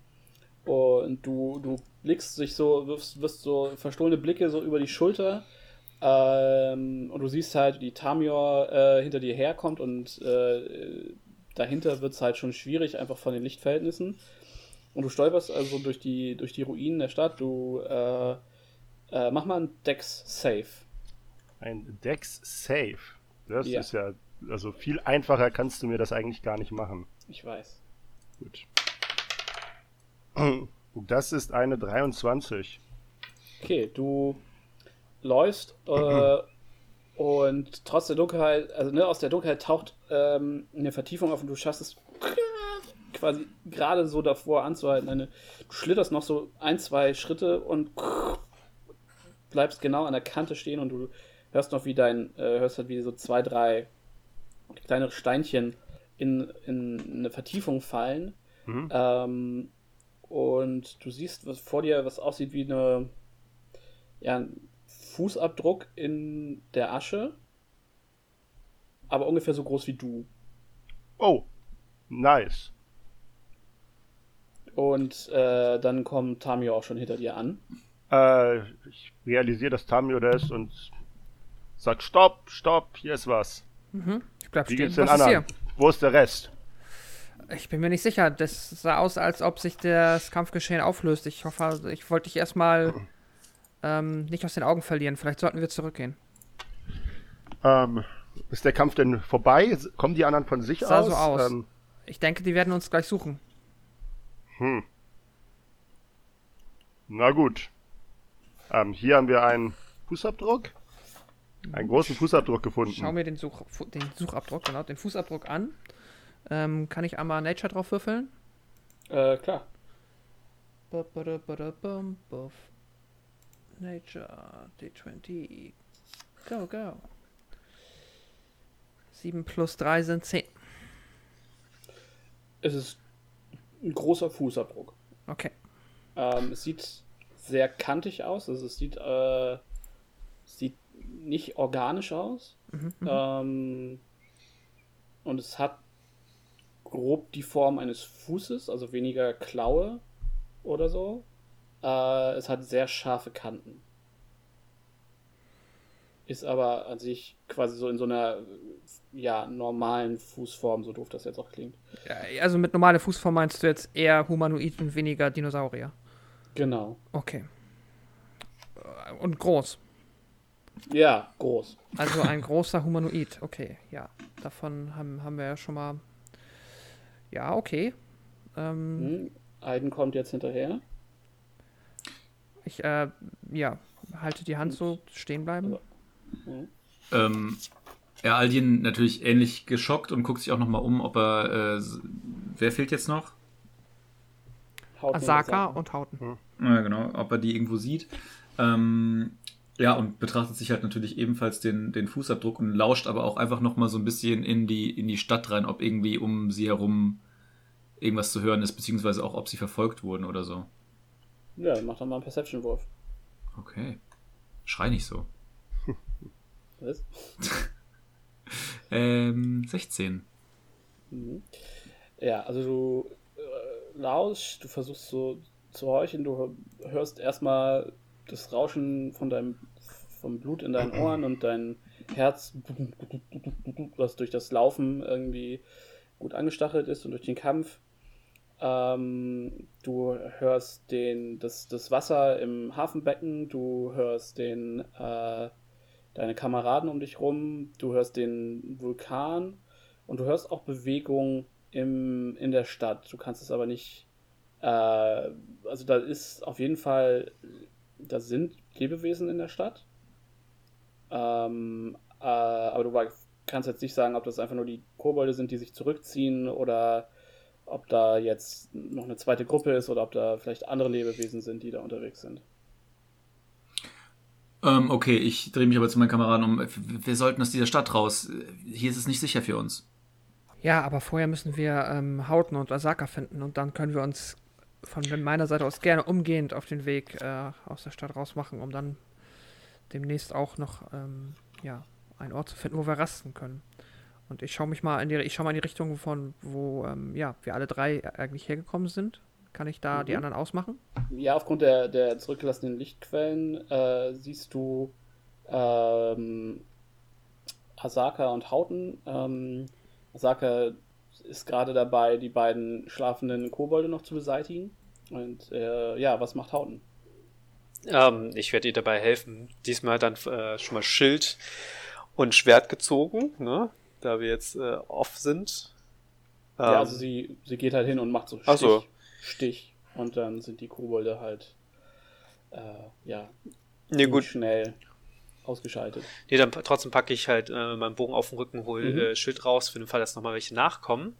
Und du, du blickst dich so, wirfst, wirst so verstohlene Blicke so über die Schulter. Ähm, und du siehst halt, wie Tamior äh, hinter dir herkommt und äh, dahinter wird es halt schon schwierig, einfach von den Lichtverhältnissen. Und du stolperst also durch die, durch die Ruinen der Stadt. Du äh, äh, mach mal einen Dex-Save. Ein Dex Save. Das Ja. ist ja, also viel einfacher kannst du mir das eigentlich gar nicht machen. Ich weiß. Gut. Das ist eine 23. Okay, du läufst äh, und trotz der Dunkelheit, also ne, aus der Dunkelheit taucht ähm, eine Vertiefung auf und du schaffst es quasi gerade so davor anzuhalten. Eine, du schlitterst noch so ein, zwei Schritte und bleibst genau an der Kante stehen und du hörst noch wie dein, äh, hörst halt wie so zwei, drei kleinere Steinchen in, in eine Vertiefung fallen. Mhm. Ähm, und du siehst was vor dir, was aussieht wie eine, ja, Fußabdruck in der Asche, aber ungefähr so groß wie du. Oh, nice. Und äh, dann kommt Tamio auch schon hinter dir an. Äh, ich realisiere, dass Tamio da ist und sag Stopp, Stopp, hier ist was. Ich bleib Wie stehen. geht's den Was ist anderen? Wo ist der Rest? Ich bin mir nicht sicher. Das sah aus, als ob sich das Kampfgeschehen auflöst. Ich hoffe, ich wollte dich erstmal ähm, nicht aus den Augen verlieren. Vielleicht sollten wir zurückgehen. Ähm, ist der Kampf denn vorbei? Kommen die anderen von sich Sah aus? so aus. Ähm, Ich denke, die werden uns gleich suchen. hm. Na gut. Ähm, hier haben wir einen Fußabdruck. Einen großen Fußabdruck gefunden. Schau mir den, Such, den Suchabdruck, genau, den Fußabdruck an. Ähm, kann ich einmal Nature drauf würfeln? Äh, klar. Nature, D20. Go, go. 7 plus 3 sind 10. Es ist ein großer Fußabdruck. Okay. Ähm, es sieht sehr kantig aus, also es sieht, äh, sieht nicht organisch aus. Ähm, und es hat grob die Form eines Fußes, also weniger Klaue oder so. Äh, es hat sehr scharfe Kanten. Ist aber an sich quasi so in so einer ja, normalen Fußform, so doof das jetzt auch klingt. Ja, Also mit normaler Fußform meinst du jetzt eher Humanoid und weniger Dinosaurier. Genau. Okay. Und groß. Ja, groß. Also ein großer Humanoid. Okay, ja. Davon haben, haben wir ja schon mal. Ja, okay. Ähm, Hm. Aiden kommt jetzt hinterher. Ich, äh, ja, halte die Hand so stehen bleiben. Ähm, ja, Aldin natürlich ähnlich geschockt und guckt sich auch nochmal um, ob er. Äh, wer fehlt jetzt noch? Haut Asaka und Hauten. Ja, genau, ob er die irgendwo sieht. Ähm, ja, und betrachtet sich halt natürlich ebenfalls den, den Fußabdruck und lauscht aber auch einfach nochmal so ein bisschen in die, in die Stadt rein, ob irgendwie um sie herum irgendwas zu hören ist, beziehungsweise auch, ob sie verfolgt wurden oder so. Ja, mach doch mal einen Perception-Wurf. Okay. Schrei nicht so. Was? Ähm, 16. Mhm. Ja, also du äh, lauschst, du versuchst so zu horchen, du hörst erstmal das Rauschen von deinem vom Blut in deinen Ohren und dein Herz, was durch das Laufen irgendwie gut angestachelt ist und durch den Kampf. Ähm, du hörst den, das, das Wasser im Hafenbecken, du hörst den, äh, deine Kameraden um dich rum, du hörst den Vulkan und du hörst auch Bewegung im, in der Stadt. Du kannst es aber nicht. Äh, also da ist auf jeden Fall, da sind Lebewesen in der Stadt. Ähm, äh, aber du kannst jetzt nicht sagen, ob das einfach nur die Kobolde sind, die sich zurückziehen oder ob da jetzt noch eine zweite Gruppe ist oder ob da vielleicht andere Lebewesen sind, die da unterwegs sind. Ähm, okay, ich drehe mich aber zu meinen Kameraden um. Wir sollten aus dieser Stadt raus. Hier ist es nicht sicher für uns. Ja, aber vorher müssen wir ähm, Hauten und Asaka finden und dann können wir uns von meiner Seite aus gerne umgehend auf den Weg äh, aus der Stadt raus machen, um dann demnächst auch noch ähm, ja, einen Ort zu finden, wo wir rasten können. Und ich schaue mich mal in die, ich schaue mal in die Richtung von, wo ähm, ja, wir alle drei eigentlich hergekommen sind. Kann ich da die Mhm. anderen ausmachen? Ja, aufgrund der, der zurückgelassenen Lichtquellen äh, siehst du ähm, Asaka und Hauten. Ähm, Asaka ist gerade dabei, die beiden schlafenden Kobolde noch zu beseitigen. Und äh, ja, was macht Hauten? Ähm, ich werde ihr dabei helfen. Diesmal dann äh, schon mal Schild und Schwert gezogen, ne? Da wir jetzt äh, off sind. ja, Ähm, also sie, sie geht halt hin und macht so Stich, so. Stich. Und dann sind die Kobolde halt äh, ja, nee, gut. schnell ausgeschaltet. Nee, dann trotzdem packe ich halt äh, meinen Bogen auf den Rücken, hol Mhm. äh, Schild raus, für den Fall, dass nochmal welche nachkommen.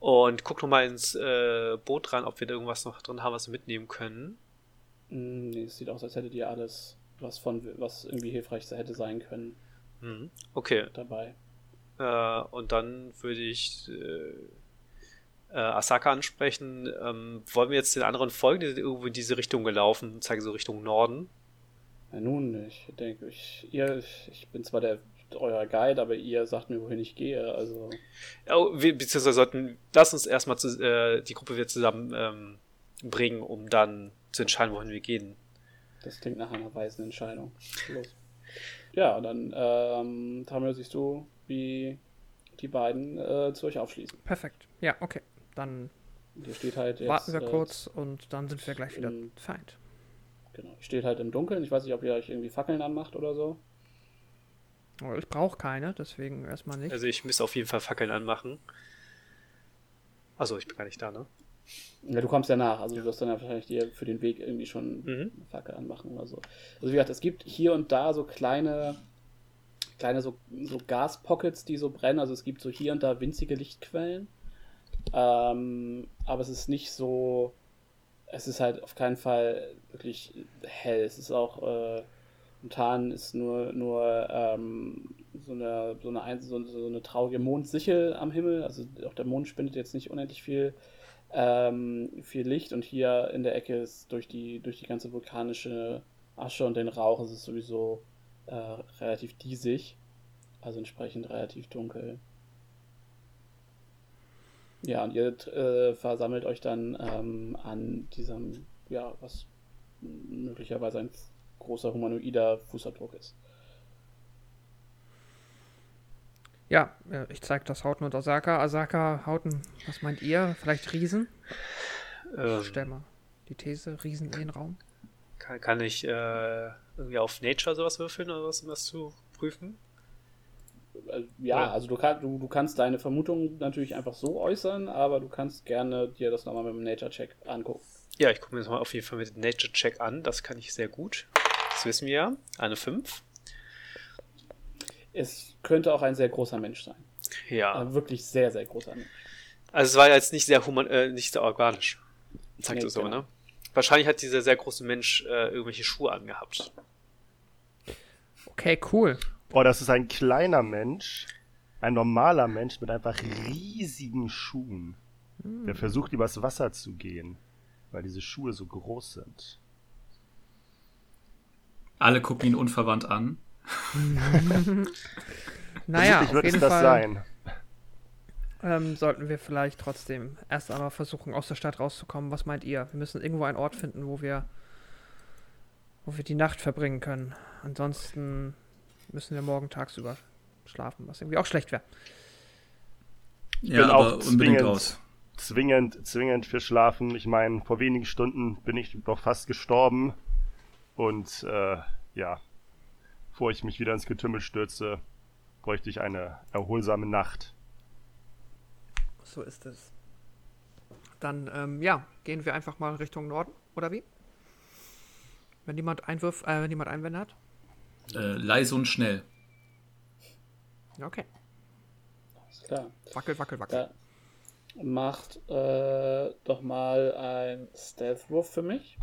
Und guck nochmal ins äh, Boot rein, ob wir da irgendwas noch drin haben, was wir mitnehmen können. Mm, Nee, es sieht aus, als hättet ihr alles, was von was irgendwie hilfreich hätte sein können, Mhm. Okay. dabei. Äh, und dann würde ich äh, äh, Asaka ansprechen. Ähm, wollen wir jetzt den anderen folgen? Die sind irgendwo in diese Richtung gelaufen, zeigen so Richtung Norden. Ja, nun, ich denke, ich, ihr, ich bin zwar der euer Guide, aber ihr sagt mir, wohin ich gehe. Also, Oh, wir, beziehungsweise sollten, lass uns erstmal zu, äh, die Gruppe wieder zusammen ähm, bringen, um dann zu entscheiden, wohin wir gehen. das klingt nach einer weisen Entscheidung. Los. Ja, dann, ähm, Tamio, siehst du, wie die beiden äh, zu euch aufschließen. Perfekt. Ja, okay. Dann ihr steht halt jetzt. warten wir äh, kurz und dann sind wir gleich wieder im- Feind. Genau, ihr steht halt im Dunkeln. Ich weiß nicht, ob ihr euch irgendwie Fackeln anmacht oder so. Aber Ich brauche keine, deswegen erstmal nicht. Also ich müsste auf jeden Fall Fackeln anmachen. Also ich bin gar nicht da, ne? Ja, du kommst ja nach, also du wirst dann ja wahrscheinlich dir für den Weg irgendwie schon Mhm. eine Fackel anmachen oder so. Also wie gesagt, es gibt hier und da so kleine, kleine so, so Gaspockets, die so brennen. Also es gibt so hier und da winzige Lichtquellen. Ähm, aber es ist nicht so, es ist halt auf keinen Fall wirklich hell. Es ist auch äh, momentan ist nur, nur ähm, so, eine, so, eine, so, so eine traurige Mondsichel am Himmel. Also auch der Mond spendet jetzt nicht unendlich viel, ähm, viel Licht und hier in der Ecke ist durch die, durch die ganze vulkanische Asche und den Rauch ist es sowieso äh, relativ diesig. Also entsprechend relativ dunkel. Ja, und ihr äh, versammelt euch dann ähm, an diesem, ja, was möglicherweise ein großer humanoider Fußabdruck ist. Ja, äh, ich zeige das Hauten und Asaka. Asaka, Hauten, was meint ihr? Vielleicht Riesen? Ähm, Stell mal die These, Riesen in den Raum. Kann, kann ich äh, irgendwie auf Nature sowas würfeln oder was, um das zu prüfen? Äh, Ja, also du, kann, du, du kannst deine Vermutung natürlich einfach so äußern, aber du kannst gerne dir das nochmal mit dem Nature-Check angucken. Ja, ich gucke mir das mal auf jeden Fall mit dem Nature Check an. Das kann ich sehr gut. Das wissen wir ja. Eine 5. Es könnte auch ein sehr großer Mensch sein. Ja. Ein wirklich sehr, sehr großer Mensch. Also es war jetzt nicht sehr human, äh, nicht sehr organisch. Sagt Nee, es so, genau. ne? Wahrscheinlich hat dieser sehr große Mensch äh, irgendwelche Schuhe angehabt. Okay, cool. Oh, das ist ein kleiner Mensch. Ein normaler Mensch mit einfach riesigen Schuhen. Der versucht übers Wasser zu gehen, weil diese Schuhe so groß sind. Alle gucken ihn unverwandt an. Naja, auf wird es das Fall sein. Ähm, sollten wir vielleicht trotzdem erst einmal versuchen, aus der Stadt rauszukommen. Was meint ihr? Wir müssen irgendwo einen Ort finden, wo wir, wo wir die Nacht verbringen können. Ansonsten müssen wir morgen tagsüber schlafen, was irgendwie auch schlecht wäre. Ja, bin aber auch unbedingt zwingend- raus. Zwingend, zwingend für Schlafen. Ich meine, vor wenigen Stunden bin ich doch fast gestorben. Und äh, ja, bevor ich mich wieder ins Getümmel stürze, bräuchte ich eine erholsame Nacht. So ist es. Dann, ähm, ja, gehen wir einfach mal Richtung Norden, oder wie? Wenn niemand Einwürf, äh, wenn niemand Einwände hat? Äh, leise und schnell. Ja, okay. Ist klar. Wackel, wackel, wackel. Ja. Macht äh, doch mal ein Stealth-Wurf für mich.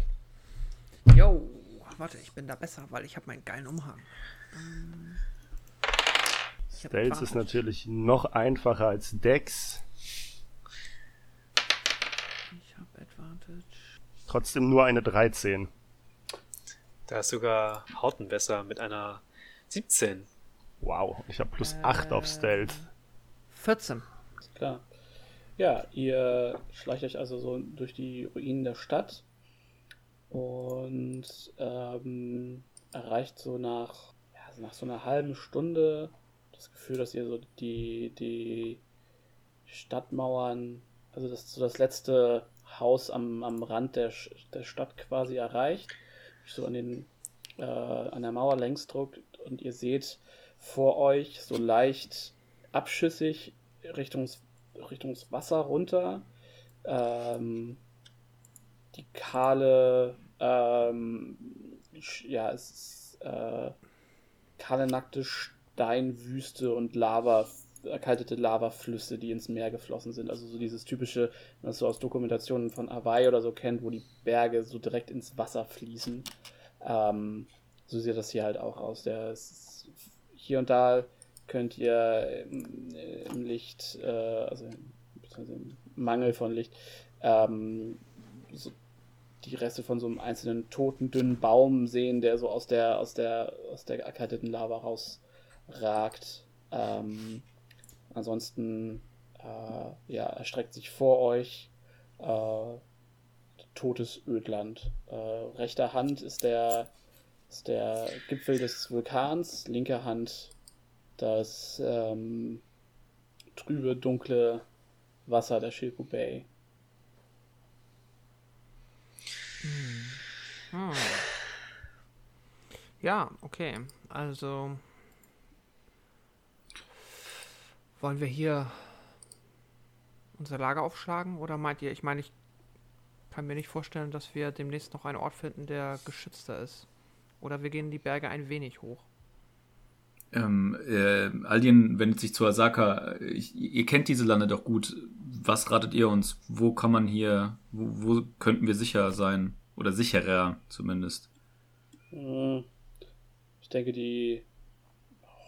Yo, warte, ich bin da besser, weil ich habe meinen geilen Umhang. Ähm, Stealth ist natürlich noch einfacher als Dex. Ich habe Advantage. Trotzdem nur eine 13. Da ist sogar Hauten besser mit einer 17. Wow, ich habe plus 8 auf Stealth. 14. Ist klar. Ja, ihr schleicht euch also so durch die Ruinen der Stadt und ähm, erreicht so nach, ja, so nach so einer halben Stunde das Gefühl, dass ihr so die, die Stadtmauern, also das, so das letzte Haus am, am Rand der, der Stadt quasi erreicht, so an, den, äh, an der Mauer längs drückt und ihr seht vor euch so leicht abschüssig Richtungs, Richtungs Wasser runter. Ähm, die kahle, ähm, ja, es ist äh, kahle, nackte Steinwüste und Lava, erkaltete Lavaflüsse, die ins Meer geflossen sind. Also so dieses typische, was so aus Dokumentationen von Hawaii oder so kennt, wo die Berge so direkt ins Wasser fließen. Ähm, so sieht das hier halt auch aus. Der, hier und da könnt ihr im, im Licht, äh, also im Mangel von Licht, ähm, so die Reste von so einem einzelnen toten, dünnen Baum sehen, der so aus der, aus der, aus der erkalteten Lava rausragt. Ähm, ansonsten, äh, ja, erstreckt sich vor euch äh, totes Ödland. Äh, rechter Hand ist der, ist der Gipfel des Vulkans, linker Hand das ähm, trübe, dunkle Wasser der Shilpo Bay. Hm. Ja, okay. Also wollen wir hier unser Lager aufschlagen oder meint ihr, ich meine, ich kann mir nicht vorstellen, dass wir demnächst noch einen Ort finden, der geschützter ist. Oder wir gehen die Berge ein wenig hoch. Ähm, äh, Aldien wendet sich zu Asaka. Ich, ihr kennt diese Lande doch gut. was ratet ihr uns? Wo kann man hier, wo, wo könnten wir sicher sein? Oder sicherer zumindest? Hm. Ich denke, die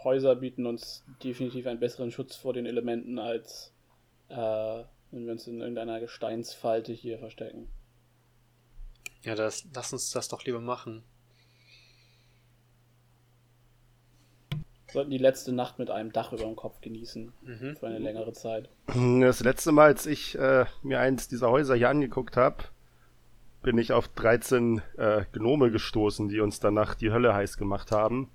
Häuser bieten uns definitiv einen besseren Schutz vor den Elementen, als äh, wenn wir uns in irgendeiner Gesteinsfalte hier verstecken. Ja, das, lass uns das doch lieber machen. sollten die letzte Nacht mit einem Dach über dem Kopf genießen. Mhm. Für eine längere Zeit. Das letzte Mal, als ich äh, mir eins dieser Häuser hier angeguckt habe, bin ich auf 13 äh, Gnome gestoßen, die uns danach die Hölle heiß gemacht haben.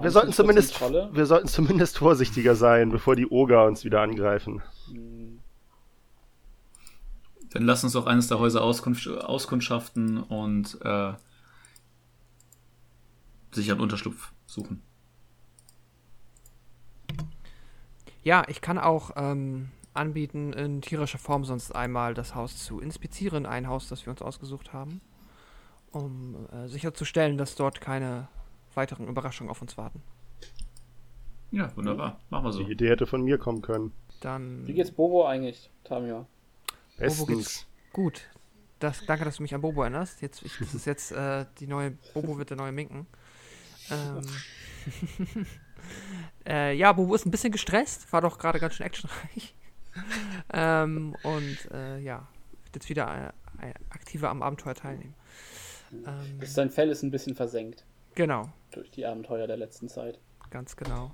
Wir sollten, es 14 zumindest, Trolle? wir sollten zumindest vorsichtiger sein, bevor die Oger uns wieder angreifen. Hm, Dann lass uns doch eines der Häuser auskunft, auskundschaften und äh, sich einen Unterschlupf suchen. Ja, ich kann auch ähm, anbieten, in tierischer Form sonst einmal das Haus zu inspizieren, ein Haus, das wir uns ausgesucht haben, um äh, sicherzustellen, dass dort keine weiteren Überraschungen auf uns warten. Ja, wunderbar. Machen wir so. Die Idee hätte von mir kommen können. Dann Wie geht's Bobo eigentlich, Tamio? Bestens. geht's? gut. Das, danke, dass du mich an Bobo erinnerst. Jetzt, ich, das ist jetzt äh, die neue Bobo wird der neue Minken. Ähm, äh, ja, Bobo ist ein bisschen gestresst, war doch gerade ganz schön actionreich. ähm, und äh, ja, wird jetzt wieder äh, aktiver am Abenteuer teilnehmen. Ähm, Sein Fell ist ein bisschen versenkt genau, durch die Abenteuer der letzten Zeit. ganz genau.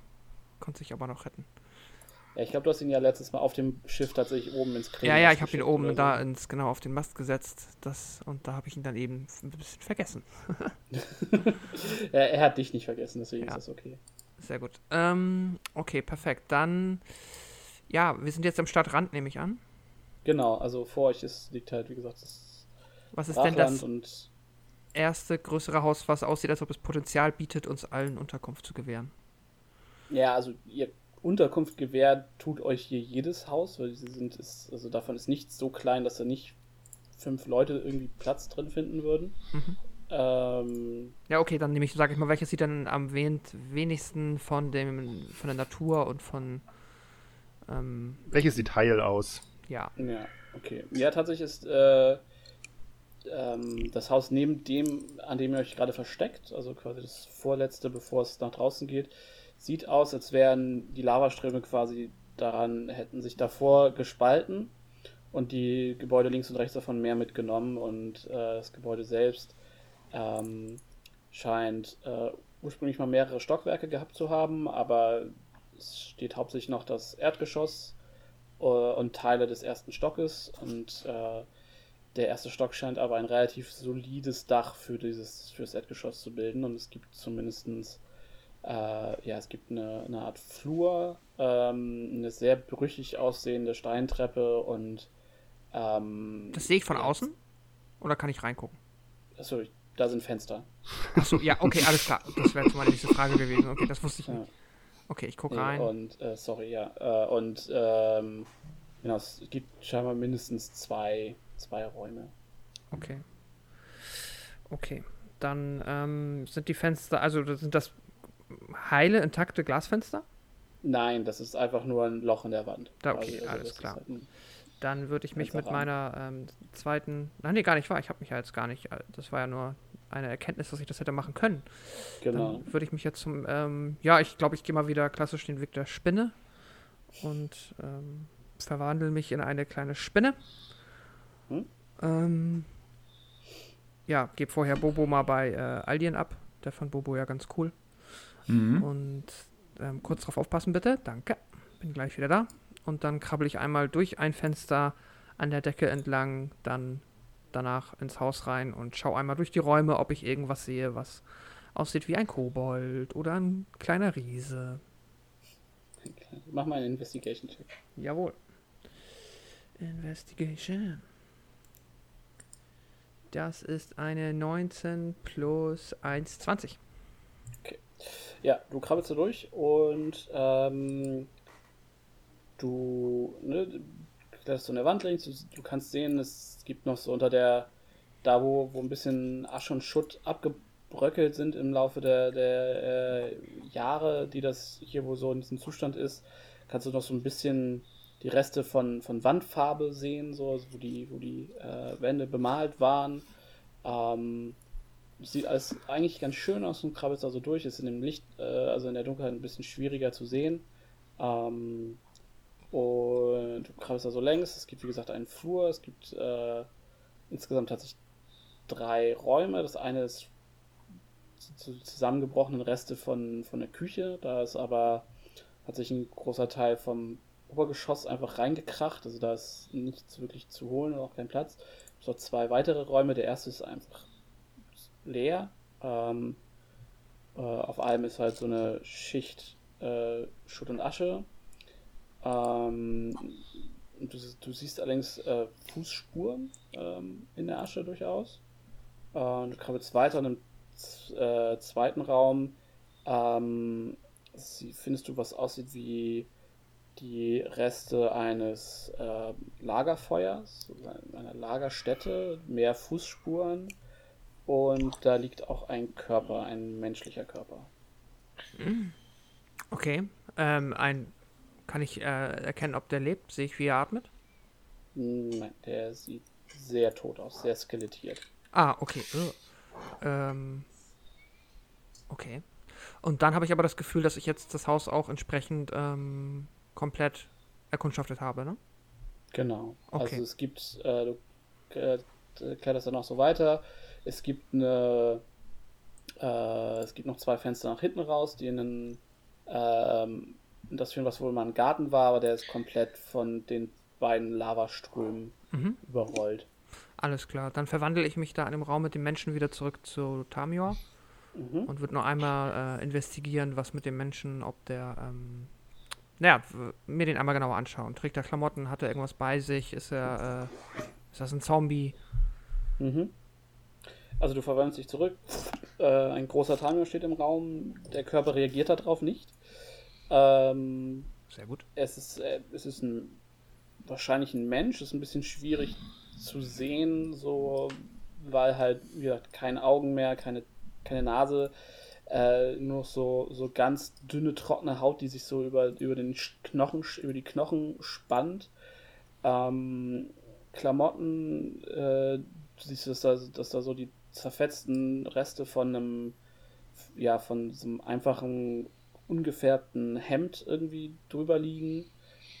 Konnte sich aber noch retten. Ja, ich glaube, du hast ihn ja letztes Mal auf dem Schiff tatsächlich oben ins Krähen Ja, ja, ich habe ihn oben oder da so. ins, genau auf den Mast gesetzt. Das, und da habe ich ihn dann eben ein bisschen vergessen. ja, er hat dich nicht vergessen, deswegen Ja. ist das okay. Sehr gut. Ähm, okay, perfekt. Dann, ja, wir sind jetzt am Stadtrand, nehme ich an. Genau, also vor euch ist, liegt halt, wie gesagt, das Was ist denn das Brachland und erste größere Haus, was aussieht, als ob es Potenzial bietet, uns allen Unterkunft zu gewähren? ja, also ihr Unterkunft gewährt tut euch hier jedes Haus, weil sie sind, ist, also davon ist nichts so klein, dass da nicht fünf Leute irgendwie Platz drin finden würden. Mhm. Ähm, Ja, okay, dann nehme ich, sage ich mal, welches sieht dann am wen wenigsten von dem, von der Natur und von, ähm, Welches sieht heil aus? ja, Ja, okay. Ja, tatsächlich ist äh, ähm, das Haus neben dem, an dem ihr euch gerade versteckt, also quasi das vorletzte, bevor es nach draußen geht, sieht aus, als wären die Lavaströme quasi daran, hätten sich davor gespalten und die Gebäude links und rechts davon mehr mitgenommen und äh, das Gebäude selbst ähm, scheint äh, ursprünglich mal mehrere Stockwerke gehabt zu haben, aber es steht hauptsächlich noch das Erdgeschoss äh, und Teile des ersten Stockes und äh, der erste Stock scheint aber ein relativ solides Dach für dieses fürs Erdgeschoss zu bilden und es gibt zumindestens äh, ja es gibt eine, eine Art Flur, ähm, eine sehr brüchig aussehende Steintreppe und ähm, das sehe ich von ja, außen? Oder kann ich reingucken? Achso, da sind Fenster. Achso, ja, okay, alles klar. Das wäre jetzt meine nächste Frage gewesen. Okay, das wusste ich Ja. nicht. Okay, ich gucke rein. Und, äh, sorry, ja. Äh, und, ähm, genau, es gibt scheinbar mindestens zwei, zwei Räume. Okay. Okay. Dann ähm, sind die Fenster, also sind das heile, intakte Glasfenster? Nein, das ist einfach nur ein Loch in der Wand. Da, okay, quasi. alles das ist klar. halt Dann würde ich mich mit meiner ähm, zweiten. Nein, nee, gar nicht wahr. Ich habe mich ja jetzt gar nicht. äh, Das war ja nur eine Erkenntnis, dass ich das hätte machen können. genau. Dann würde ich mich jetzt zum. Ähm, ja, ich glaube, ich gehe mal wieder klassisch den Weg der Spinne und ähm, verwandle mich in eine kleine Spinne. Hm? Ähm, ja, gebe vorher Bobo mal bei äh, Aldien ab. Der fand Bobo ja ganz cool. Mhm. Und ähm, kurz drauf aufpassen, bitte. Danke. Bin gleich wieder da. Und dann krabbel ich einmal durch ein Fenster an der Decke entlang, dann danach ins Haus rein und schau einmal durch die Räume, ob ich irgendwas sehe, was aussieht wie ein Kobold oder ein kleiner Riese. Mach mal einen Investigation-Check. Jawohl. Investigation. Das ist eine 19 plus 1, 20. Ja, du krabbelst da durch und ähm, du, ne, kletterst so in der Wand links, du, du kannst sehen, es gibt noch so unter der, da wo, wo ein bisschen Asche und Schutt abgebröckelt sind im Laufe der, der äh, Jahre, die das hier wohl so in diesem Zustand ist, kannst du noch so ein bisschen die Reste von, von Wandfarbe sehen, so, also wo die, wo die äh, Wände bemalt waren. Ähm, sieht alles eigentlich ganz schön aus und krabbelt da so durch. Ist in dem Licht, äh, also in der Dunkelheit ein bisschen schwieriger zu sehen. Ähm, und du krabbelst da so längs. Es gibt, wie gesagt, einen Flur. Es gibt äh, insgesamt tatsächlich drei Räume. Das eine ist zu zusammengebrochenen Reste von, von der Küche. Da ist aber hat sich ein großer Teil vom Obergeschoss einfach reingekracht. Also da ist nichts wirklich zu holen und auch kein Platz. Es gibt zwei weitere Räume. Der erste ist einfach leer. Ähm, äh, auf allem ist halt so eine Schicht äh, Schutt und Asche. Ähm, du, du, siehst allerdings äh, Fußspuren ähm, in der Asche durchaus. Du krabbelst weiter in einem äh, zweiten Raum. Ähm, findest du, was aussieht wie die Reste eines äh, Lagerfeuers, einer Lagerstätte, mehr Fußspuren und da liegt auch ein Körper, ein menschlicher Körper. Okay, ähm, ein kann ich äh, erkennen, ob der lebt? Sehe ich, wie er atmet? Nein, der sieht sehr tot aus, sehr skelettiert. Ah, okay. Ähm, okay. Und dann habe ich aber das Gefühl, dass ich jetzt das Haus auch entsprechend ähm, komplett erkundschaftet habe, ne? Genau. Okay. Also es gibt, äh, du äh, kletterst dann auch so weiter. Es gibt eine, äh, es gibt noch zwei Fenster nach hinten raus, die in einen, ähm, das führen, was wohl mal ein Garten war, aber der ist komplett von den beiden Lavaströmen mhm. überrollt. Alles klar. Dann verwandle ich mich da in dem Raum mit den Menschen wieder zurück zu Tamior mhm. und würde noch einmal äh, investigieren, was mit dem Menschen, ob der, ähm, naja, mir den einmal genauer anschauen. Trägt er Klamotten? Hat er irgendwas bei sich? Ist er, äh, ist das ein Zombie? Mhm. Also du verwandelst dich zurück. Äh, ein großer Timer steht im Raum. Der Körper reagiert darauf nicht. Ähm, Sehr gut. Es ist, äh, es ist ein, wahrscheinlich ein Mensch. Es ist ein bisschen schwierig zu sehen, so, weil halt, wie gesagt, keine Augen mehr, keine, keine Nase, äh, nur so, so ganz dünne, trockene Haut, die sich so über, über den Knochen, über die Knochen spannt. Ähm, Klamotten, äh, du siehst, dass da, dass da so die zerfetzten Reste von einem, ja, von so einem einfachen, ungefärbten Hemd irgendwie drüber liegen.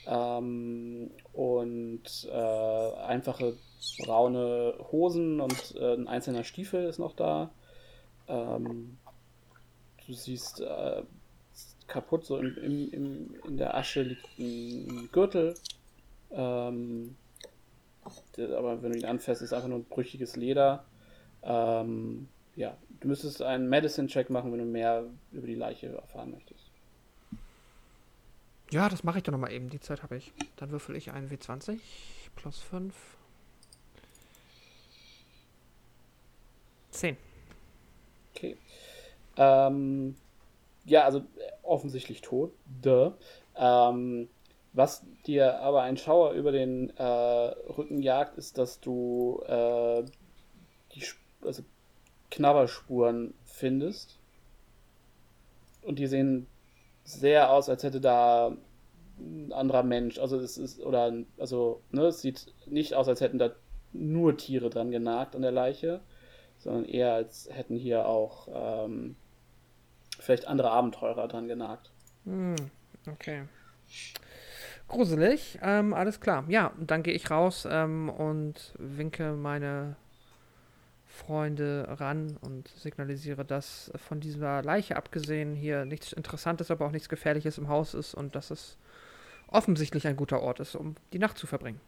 Ähm, und äh, einfache braune Hosen und äh, ein einzelner Stiefel ist noch da. Ähm, du siehst äh, kaputt, so im, im, im, in der Asche liegt ein, Gürtel. Ähm, der, aber wenn du ihn anfasst, ist einfach nur ein brüchiges Leder. Ähm, ja, du müsstest einen Medicine-Check machen, wenn du mehr über die Leiche erfahren möchtest. Ja, das mache ich doch nochmal eben. Die Zeit habe ich. Dann würfel ich einen W20 plus 5. 10. Okay. Ähm, ja, also offensichtlich tot. Duh. Ähm, was dir aber ein Schauer über den äh, Rücken jagt, ist, dass du äh, die also Knabberspuren findest. Und die sehen sehr aus, als hätte da ein anderer Mensch, also es ist, oder, also, ne, es sieht nicht aus, als hätten da nur Tiere dran genagt an der Leiche, sondern eher als hätten hier auch ähm, vielleicht andere Abenteurer dran genagt. Hm, okay. Gruselig, ähm, alles klar. Ja, dann gehe ich raus ähm, und winke meine Freunde ran und signalisiere, dass von dieser Leiche abgesehen hier nichts Interessantes, aber auch nichts Gefährliches im Haus ist und dass es offensichtlich ein guter Ort ist, um die Nacht zu verbringen.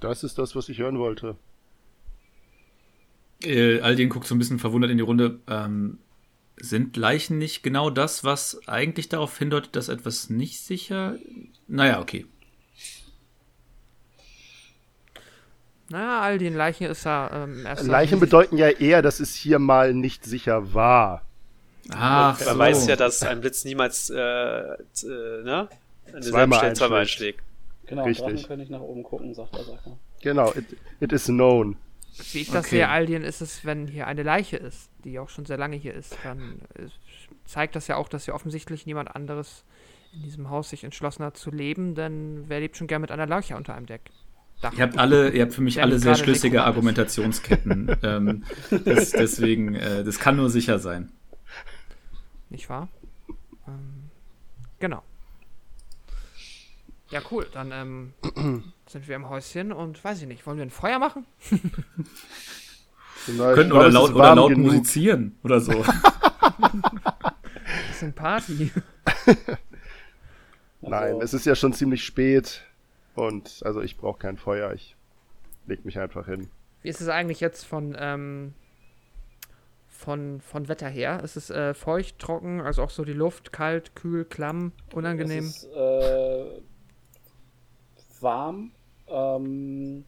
Das ist das, was ich hören wollte. Äh, Aldin guckt so ein bisschen verwundert in die Runde. Ähm, sind Leichen nicht genau das, was eigentlich darauf hindeutet, dass etwas nicht sicher? Naja, okay. Na, all den Leichen ist ja ähm, erst. Leichen bedeuten ja eher, dass es hier mal nicht sicher war. Ach, man so. weiß ja, dass ein Blitz niemals äh, äh, ne? an zweimal Stelle zweimal einschlägt. Genau, Richtig. Drachen können nicht nach oben gucken, sagt der Sache. Genau, it, it is known. Wie ich das okay. sehe, Aldien, ist es, wenn hier eine Leiche ist, die auch schon sehr lange hier ist, dann zeigt das ja auch, dass hier offensichtlich niemand anderes in diesem Haus sich entschlossen hat zu leben, denn wer lebt schon gern mit einer Leuche unter einem Deck? Dach. Ihr habt alle, ihr habt für mich Der alle sehr schlüssige. Argumentationsketten. ähm, das, deswegen, äh, das kann nur sicher sein. Nicht wahr? Ähm, genau. Ja, cool. Dann ähm, sind wir im Häuschen und weiß ich nicht, wollen wir ein Feuer machen? Könnten glaub, oder laut, ist oder laut genug. musizieren oder so. Bisschen Party. Nein, Also- es ist ja schon ziemlich spät. Und also ich brauche kein Feuer. Ich leg mich einfach hin. Wie ist es eigentlich jetzt von, ähm, von, von Wetter her? Ist es äh, feucht, trocken, also auch so die Luft, kalt, kühl, klamm, unangenehm? Es ist äh, warm, ähm,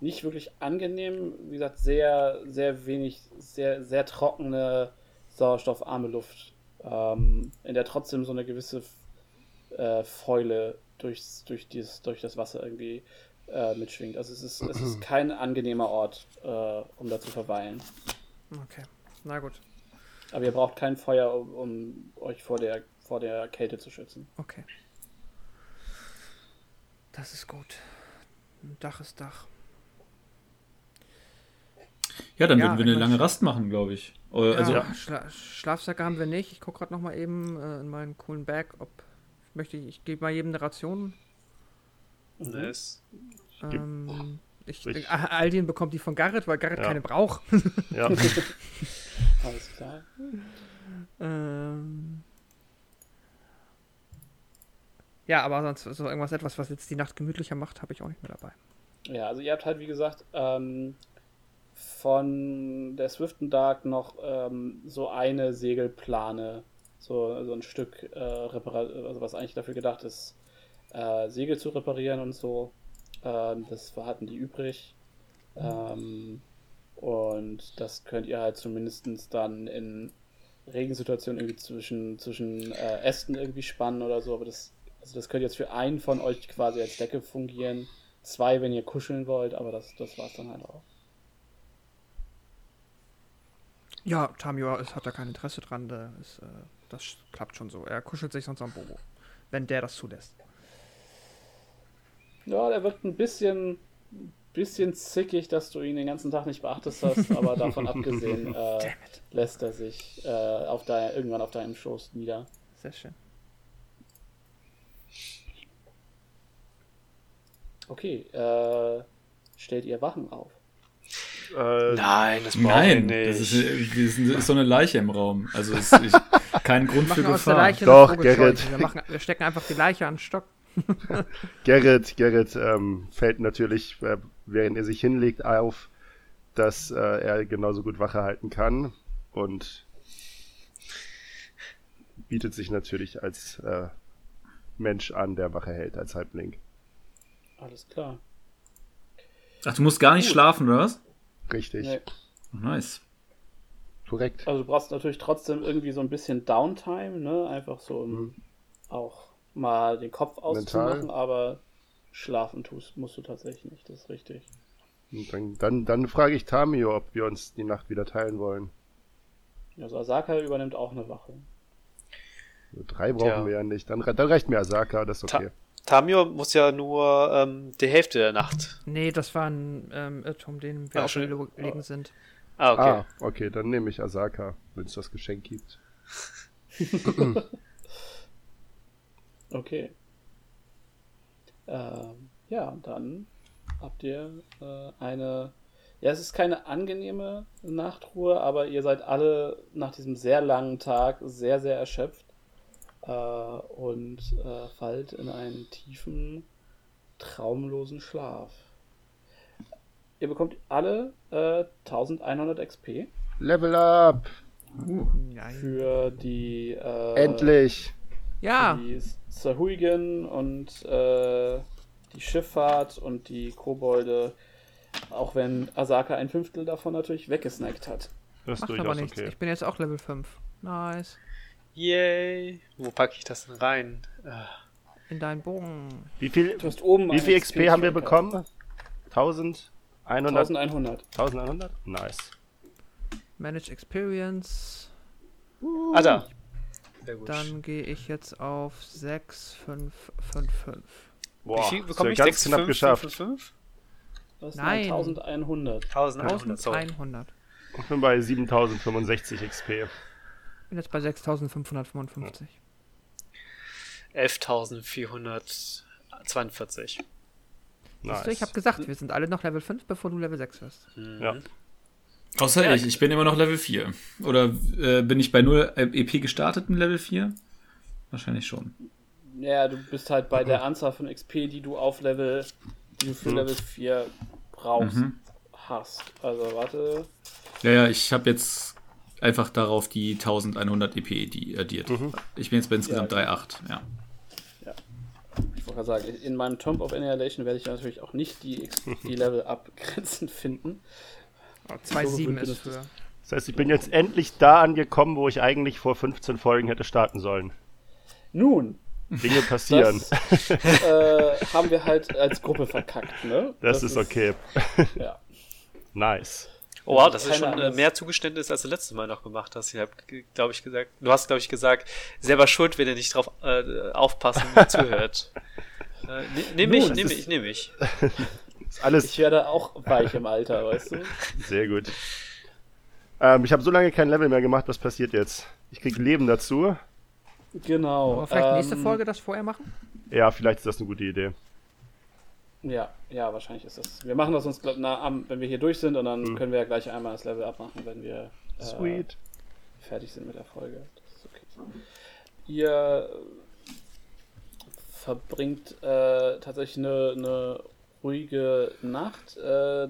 nicht wirklich angenehm. Wie gesagt, sehr, sehr wenig, sehr, sehr trockene, sauerstoffarme Luft, ähm, in der trotzdem so eine gewisse äh, Fäule durchs, durch, dieses, durch das Wasser irgendwie äh, mitschwingt. Also es ist, es ist kein angenehmer Ort, äh, um da zu verweilen. Okay, na gut. Aber ihr braucht kein Feuer, um, um euch vor der, vor der Kälte zu schützen. Okay. Das ist gut. Ein Dach ist Dach. Ja, dann Ja, würden wir eine ich lange Rast machen, glaube ich. Äh, Also, ja, Schla Schlafsäcke haben wir nicht. Ich gucke gerade noch mal eben äh, in meinen coolen Bag, ob möchte ich, ich gebe mal jedem eine Ration. Nice. geb- Ähm, ich, ich- äh, Aldin bekommt die von Garrett, weil Garrett Ja. keine braucht. Ja. Alles klar. ähm, ja, aber sonst so irgendwas etwas, was jetzt die Nacht gemütlicher macht, habe ich auch nicht mehr dabei. Ja, also ihr habt halt, wie gesagt, ähm, von der Swift and Dark noch ähm, so eine Segelplane, so, so ein Stück, äh, also was eigentlich dafür gedacht ist, äh, Segel zu reparieren und so. Ähm, das hatten die übrig. Ähm, und das könnt ihr halt zumindest dann in Regensituationen irgendwie zwischen, zwischen äh, Ästen irgendwie spannen oder so. Aber das, also das könnte jetzt für einen von euch quasi als Decke fungieren. Zwei, wenn ihr kuscheln wollt, aber das, das war's dann halt auch. Ja, Tamio hat da kein Interesse dran. Da ist, äh, das klappt schon so. Er kuschelt sich sonst am Bobo. Wenn der das zulässt. Ja, der wirkt ein bisschen, bisschen zickig, dass du ihn den ganzen Tag nicht beachtet hast, aber davon abgesehen äh, lässt er sich äh, auf dein, irgendwann auf deinem Schoß nieder. Sehr schön. Okay, äh, stellt ihr Wachen auf. äh, Nein, das nein, das nicht. ist, das ist, ist so eine Leiche im Raum. Also es ist kein Grund Wir für machen aus der Gefahr. Leiche Doch. Gerrit. Wir, machen, wir stecken einfach die Leiche an den Stock. Gerrit, Gerrit ähm, fällt natürlich, äh, während er sich hinlegt, auf, dass äh, er genauso gut Wache halten kann und bietet sich natürlich als äh, Mensch an, der Wache hält, als Halbling. Alles klar. Ach, du musst gar nicht Gut. schlafen, oder was? Richtig, Nee. Nice. korrekt. Also du brauchst natürlich trotzdem irgendwie so ein bisschen Downtime, ne? Einfach so, um Mhm. auch mal den Kopf Mental. auszumachen, aber schlafen tust, musst du tatsächlich nicht, das ist richtig. Und dann, dann, dann frage ich Tamio, ob wir uns die Nacht wieder teilen wollen. Also Asaka übernimmt auch eine Wache. Drei brauchen Ja. wir ja nicht. Dann, dann reicht mir Asaka, das ist Ta- okay. Tamio muss ja nur ähm, die Hälfte der Nacht. Nee, das war ein ähm, Irrtum, den wir Ah, auch schon- überlegen sind. Ah, okay. Ah, okay, dann nehme ich Asaka, wenn es das Geschenk gibt. Okay. Ähm, ja, und dann habt ihr äh, eine. Ja, es ist keine angenehme Nachtruhe, aber ihr seid alle nach diesem sehr langen Tag sehr, sehr erschöpft äh, und äh, fallt in einen tiefen, traumlosen Schlaf. Ihr bekommt alle äh, 1100 XP Level up! Für die. Äh, Endlich! Ja, die Sahuigen und äh, die Schifffahrt und die Kobolde, auch wenn Asaka ein Fünftel davon natürlich weggesnackt hat. Das macht aber nichts. okay. Ich bin jetzt auch Level 5. Nice. Yay. Wo packe ich das denn rein? Ah, In deinen Bogen. Wie viel, Du hast oben wie viel XP haben wir bekommen? 1100? 1100. 1100? Nice. Manage Experience. Ah, da. Sehr gut. Dann gehe ich jetzt auf 6, 5, 5, 5. Boah, Wie viel bekomme ich? ganz 6, knapp 5, geschafft. 5, 5? Das Nein. 1100. 1100, sorry. 1100. Ich bin bei 7065 XP. Bin jetzt bei 6555. 11.442. Nice. Du, ich habe gesagt, wir sind alle noch Level 5, bevor du Level 6 wirst. ja. Außer Ja. ich, ich bin immer noch Level 4. Oder äh, bin ich bei 0 EP gestartet in Level 4? Wahrscheinlich schon. Ja, du bist halt bei der Anzahl von XP, die du auf Level, die du für Level 4 brauchst, Mhm. hast. Also warte. Ja, ja, ich habe jetzt einfach darauf die 1100 EP die addiert. Ich bin jetzt bei insgesamt Ja. 3,8. Ja. Ich wollte gerade sagen, in meinem Tomb of Annihilation werde ich natürlich auch nicht die, die Level abgrenzen finden. 2,7 So ist für. Das heißt, ich bin jetzt endlich da angekommen, wo ich eigentlich vor 15 Folgen hätte starten sollen. Nun, Dinge passieren. das äh, haben wir halt als Gruppe verkackt, ne? Das, ist okay. Ja. Nice. Oh, wow, das ist schon äh, Angst. mehr Zugeständnis, als du letztes Mal noch gemacht hast. Ich habe, glaube ich, gesagt, du hast, glaube ich, gesagt, selber schuld, wenn ihr nicht drauf äh, aufpassen und zuhört. Äh, ne- Nehme ich, nehme ich, nehme ich. Alles Ich werde auch weich im Alter, weißt du? sehr gut. Ähm, ich habe so lange kein Level mehr gemacht. Was passiert jetzt? Ich krieg Leben dazu. Genau. Aber vielleicht nächste ähm, Folge das vorher machen? Ja, vielleicht ist das eine gute Idee. Ja, ja, wahrscheinlich ist das. Wir machen das uns, glaub, na, am, wenn wir hier durch sind und dann Mhm. können wir ja gleich einmal das Level abmachen, wenn wir äh, fertig sind mit der Folge. Das ist okay. Ihr verbringt äh, tatsächlich eine, eine ruhige Nacht. Äh,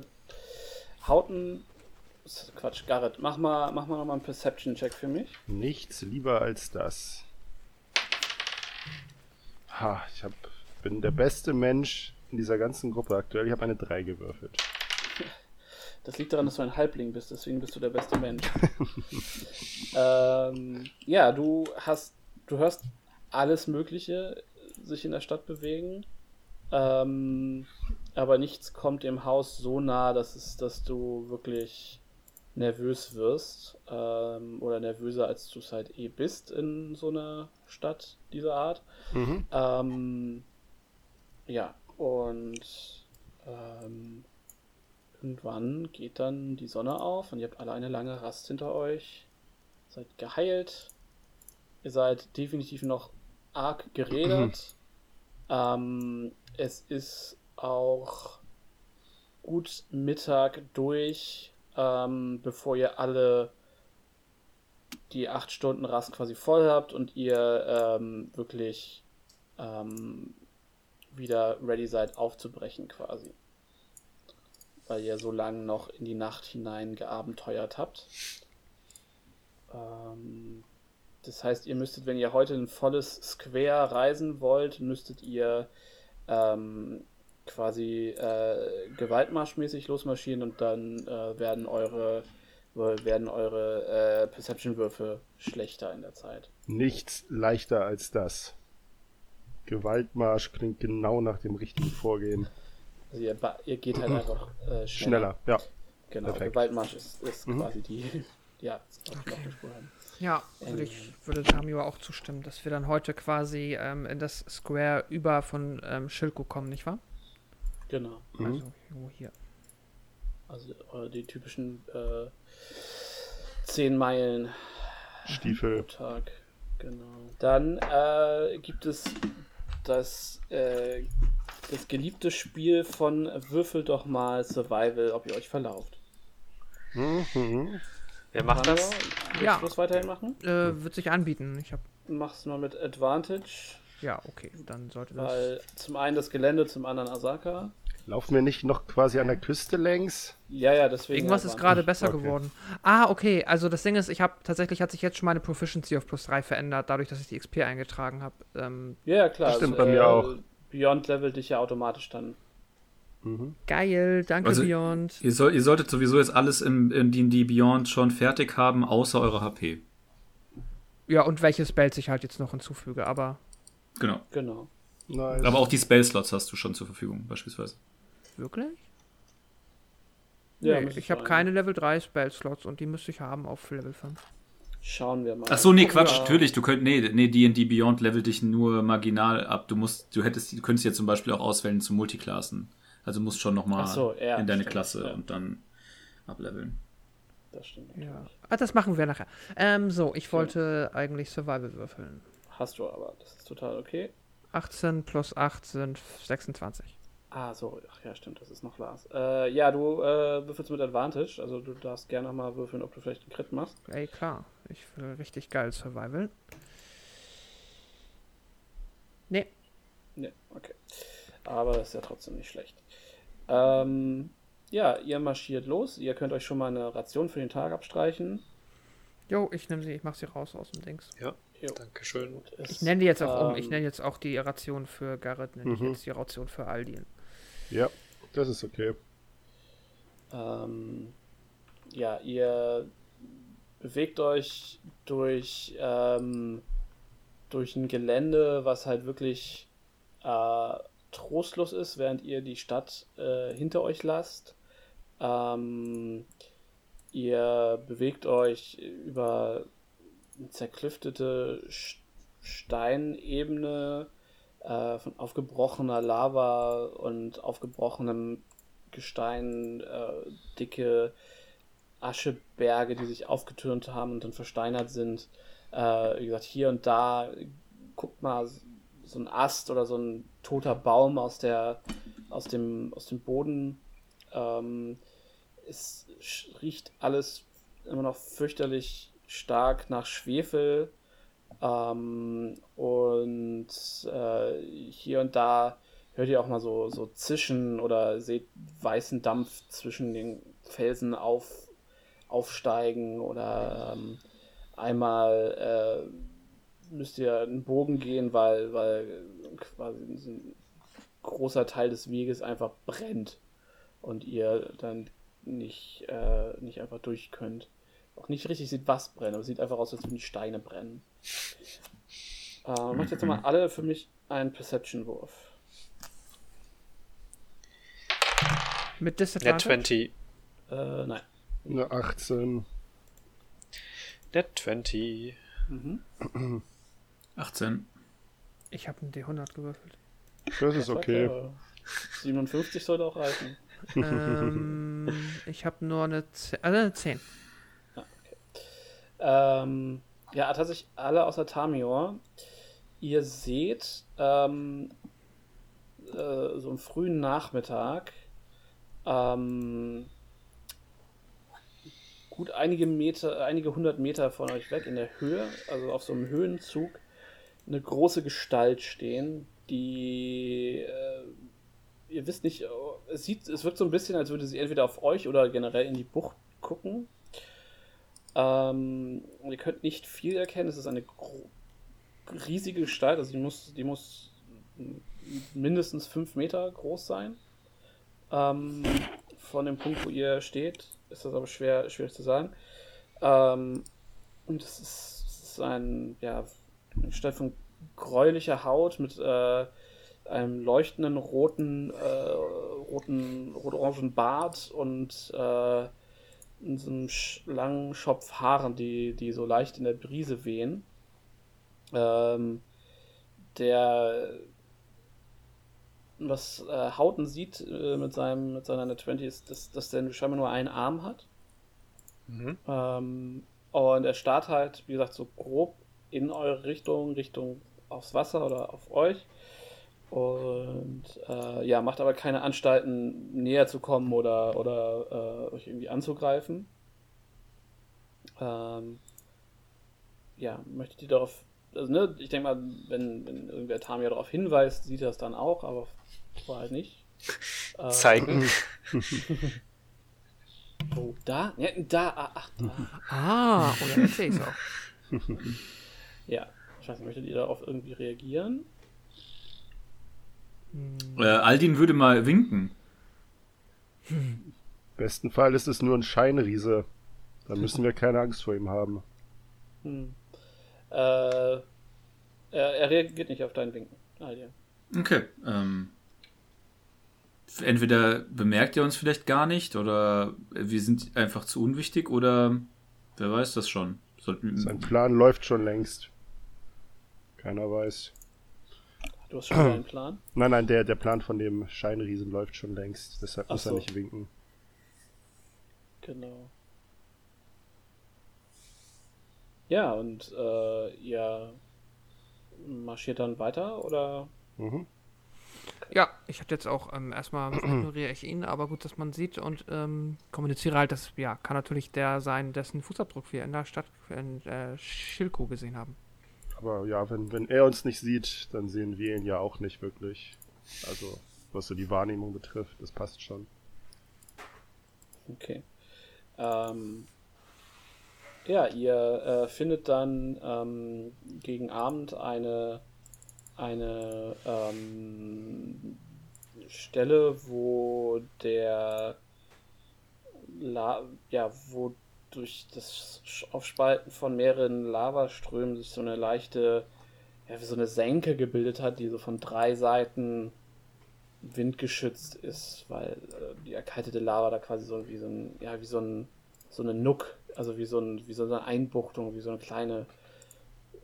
Hauten. Quatsch, Garrett, mach mal, mach mal nochmal einen Perception-Check für mich. Nichts lieber als das. Ha, ich hab, bin der beste Mensch in dieser ganzen Gruppe aktuell. Ich habe eine 3 gewürfelt. Das liegt daran, dass du ein Halbling bist, deswegen bist du der beste Mensch. ähm, ja, du hast, du hörst alles Mögliche sich in der Stadt bewegen, ähm, aber nichts kommt dem Haus so nah, dass es, dass du wirklich nervös wirst ähm, oder nervöser als du es halt eh bist in so einer Stadt dieser Art. Mhm. Ähm, ja, und ähm, irgendwann geht dann die Sonne auf und ihr habt alle eine lange Rast hinter euch. Seid geheilt. Ihr seid definitiv noch arg gerädert. ähm, es ist auch gut Mittag durch, ähm, bevor ihr alle die 8 Stunden Rast quasi voll habt und ihr ähm, wirklich ähm, wieder ready seid aufzubrechen quasi. Weil ihr so lange noch in die Nacht hinein geabenteuert habt. Ähm, das heißt, ihr müsstet, wenn ihr heute ein volles Square reisen wollt, müsstet ihr ähm, quasi äh, gewaltmarschmäßig losmarschieren und dann äh, werden eure werden eure äh, Perception-Würfe schlechter in der Zeit. Nichts leichter als das. Gewaltmarsch klingt genau nach dem richtigen Vorgehen. Also ihr, ihr geht halt einfach äh, schneller. Schneller, ja. Genau, Perfekt. Gewaltmarsch ist, ist Mhm. quasi die. Ja, gesprochen. Ja, würde ich würde Tamio auch zustimmen, dass wir dann heute quasi ähm, in das Square über von ähm, Schilko kommen, nicht wahr? Genau. Mhm. Also irgendwo hier. Also äh, die typischen äh, 10 Meilen Stiefel. Tag. Genau. Dann äh, gibt es das, äh, das geliebte Spiel von Würfel doch mal Survival, ob ihr euch verlauft. Mhm. Wer macht Manuel, das? Willst Ja. du das weiterhin machen? Äh, wird sich anbieten. Ich habe Mach's mal mit Advantage, ja, okay, dann sollte das. weil zum einen das Gelände, zum anderen Asaka. Laufen wir nicht noch quasi an der Küste längs? Ja, ja, deswegen. Irgendwas ist gerade besser Okay. geworden. Ah, okay. Also das Ding ist, ich habe tatsächlich hat sich jetzt schon meine Proficiency auf plus 3 verändert, dadurch, dass ich die XP eingetragen habe. Ähm, Ja, klar. Das stimmt also, bei mir auch. Beyond levelt dich ja automatisch dann. Mhm. geil, danke Also- Beyond. Ihr, soll, ihr solltet sowieso jetzt alles im, in D&D Beyond schon fertig haben, außer eure HP. Ja, und welche Spells ich halt jetzt noch hinzufüge, aber Genau. Genau. Nice. Aber auch die Spell-Slots hast du schon zur Verfügung, beispielsweise. Wirklich? Ja, nee, ich habe keine Level 3 Spell Slots und die müsste ich haben auf Level 5. Schauen wir mal. Ach so, nee, Quatsch, wir- natürlich. Du könnt, nee, nee, D&D Beyond levelt dich nur marginal ab. Du musst, du hättest, du könntest ja zum Beispiel auch auswählen zu Multiklassen. Also musst schon nochmal so, ja, in deine stimmt, Klasse ja. und dann ableveln. Das stimmt. Ja. Ah, das machen wir nachher. Ähm, so, ich wollte eigentlich Survival würfeln. Hast du aber. Das ist total okay. 18 plus 8 sind 26. Ah, so. Ach ja, stimmt. Das ist noch Lars. Äh, ja, du äh, würfelst mit Advantage. Also du darfst gerne noch mal würfeln, ob du vielleicht einen Crit machst. Ey, klar. Ich will richtig geil Survival. Nee, Ne, okay. Aber das ist ja trotzdem nicht schlecht. Ähm, ja, ihr marschiert los. Ihr könnt euch schon mal eine Ration für den Tag abstreichen. jo, ich nehme sie, ich mach sie raus aus dem Dings. Ja, Jo. Dankeschön. Gut, es- Ich nenne die jetzt auch um. Ich ähm, nenne jetzt auch die Ration für Garrett, nenne ich Mhm. jetzt die Ration für Aldin. Ja, das ist okay. Ähm, ja, ihr bewegt euch durch, ähm, durch ein Gelände, was halt wirklich äh, trostlos ist, während ihr die Stadt äh, hinter euch lasst. Ähm, ihr bewegt euch über eine zerklüftete Steinebene äh, von aufgebrochener Lava und aufgebrochenem Gestein, äh, dicke Ascheberge, die sich aufgetürmt haben und dann versteinert sind. Äh, wie gesagt, hier und da guckt mal so ein Ast oder so ein toter Baum aus der aus dem aus dem Boden. Ähm, es riecht alles immer noch fürchterlich stark nach Schwefel. Ähm, und äh, hier und da hört ihr auch mal so, so Zischen oder seht weißen Dampf zwischen den Felsen auf, aufsteigen oder ähm, einmal äh, müsst ihr einen Bogen gehen, weil, weil quasi ein großer Teil des Weges einfach brennt und ihr dann nicht, äh, nicht einfach durch könnt. Auch nicht richtig sieht, was brennt, aber es sieht einfach aus, als würden die Steine brennen. Äh, macht jetzt nochmal alle für mich einen Perception-Wurf. Mit Net Disadvantage? 20. Äh, nein. Eine 18. Net 20. Mhm. 18. Ich habe einen D100 gewürfelt. Das ist okay. Äh, 57 sollte auch reichen. ähm, ich habe nur eine 10. Also eine 10. Ähm, ja, tatsächlich alle außer Tamior. Ihr seht ähm, äh, so am frühen Nachmittag ähm, gut einige Meter, einige hundert Meter von euch weg in der Höhe, also auf so einem Höhenzug, eine große Gestalt stehen, die äh, ihr wisst nicht, es sieht, es wirkt so ein bisschen, als würde sie entweder auf euch oder generell in die Bucht gucken. Ähm, ihr könnt nicht viel erkennen, es ist eine riesige Gestalt, also die muss, die muss mindestens fünf Meter groß sein. Ähm, von dem Punkt, wo ihr steht, ist das aber schwer, schwierig zu sagen. Ähm, und es ist, ist ein, ja, eine Gestalt von gräulicher Haut mit äh, einem leuchtenden roten, äh, roten, rot-orangen Bart und äh, in so einem langen Schopf Haaren, die, die so leicht in der Brise wehen. Ähm, der was äh, Hauten sieht äh, mit seinem mit seiner Net 20 ist, dass, dass der scheinbar nur einen Arm hat. Mhm. Ähm, und er starrt halt, wie gesagt, so grob in eure Richtung, Richtung aufs Wasser oder auf euch. Und äh, ja, macht aber keine Anstalten, näher zu kommen oder, oder äh, euch irgendwie anzugreifen. Ähm, ja, möchtet ihr darauf, also ne, ich denke mal, wenn, wenn irgendwer Tamia darauf hinweist, sieht er das dann auch, aber vorher halt nicht. Äh, Zeigen. Oh, da? Ja, da, ah, ach, da. Ah, oder jetzt sehe ich es auch. Ja, ich weiß nicht, möchtet ihr darauf irgendwie reagieren? Äh, Aldin würde mal winken. besten Fall ist es nur ein Scheinriese. Dann müssen wir keine Angst vor ihm haben. Hm. Äh, er, er reagiert nicht auf dein Winken. Alia. Okay. Ähm, entweder bemerkt er uns vielleicht gar nicht oder wir sind einfach zu unwichtig oder wer weiß das schon. Sollten Sein Plan läuft schon längst. Keiner weiß. Du hast schon einen Plan? Nein, nein, der, der Plan von dem Scheinriesen läuft schon längst. Deshalb Ach muss er so. nicht winken. Genau. Ja, und äh, ihr marschiert dann weiter oder? Mhm. Ja, ich hatte jetzt auch ähm, erstmal ignoriere ich ihn, aber gut, dass man sieht und ähm, kommuniziere halt, das ja, kann natürlich der sein, dessen Fußabdruck wir in der Stadt in äh, Schilko gesehen haben. Aber ja, wenn, wenn er uns nicht sieht, dann sehen wir ihn ja auch nicht wirklich. Also, was so die Wahrnehmung betrifft, das passt schon. Okay. Ähm, ja, ihr äh, findet dann ähm, gegen Abend eine, eine ähm, Stelle, wo der La ja, wo durch das Aufspalten von mehreren Lavaströmen sich so eine leichte, ja, wie so eine Senke gebildet hat, die so von drei Seiten windgeschützt ist, weil äh, die erkaltete Lava da quasi so wie so ein, ja, wie so ein, so eine Nuck, also wie so, ein, wie so eine Einbuchtung, wie so eine kleine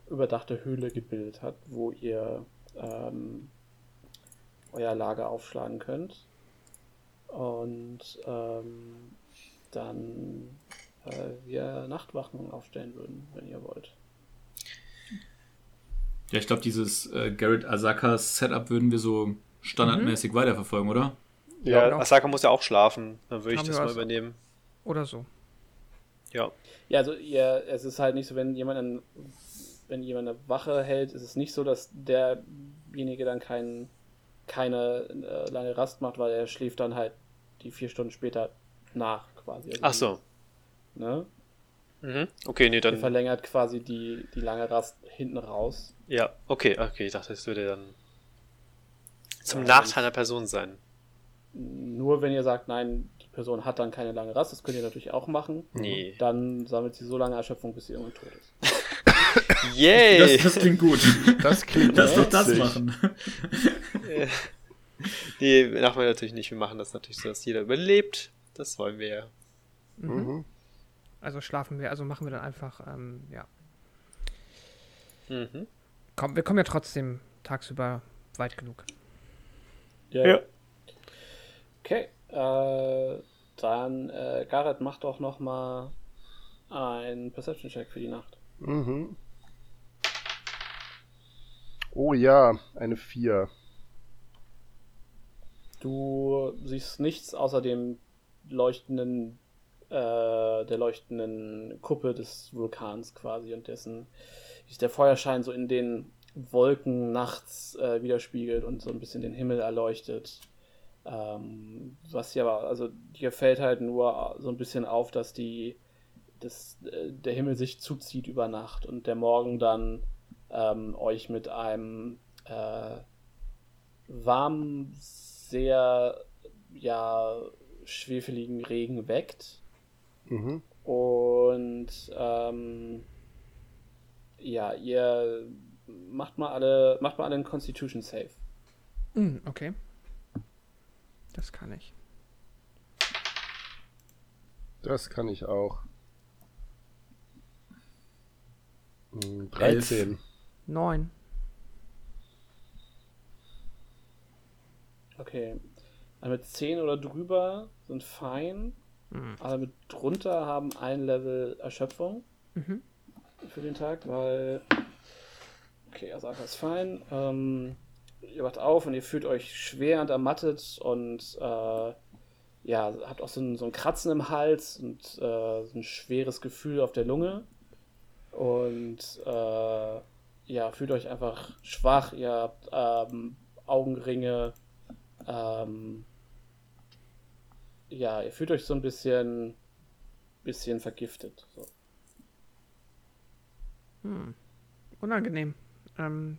überdachte Höhle gebildet hat, wo ihr ähm, euer Lager aufschlagen könnt. Und ähm, dann äh, wir Nachtwachen aufstellen würden, wenn ihr wollt. ja, ich glaube, dieses äh, Garrett Asakas Setup würden wir so standardmäßig weiterverfolgen, oder? Ja, genau. Asaka muss ja auch schlafen. Dann würde ich das mal was- übernehmen. Oder so. Ja. Ja, also ihr, es ist halt nicht so, wenn jemand, ein, wenn jemand eine Wache hält, ist es nicht so, dass derjenige dann kein, keine äh, lange Rast macht, weil er schläft dann halt die vier Stunden später nach quasi. Also Ach so. Ne? Mhm. Okay, nee, dann. verlängert quasi die, die lange Rast hinten raus. Ja, okay, okay. Ich dachte, es würde dann zum Ja, Nachteil einer Person sein. Nur wenn ihr sagt, nein, die Person hat dann keine lange Rast, das könnt ihr natürlich auch machen. Nee. Dann sammelt sie so lange Erschöpfung, bis sie irgendwann tot ist. Yay! Das, das klingt gut. Das klingt Lass doch das machen. nee, machen wir natürlich nicht. Wir machen das natürlich so, dass jeder überlebt. Das wollen wir ja. Mhm. Also schlafen wir, also machen wir dann einfach, ähm, ja. Mhm. Komm, wir kommen ja trotzdem tagsüber weit genug. Ja. Okay, äh, dann äh, Gareth, mach doch noch mal einen Perception-Check für die Nacht. Mhm. Oh ja, eine 4. Du siehst nichts außer dem leuchtenden, äh, der leuchtenden Kuppe des Vulkans quasi und dessen sich der Feuerschein so in den Wolken nachts äh, widerspiegelt und so ein bisschen den Himmel erleuchtet. Ähm, was hier aber, also dir fällt halt nur so ein bisschen auf, dass die, dass, äh, der Himmel sich zuzieht über Nacht und der Morgen dann ähm, euch mit einem äh, warmen, sehr ja, schwefeligen Regen weckt. Mhm. Und ähm, ja, ihr macht mal alle, macht mal alle einen Constitution Save. Hm, okay. Das kann ich. Das kann ich auch. Hm, 13. Neun. Okay. Alle mit 10 oder drüber sind fein. Hm. Alle mit drunter haben ein Level Erschöpfung Mhm. für den Tag, weil. Okay, Asaka ist fein. Ähm, ihr wacht auf und ihr fühlt euch schwer und ermattet und äh, ja, habt auch so ein, so ein Kratzen im Hals und äh, so ein schweres Gefühl auf der Lunge. Und äh, ja, fühlt euch einfach schwach, ihr habt ähm, Augenringe. Ähm, ja, ihr fühlt euch so ein bisschen, bisschen vergiftet. So. Hm. Unangenehm. Ähm,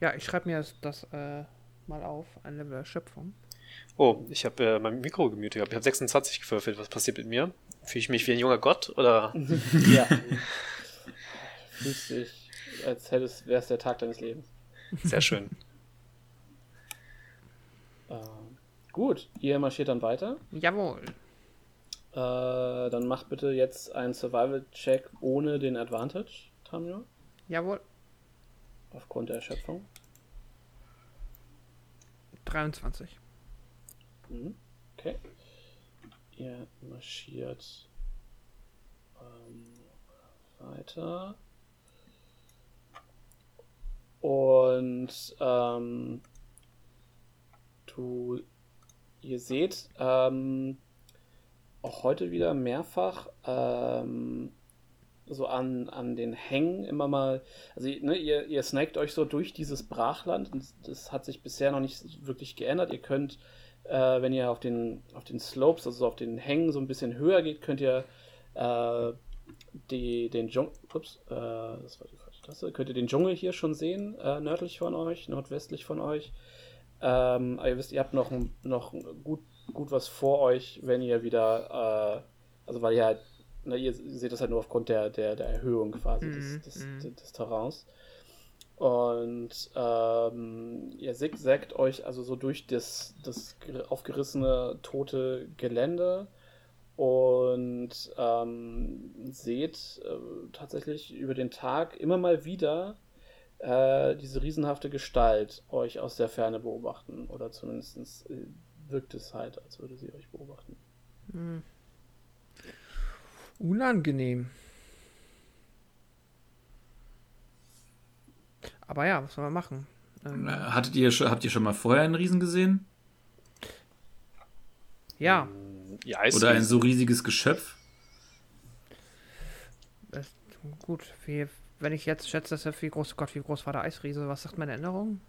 ja, ich schreibe mir das, das äh, mal auf. Ein Level Erschöpfung. Oh, ich habe äh, mein Mikro gemutet gehabt. Ich habe 26 gewürfelt. Was passiert mit mir? Fühle ich mich wie ein junger Gott oder? ja. Fühlst dich, als hättest, wäre es der Tag deines Lebens. Sehr schön. Äh, gut, ihr marschiert dann weiter. Jawohl. Äh, dann mach bitte jetzt einen Survival-Check ohne den Advantage, Tamio, Jawohl. aufgrund der Erschöpfung. 23. Mhm. Okay. Ihr marschiert ähm, weiter. Und ähm, du, ihr seht ähm, auch heute wieder mehrfach ähm, so an, an den Hängen immer mal, also ne, ihr, ihr snackt euch so durch dieses Brachland und das hat sich bisher noch nicht wirklich geändert. Ihr könnt, äh, wenn ihr auf den, auf den Slopes, also auf den Hängen so ein bisschen höher geht, könnt ihr äh, die, den Dschungel, ups, äh, das war die falsche Taste, könnt ihr den Dschungel hier schon sehen, äh, nördlich von euch, nordwestlich von euch. Ähm, aber ihr wisst, ihr habt noch, noch gut, gut was vor euch, wenn ihr wieder, äh, also weil ihr halt, na, ihr seht das halt nur aufgrund der, der, der Erhöhung quasi Mhm, des, des, mhm. des, des Terrains. Und ähm, ihr zigzackt euch also so durch das, das ger- aufgerissene, tote Gelände und ähm, seht äh, tatsächlich über den Tag immer mal wieder äh, diese riesenhafte Gestalt euch aus der Ferne beobachten. Oder zumindest äh, wirkt es halt, als würde sie euch beobachten. Hm. Unangenehm. Aber ja, was soll man machen? Ähm, Äh, Hattet ihr, habt ihr schon mal vorher einen Riesen gesehen? ja, Ja, ist Oder ein so riesiges Geschöpf? das, gut. Wie, wenn ich jetzt schätze, dass er wie groß, Gott, wie groß war der Eisriese? Was sagt meine Erinnerung?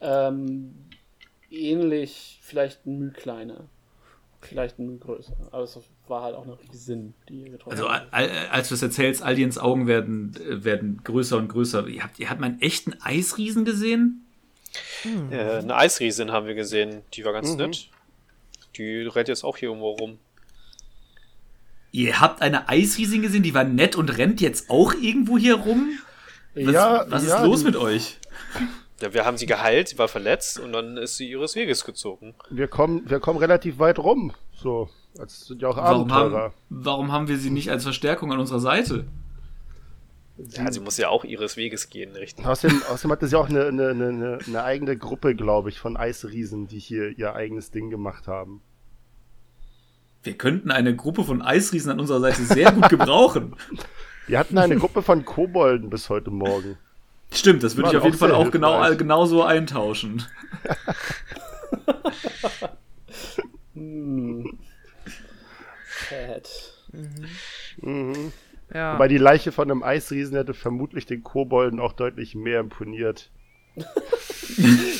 Ähm, ähnlich, vielleicht ein Müh kleiner. Vielleicht ein Müh größer. Aber es war halt auch noch Riesin, die ihr getroffen Also, als du es erzählst, Aliens Augen werden, äh, werden größer und größer. Ihr habt, ihr habt mal einen echten Eisriesen gesehen? Äh, eine Eisriesin haben wir gesehen, die war ganz Mhm. nett. Die rennt jetzt auch hier irgendwo rum. Ihr habt eine Eisriesin gesehen, die war nett und rennt jetzt auch irgendwo hier rum? Was, ja, was ja, ist los mit euch? Ja, wir haben sie geheilt, sie war verletzt und dann ist sie ihres Weges gezogen. Wir kommen, wir kommen relativ weit rum. So, als sind ja auch Warum Abenteurer. haben, warum haben wir sie nicht als Verstärkung an unserer Seite? Ja, sie muss ja auch ihres Weges gehen, richtig. Außerdem, außerdem hatte sie auch eine, eine, eine, eine eigene Gruppe, glaube ich, von Eisriesen, die hier ihr eigenes Ding gemacht haben. Wir könnten eine Gruppe von Eisriesen an unserer Seite sehr gut gebrauchen. Wir hatten eine Gruppe von Kobolden bis heute Morgen. Stimmt, das würde ich auf jeden Fall auch genau, hilfreich. genauso eintauschen. Hm. Cat. Mhm. Ja. Wobei die Leiche von einem Eisriesen hätte vermutlich den Kobolden auch deutlich mehr imponiert. Ja,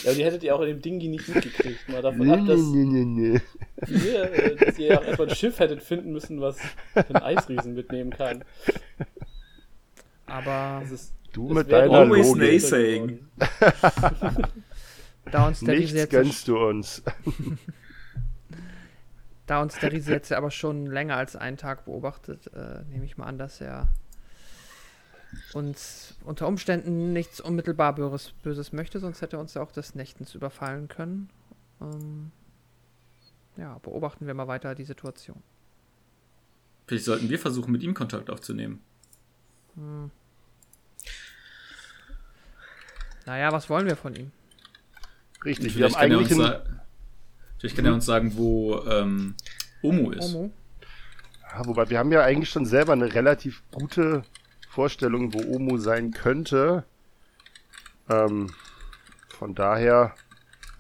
aber die hättet ihr auch in dem Dingi nicht mitgekriegt. Mal davon Nee, ab, dass nee, nee, nee, ihr, äh, dass ihr auch erstmal ein Schiff hättet finden müssen, was einen Eisriesen mitnehmen kann. Aber ist, Du das mit deiner Always naysaying. da uns der Nichts jetzt gönnst du uns. Da uns der Riese jetzt aber schon länger als einen Tag beobachtet, äh, nehme ich mal an, dass er uns unter Umständen nichts unmittelbar Böses, Böses möchte, sonst hätte er uns ja auch des Nächtens überfallen können. Ähm, ja, beobachten wir mal weiter die Situation. Vielleicht sollten wir versuchen, mit ihm Kontakt aufzunehmen. Hm. Naja, was wollen wir von ihm? Richtig, wir haben Vielleicht kann, er uns, eigentlich ein, sa- vielleicht kann er uns sagen, wo ähm, Omo ist. Omo? ja, wobei wir haben ja eigentlich schon selber eine relativ gute Vorstellung, wo Omu sein könnte. Ähm, von daher,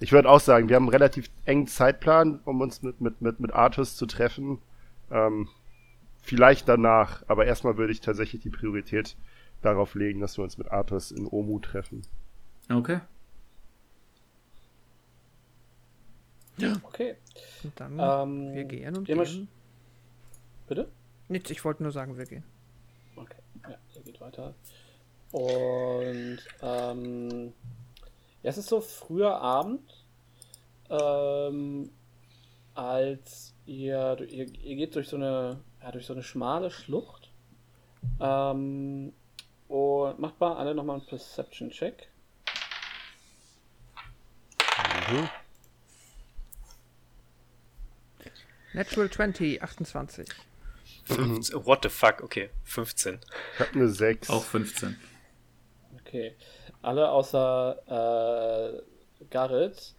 ich würde auch sagen, wir haben einen relativ engen Zeitplan, um uns mit, mit, mit, mit Artus zu treffen. Ähm, vielleicht danach, aber erstmal würde ich tatsächlich die Priorität darauf legen, dass wir uns mit Artus in Omu treffen. Okay. okay. Und dann, Ähm, wir gehen und gehen. Bitte? Nichts, ich wollte nur sagen, wir gehen. Ja, ihr geht weiter. Und ähm, ja, es ist so früher Abend, ähm, als ihr, ihr, ihr geht durch so eine, ja, durch so eine schmale Schlucht. Ähm, und macht mal alle nochmal einen Perception-Check. Mhm. Natural 20, 28. 15, what the fuck? Okay, 15. Ich habe eine 6. Auch 15. Okay. Alle außer äh, Garrett.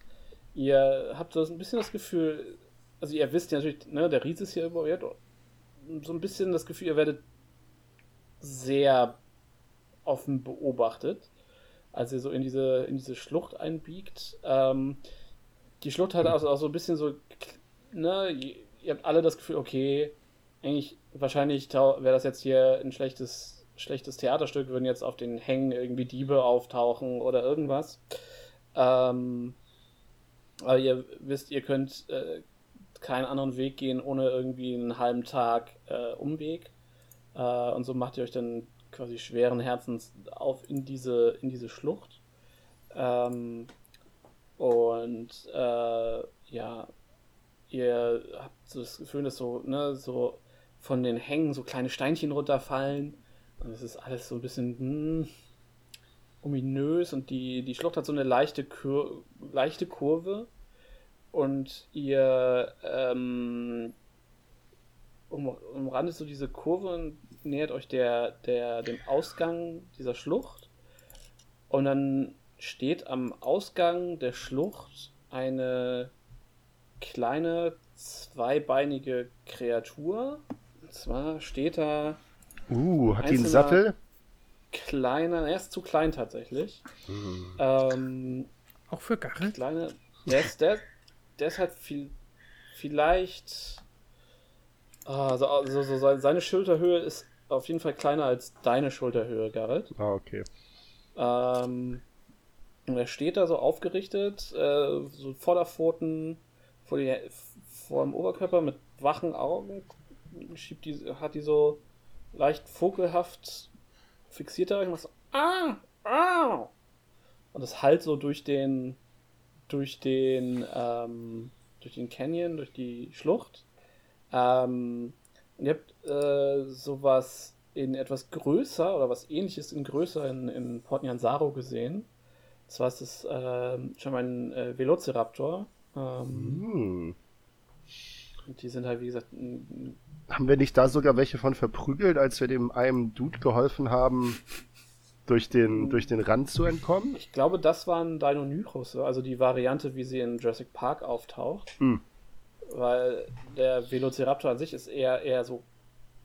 Ihr habt so ein bisschen das Gefühl, also ihr wisst ja natürlich, ne, der Riese ist hier involviert. So ein bisschen das Gefühl, ihr werdet sehr offen beobachtet, als ihr so in diese, in diese Schlucht einbiegt. Ähm, die Schlucht hat also auch so ein bisschen so, ne, ihr, ihr habt alle das Gefühl, okay, eigentlich wahrscheinlich wäre das jetzt hier ein schlechtes, schlechtes Theaterstück, würden jetzt auf den Hängen irgendwie Diebe auftauchen oder irgendwas. Ähm, aber ihr wisst, ihr könnt äh, keinen anderen Weg gehen ohne irgendwie einen halben Tag äh, Umweg. Äh, und so macht ihr euch dann quasi schweren Herzens auf in diese, in diese Schlucht. Ähm, und äh, ja, ihr habt so das Gefühl, dass so, ne, so von den Hängen so kleine Steinchen runterfallen. Und es ist alles so ein bisschen hm, ominös und die, die Schlucht hat so eine leichte, Kur leichte Kurve. Und ihr ähm, um, umrandet so diese Kurve und nähert euch der, der, dem Ausgang dieser Schlucht. Und dann steht am Ausgang der Schlucht eine kleine zweibeinige Kreatur. Und zwar steht da. Uh, hat die einen Sattel? Kleiner, er ist zu klein tatsächlich. Ähm, Auch für Garrett? kleine. Der ist, der, der ist halt viel, vielleicht. Ah, so, also so seine- Schulterhöhe ist auf jeden Fall kleiner als deine Schulterhöhe, Garrett. Ah, okay. Ähm, und er steht da so aufgerichtet, äh, so Vorderpfoten vor, die, vor dem Oberkörper mit wachen Augen, schiebt die, hat die so leicht vogelhaft fixiert da macht so, ah, ah. Und das halt so durch den, durch den, ähm, durch den Canyon, durch die Schlucht. Ähm, und ihr habt äh, sowas in etwas größer oder was ähnliches in größer in, in Port Nyanzaro gesehen. Das war das ähm, schon mal ein äh, Velociraptor. Ähm, Hm. und die sind halt, wie gesagt, ein, Haben wir nicht da sogar welche von verprügelt, als wir dem einem Dude geholfen haben, durch den, durch den Rand zu entkommen? ich glaube, das waren Deinonychus, also die Variante, wie sie in Jurassic Park auftaucht. Hm. Weil der Velociraptor an sich ist eher, eher so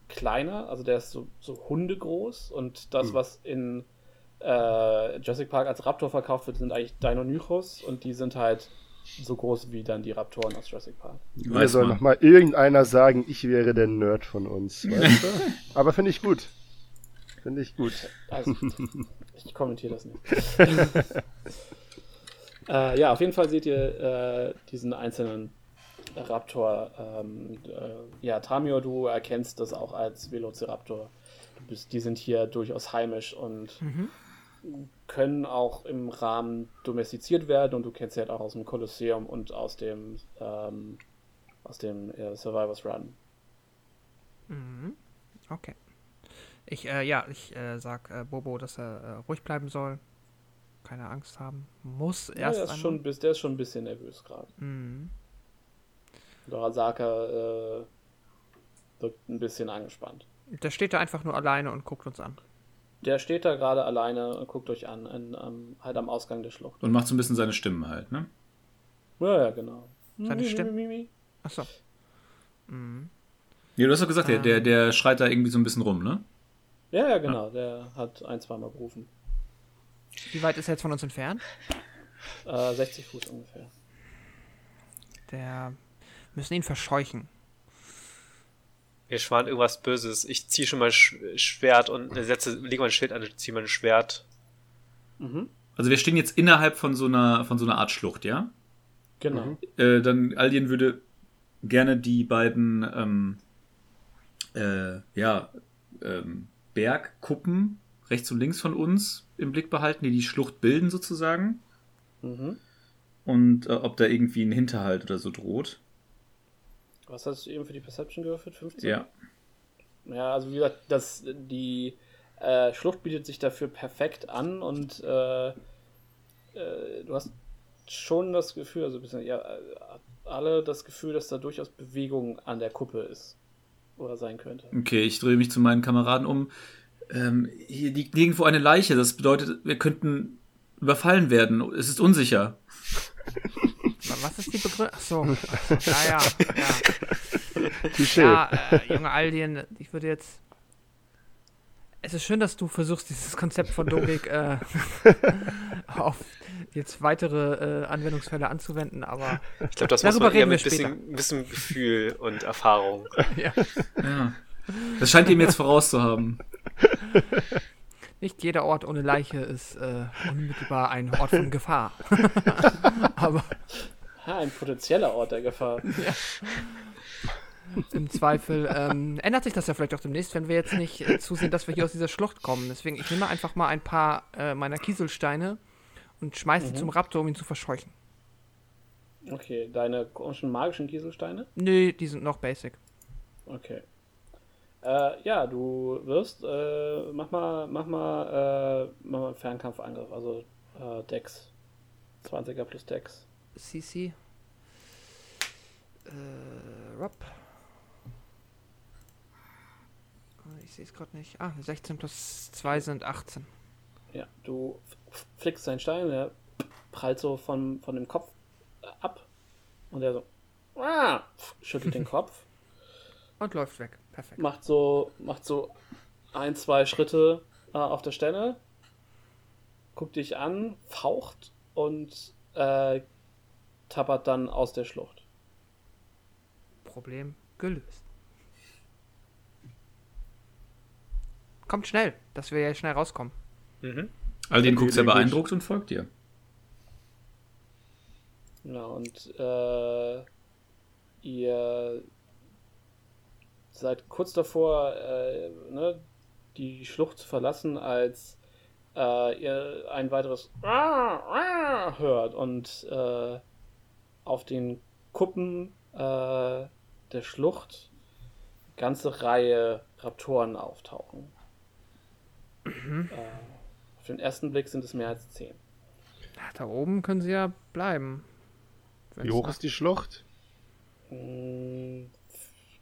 kleiner, also der ist so, so hundegroß und das, Hm. was in äh, Jurassic Park als Raptor verkauft wird, sind eigentlich Deinonychus und die sind halt so groß wie dann die Raptoren aus Jurassic Park. Mir Weiß soll man. noch mal irgendeiner sagen, ich wäre der Nerd von uns. Weißt du? Aber finde ich gut. Finde ich gut. Also, ich kommentiere das nicht. äh, ja, auf jeden Fall seht ihr äh, diesen einzelnen Raptor. Ähm, äh, ja, Tamio, du erkennst das auch als Velociraptor. Du bist, die sind hier durchaus heimisch und können auch im Rahmen domestiziert werden und du kennst sie halt auch aus dem Kolosseum und aus dem ähm, aus dem äh, Survivors Run. Mhm. Okay. Ich, äh, ja, ich äh, sag äh, Bobo, dass er äh, ruhig bleiben soll. Keine Angst haben. Muss Ja, erst der, ist schon, der ist schon ein bisschen nervös gerade. Mhm. Dorasaka äh, wirkt ein bisschen angespannt. Der steht da einfach nur alleine und guckt uns an. Der steht da gerade alleine und guckt euch an, an, am- halt am Ausgang der Schlucht. Und macht so ein bisschen seine Stimmen halt, ne? Ja, ja, genau. Seine Mi, mi, Stimme- mi, mi. Achso. Mhm. Ja, du hast doch gesagt, der, der, der schreit da irgendwie so ein bisschen rum, ne? Ja, ja, genau. Der hat ein, zweimal gerufen. Wie weit ist er jetzt von uns entfernt? Äh, 60 Fuß ungefähr. Der müssen ihn verscheuchen. Wir schwan irgendwas Böses. Ich ziehe schon mal Sch Schwert und äh, setze, lege mein Schild an und ziehe mein Schwert. Mhm. Also wir stehen jetzt innerhalb von so einer, von so einer Art Schlucht, ja? Genau. Äh, dann Aldien würde gerne die beiden ähm, äh, ja, ähm, Bergkuppen rechts und links von uns im Blick behalten, die die Schlucht bilden sozusagen. Mhm. Und äh, ob da irgendwie ein Hinterhalt oder so droht. Was hast du eben für die Perception gewürfelt? 15? Ja. Ja, also wie gesagt, das, die äh, Schlucht bietet sich dafür perfekt an und äh, äh, du hast schon das Gefühl, also ein bisschen, ja, äh, alle das Gefühl, dass da durchaus Bewegung an der Kuppe ist. Oder sein könnte. Okay, ich drehe mich zu meinen Kameraden um. Ähm, hier liegt nirgendwo eine Leiche. Das bedeutet, wir könnten überfallen werden. Es ist unsicher. Was ist die Begründung? Achso. Ja, ja, ja. Touché. Ja, äh, junge Aldien, ich würde jetzt. Es ist schön, dass du versuchst, dieses Konzept von Logik äh, auf jetzt weitere äh, Anwendungsfälle anzuwenden, aber Ich glaube, das muss Darüber man eher mit bisschen, bisschen Gefühl und Erfahrung. ja, Ja. Das scheint ihm jetzt vorauszuhaben. nicht jeder Ort ohne Leiche ist äh, unmittelbar ein Ort von Gefahr. aber Ha, ein potenzieller Ort der Gefahr. im Zweifel ähm, ändert sich das ja vielleicht auch demnächst, wenn wir jetzt nicht äh, zusehen, dass wir hier aus dieser Schlucht kommen. Deswegen, ich nehme einfach mal ein paar äh, meiner Kieselsteine und schmeiße sie zum Raptor, um ihn zu verscheuchen. Okay, deine komischen magischen Kieselsteine? Nö, die sind noch basic. Okay. Äh, ja, du wirst, äh, mach mal, mach mal, äh, mach mal einen Fernkampfangriff, also äh, Dex. 20er plus Dex. CC. Äh, Rob. Ich sehe es gerade nicht. Ah, 16 plus 2 sind 18. Ja, du flickst seinen Stein, der prallt so von, von dem Kopf äh, ab und er so ah, schüttelt den Kopf, Und läuft weg. Perfekt. macht so, macht so ein, zwei Schritte äh, auf der Stelle, guckt dich an, faucht und äh, tappert dann aus der Schlucht. Problem gelöst. Kommt schnell, dass wir ja schnell rauskommen. Mhm. Aldin guckt sehr beeindruckt und folgt dir. Ja, und äh, ihr seid kurz davor, äh, ne, die Schlucht zu verlassen, als äh, ihr ein weiteres hört und äh, auf den Kuppen äh, der Schlucht ganze Reihe Raptoren auftauchen. Äh, auf den ersten Blick sind es mehr als zehn. Da oben können sie ja bleiben. Wie hoch ist die Schlucht? Mm,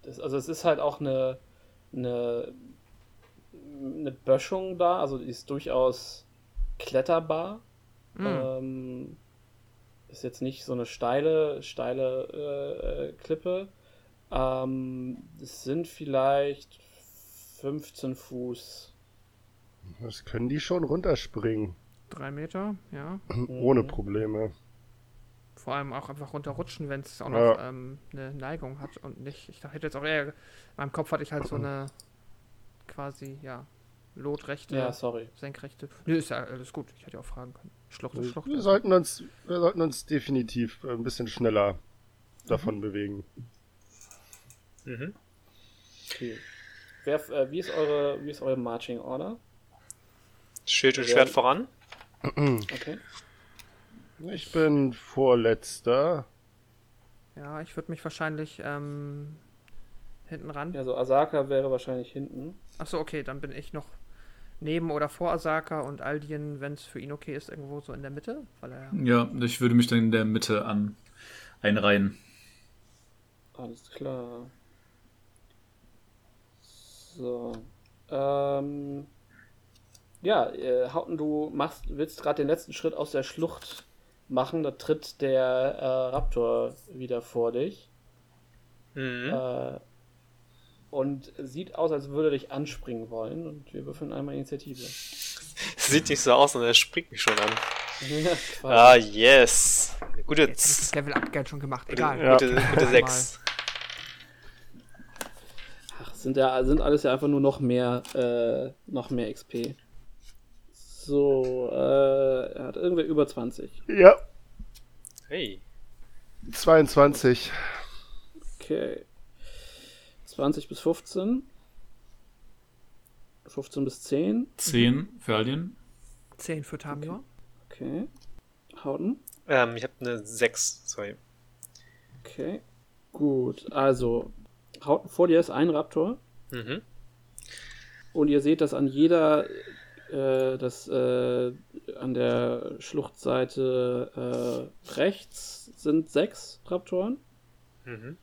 Das, also es ist halt auch eine, eine, eine Böschung da, also die ist durchaus kletterbar. Hm, Ähm, ist jetzt nicht so eine steile, steile äh, äh, Klippe. Ähm, es sind vielleicht 15 Fuß. Das können die schon runterspringen. Drei Meter, ja. Ohne Probleme. Vor allem auch einfach runterrutschen, wenn es auch Ja. noch ähm, eine Neigung hat und nicht. Ich dachte hätte jetzt auch eher. In meinem Kopf hatte ich halt so eine quasi, ja, lotrechte, Ja, sorry. senkrechte. Nö, ist ja alles gut. Ich hätte ja auch fragen können. Schlucht ist Schlucht. Wir sollten uns, wir sollten uns definitiv ein bisschen schneller davon bewegen. Mhm. Okay. Wer, äh, wie, ist eure, wie ist eure Marching Order? Schild und Ja. Schwert voran. Okay. Ich bin vorletzter. Ja, ich würde mich wahrscheinlich ähm, hinten ran. Also Asaka wäre wahrscheinlich hinten. Achso, okay, dann bin ich noch neben oder vor Asaka und Aldien, wenn es für ihn okay ist, irgendwo so in der Mitte, weil er Ja, ich würde mich dann in der Mitte an einreihen. Alles klar. So. Ähm, ja, äh, Hauten, du machst, willst gerade den letzten Schritt aus der Schlucht machen. Da tritt der äh, Raptor wieder vor dich. Mhm. Äh, und sieht aus, als würde er dich anspringen wollen. Und wir würfeln einmal Initiative. Sieht nicht so aus und er springt mich schon an. Ja, Ah, yes. Gute, jetzt ich das Level Up schon gemacht. Egal. gute, gute, gute 6. Ach, sind ja sind alles ja einfach nur noch mehr, äh, noch mehr XP. So, äh, er hat irgendwer über 20. Ja, Hey. 22. Okay. 20 bis 15. 15 bis 10. 10 für Aldin. 10 für Tamio. Okay. Hauten. Ähm, ich habe eine 6. Sorry. Okay. Gut, also Hauten vor dir ist ein Raptor. Mhm. Und ihr seht, dass an jeder, äh, dass äh, an der Schluchtseite äh, rechts sind sechs Raptoren. Mhm.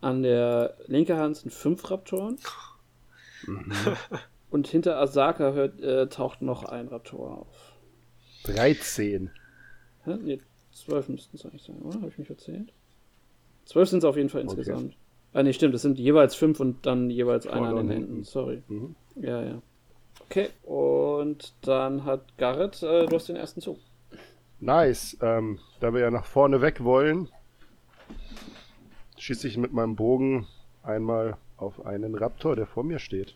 An der linken Hand sind fünf Raptoren. Und hinter Asaka hört, äh, taucht noch ein Raptor auf. 13. Hä? Nee, zwölf müssten es eigentlich sein, oder? Habe ich mich erzählt? Zwölf sind es auf jeden Fall insgesamt. Ah, nee, stimmt. Es sind jeweils fünf und dann jeweils einer an den Händen. hinten. Sorry. Mhm. Ja, ja. Okay, und dann hat Garrett, äh, du hast den ersten Zug. Nice. Ähm, da wir ja nach vorne weg wollen, schieße ich mit meinem Bogen einmal auf einen Raptor, der vor mir steht.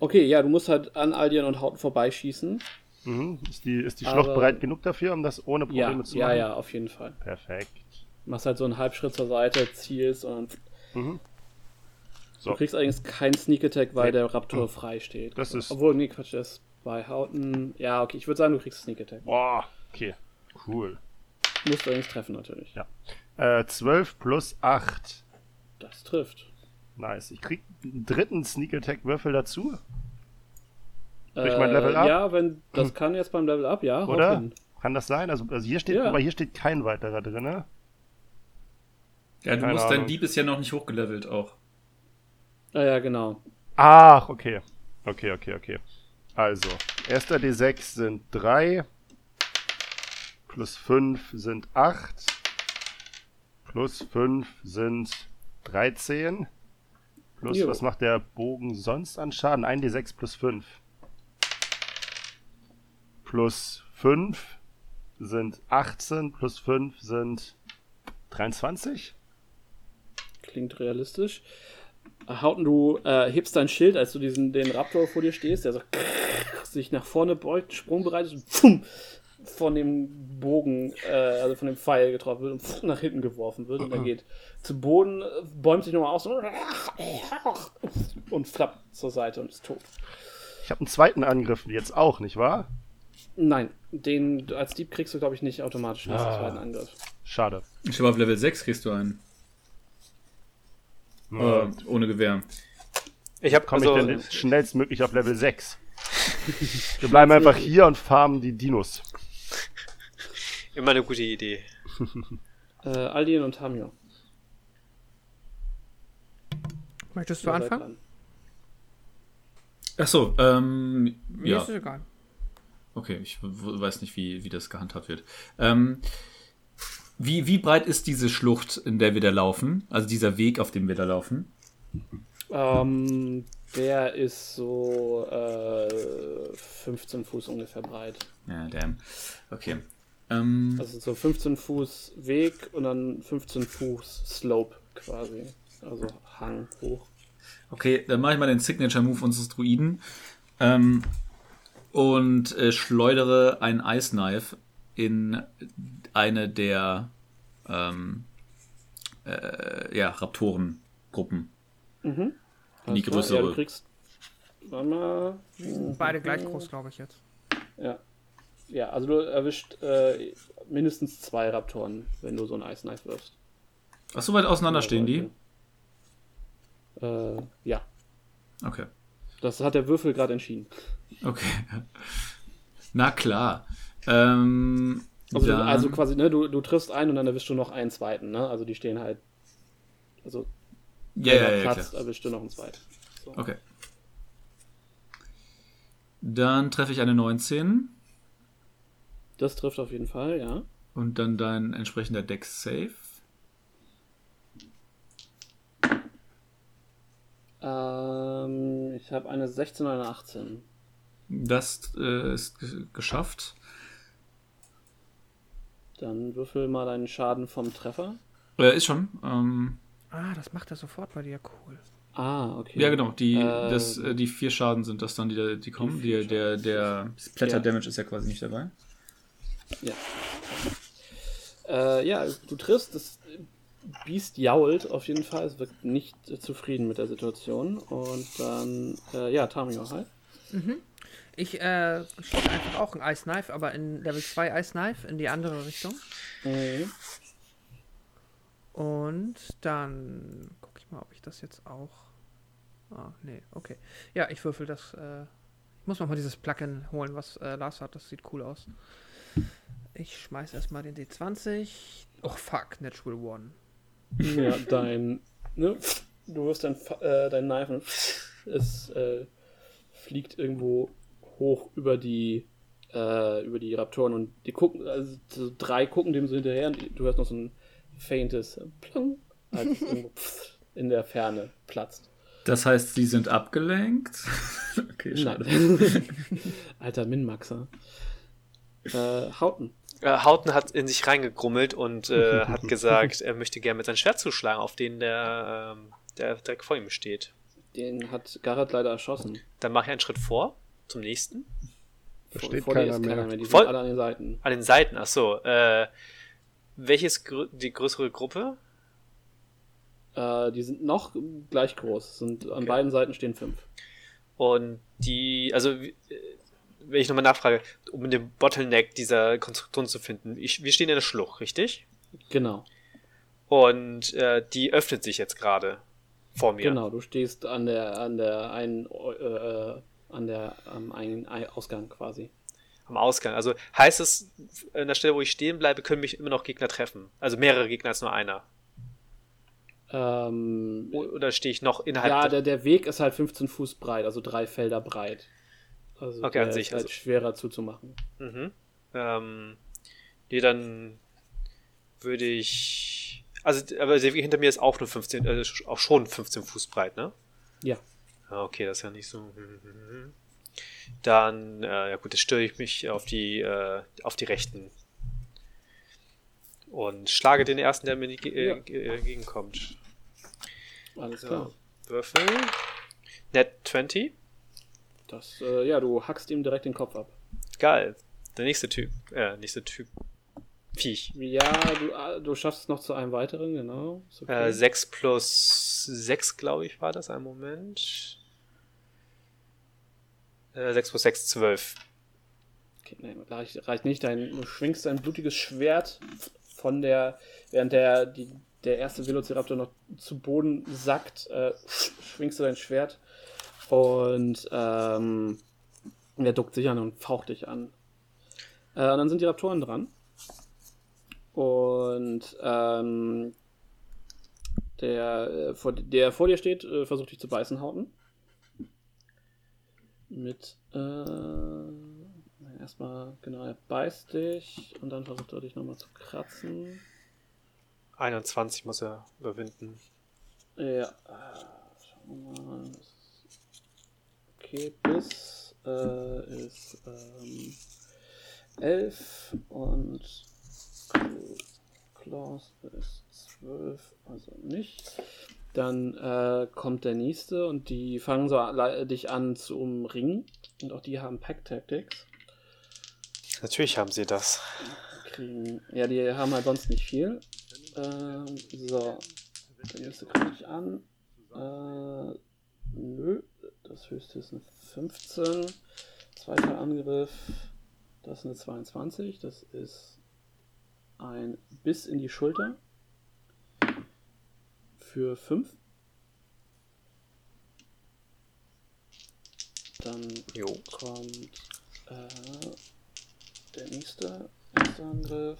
Okay, ja, du musst halt an Aldian und Hauten vorbeischießen. Mhm. Ist die, ist die Aber- Schlucht bereit genug dafür, um das ohne Ja, Probleme zu ja, machen? ja, auf jeden Fall. Perfekt. Machst halt so einen Halbschritt zur Seite, zielst und Mhm. So. du kriegst allerdings keinen Sneak Attack, weil Nee. der Raptor frei steht. Das ist- Obwohl, nee, Quatsch, das ist bei Hauten. Ja, okay, ich würde sagen, du kriegst Sneak Attack. Boah, okay. Cool. Musst du allerdings treffen, natürlich. Ja. Äh, 12 plus 8. Das trifft. Nice. Ich krieg einen dritten Sneak Attack Würfel dazu. Durch mein Äh, Level Up? Ja, wenn das kann jetzt beim Level Up, ja. Oder? Kann das sein? Also, also hier steht, Ja. aber hier steht kein weiterer drin, ne? Ja, du Keine musst, dein Ahnung. Dieb ist ja noch nicht hochgelevelt auch. Ah, ja, genau. Ach, okay. Okay, okay, okay. Also, erster D6 sind 3. Plus 5 sind 8. Plus 5 sind 13. Plus, Jo. was macht der Bogen sonst an Schaden? 1 D6 plus 5. Plus 5 sind 18. Plus 5 sind 23. Klingt realistisch. Hauten, du äh, hebst dein Schild, als du diesen, den Raptor vor dir stehst, der so sich nach vorne beugt, sprungbereit ist und von dem Bogen, äh, also von dem Pfeil getroffen wird und nach hinten geworfen wird. Und er geht zu Boden, bäumt sich nochmal aus und flappt zur Seite und ist tot. Ich habe einen zweiten Angriff jetzt auch, nicht wahr? Nein, den als Dieb kriegst du, glaube ich, nicht automatisch den Ah. zweiten Angriff. Schade. Ich glaube, auf Level 6 kriegst du einen. Ja. Äh, ohne Gewehr. Ich habe komme also, ich denn schnellstmöglich auf Level 6? Wir bleiben einfach hier und farmen die Dinos. Immer eine gute Idee. Äh, Aldin und Tamio. Möchtest du seid anfangen? dran. Achso, ähm, Mir ja. ist es egal. Okay, ich weiß nicht, wie, wie das gehandhabt wird. Ähm, wie, wie breit ist diese Schlucht, in der wir da laufen? Also dieser Weg, auf dem wir da laufen? Ähm, der ist so äh, 15 Fuß ungefähr breit. Ja, damn. Okay. Ähm, Also so 15 Fuß Weg und dann 15 Fuß Slope quasi. Also Hang hoch. okay, dann mache ich mal den Signature-Move unseres Druiden. Ähm, und äh, schleudere ein Ice Knife in eine der ähm, äh, ja, Raptorengruppen. Mhm. In die größere. Ja, du kriegst. Warte mal. Beide gleich groß, glaube ich jetzt. Ja. Ja, also du erwischt äh, mindestens zwei Raptoren, wenn du so ein Ice Knife wirfst. Ach, so weit auseinander stehen die? Äh, ja. Okay. Das hat der Würfel gerade entschieden. Okay. Na klar. Ähm, Also, du, also quasi, ne, du, du triffst einen und dann erwischst du noch einen zweiten, ne? Also die stehen halt. Also, ja, ja, ja, platzt, klar. erwischst du noch einen zweiten. So. Okay. Dann treffe ich eine 19 Das trifft auf jeden Fall, ja. und dann dein entsprechender Dex Save. Ähm, ich habe eine 16 und eine 18. Das äh, ist ge- geschafft. Dann würfel mal deinen Schaden vom Treffer. Äh, ist schon. Ähm, Ah, das macht er sofort bei dir. Cool. Ah, okay. ja, genau. Die, Ähm, das, äh, die vier Schaden sind das dann, die, die kommen. Die, der der Splatter Ja. Damage ist ja quasi nicht dabei. Ja. Äh, ja, du triffst, das Biest jault auf jeden Fall, es wirkt nicht zufrieden mit der Situation. Und dann, äh, ja, Tamio, halt. Ich äh, schieße einfach auch ein Ice Knife, aber in Level 2 Ice Knife in die andere Richtung. Mhm. Und dann gucke ich mal, ob ich das jetzt auch. Ah, nee, okay. Ja, ich würfel das. Äh, ich muss noch mal dieses Plugin holen, was äh, Lars hat. Das sieht cool aus. Ich schmeiß erstmal den D20. Oh fuck, Natural One. Ja, dein, ne, du wirst dein, äh, dein Knife und es äh, fliegt irgendwo hoch über die, äh, über die Raptoren und die gucken, also so drei gucken dem so hinterher und du hörst noch so ein faintes Plong, als irgendwo in der Ferne platzt. Das heißt, sie sind abgelenkt. okay, schade. Alter Minmaxer. Äh, Hauten. Äh, Hauten hat in sich reingegrummelt und äh, hat gesagt, er möchte gerne mit seinem Schwert zuschlagen, auf den der, ähm, der direkt vor ihm steht. Den hat Garrett leider erschossen. Dann mache ich einen Schritt vor, zum nächsten. Da Vor, steht vor dir keiner ist keiner mehr. mehr. Die sind Voll- alle an den Seiten. An den Seiten, ach so. Äh, welches grö die größere Gruppe? Äh, die sind noch gleich groß. Sind, an Okay. beiden Seiten stehen fünf. Und die, also, äh, wenn ich nochmal nachfrage, um den Bottleneck dieser Konstruktion zu finden, ich, wir stehen in der Schlucht, richtig? Genau. Und äh, die öffnet sich jetzt gerade vor mir. Genau, du stehst an der an der einen äh, an der am einen Ei- Ausgang quasi. Am Ausgang. Also heißt es, an der Stelle, wo ich stehen bleibe, können mich immer noch Gegner treffen. Also mehrere Gegner als nur einer. Ähm, Oder stehe ich noch innerhalb ja, der- der, der Weg ist halt 15 Fuß breit, also drei Felder breit. Also Okay, an sich, ist halt also- schwerer zuzumachen. Mhm. Ähm, nee, dann würde ich. Also, aber der Weg hinter mir ist auch nur 15, äh, sch- auch schon 15 Fuß breit, ne? Ja. Ah, okay, das ist ja nicht so. Dann, äh, ja gut, jetzt störe ich mich auf die, äh, auf die Rechten. Und schlage den ersten, der mir ge- Ja. äh, ge- äh, entgegenkommt. Alles So, klar. Würfel. Net 20. Das, äh, ja, du hackst ihm direkt den Kopf ab. Geil. Der nächste Typ. Äh, nächste Typ. Viech. Ja, du, ah, du schaffst es noch zu einem weiteren, genau. Ist okay. Äh, 6 plus 6, glaube ich, war das. Ein Moment. Äh, 6 plus 6, 12. Okay, nee, reicht, reicht nicht. Dein, du schwingst ein blutiges Schwert von der, während der, die, der erste Velociraptor noch zu Boden sackt, äh, schwingst du dein Schwert und ähm, der duckt sich an und faucht dich an. Äh, und dann sind die Raptoren dran. Und ähm, der, äh, vor, der vor dir steht, äh, versucht dich zu beißen, Hauten. Mit, äh, erstmal, genau, er beißt dich und dann versucht er dich nochmal zu kratzen. 21 muss er überwinden. Ja, äh, schauen wir mal. Das- Okay, Biss äh, ist ähm, 11 und Klaus ist 12, also nicht. Dann äh, kommt der nächste und die fangen so dich an zu umringen. Und auch die haben Pack Tactics. Natürlich haben sie das. Kriegen, ja, die haben halt sonst nicht viel. Ähm, so, der nächste gucke ich an. Äh, nö, das höchste ist eine 15. Zweiter Angriff, das ist eine 22. Das ist ein Biss in die Schulter. Für 5. Dann Jo. kommt äh, der nächste Angriff.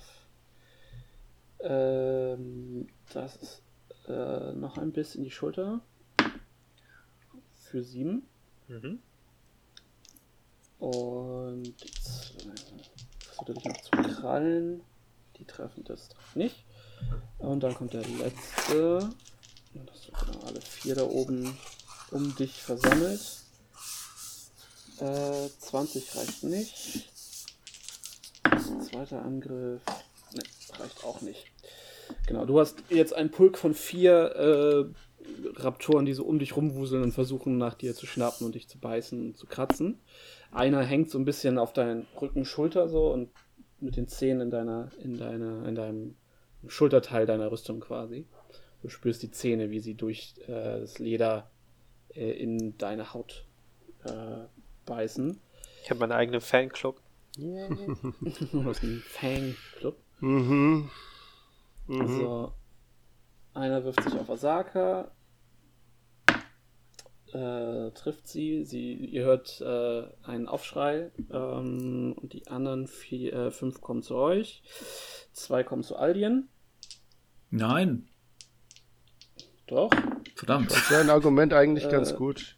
Ähm, das ist äh, noch ein Biss in die Schulter. Für 7. Mhm. Und zwei versucht er dich noch zu krallen. Die treffen das nicht. Und dann kommt der letzte. Und das sind genau alle vier da oben um dich versammelt. Äh, 20 reicht nicht. Zweiter Angriff. Ne, reicht auch nicht. Genau, du hast jetzt einen Pulk von vier äh, Raptoren, die so um dich rumwuseln und versuchen nach dir zu schnappen und dich zu beißen und zu kratzen. Einer hängt so ein bisschen auf deinen Rücken, Schulter so und mit den Zähnen in deiner, in deiner, in deinem Schulterteil deiner Rüstung quasi. Du spürst die Zähne, wie sie durch äh, das Leder äh, in deine Haut äh, beißen. Ich habe meinen eigenen Fanclub. du hast einen Fang-Club. Mhm. Mhm. Also, einer wirft sich auf Asaka, äh, trifft sie, sie, ihr hört äh, einen Aufschrei ähm, und die anderen vier, äh, fünf kommen zu euch, zwei kommen zu Aldien. Nein. Doch. Verdammt. Sein Argument eigentlich Äh, ganz gut.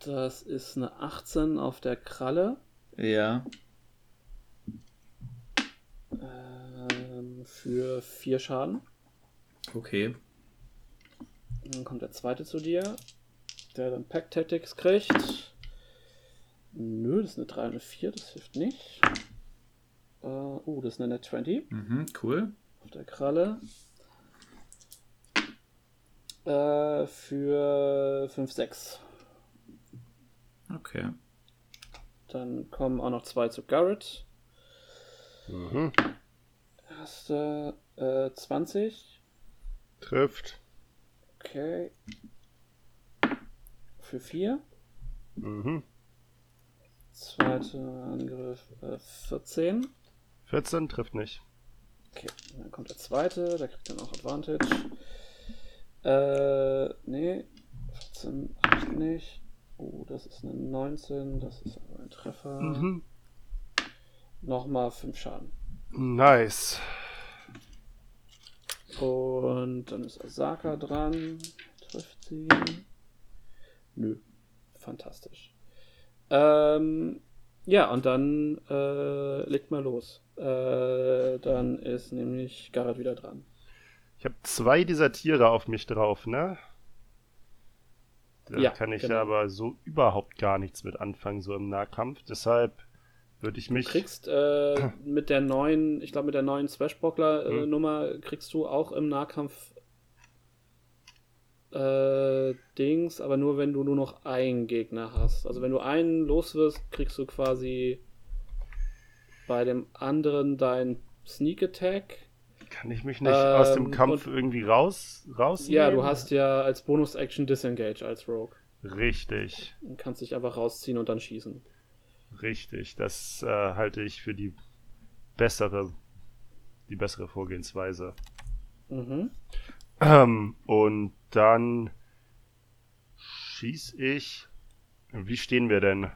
Das ist eine 18 auf der Kralle. Ja. Ähm, für 4 Schaden. Okay. Dann kommt der zweite zu dir, der dann Pack Tactics kriegt. Nö, das ist eine 3 und eine 4, das hilft nicht. Äh, oh, das ist eine Net 20 Mhm, cool. auf der Kralle. Äh, für 5, 6. Okay. Dann kommen auch noch zwei zu Garrett. Mhm. Erste äh, 20. Trifft. Okay. Für 4. Mhm. Zweiter Angriff äh, 14. 14 trifft nicht. Okay, dann kommt der zweite, der kriegt dann auch Advantage. Äh, nee, 14 reicht nicht. Oh, das ist eine 19, das ist aber ein Treffer. Mhm. Nochmal 5 Schaden. Nice. Und dann ist Asaka dran. Trifft sie. Nö. Fantastisch. Ähm, ja, und dann äh, legt mal los. Äh, dann ist nämlich Garrett wieder dran. Ich habe zwei dieser Tiere auf mich drauf, ne? Da Ja, kann ich genau. aber so überhaupt gar nichts mit anfangen, so im Nahkampf. Deshalb würde ich mich. Du kriegst äh, mit der neuen, ich glaube mit der neuen. Swashbuckler-Nummer kriegst du auch im Nahkampf äh, Dings, aber nur wenn du nur noch einen Gegner hast. Also wenn du einen los wirst, kriegst du quasi bei dem anderen dein Sneak Attack. Kann ich mich nicht aus dem Ähm, Kampf und- irgendwie raus, rausnehmen? Ja, du hast ja als Bonus-Action Disengage als Rogue. Richtig, Du kannst dich einfach rausziehen und dann schießen. Richtig. Das äh, halte ich für die bessere, die bessere Vorgehensweise. Mhm. Ähm, und dann schieß ich. Wie stehen wir denn?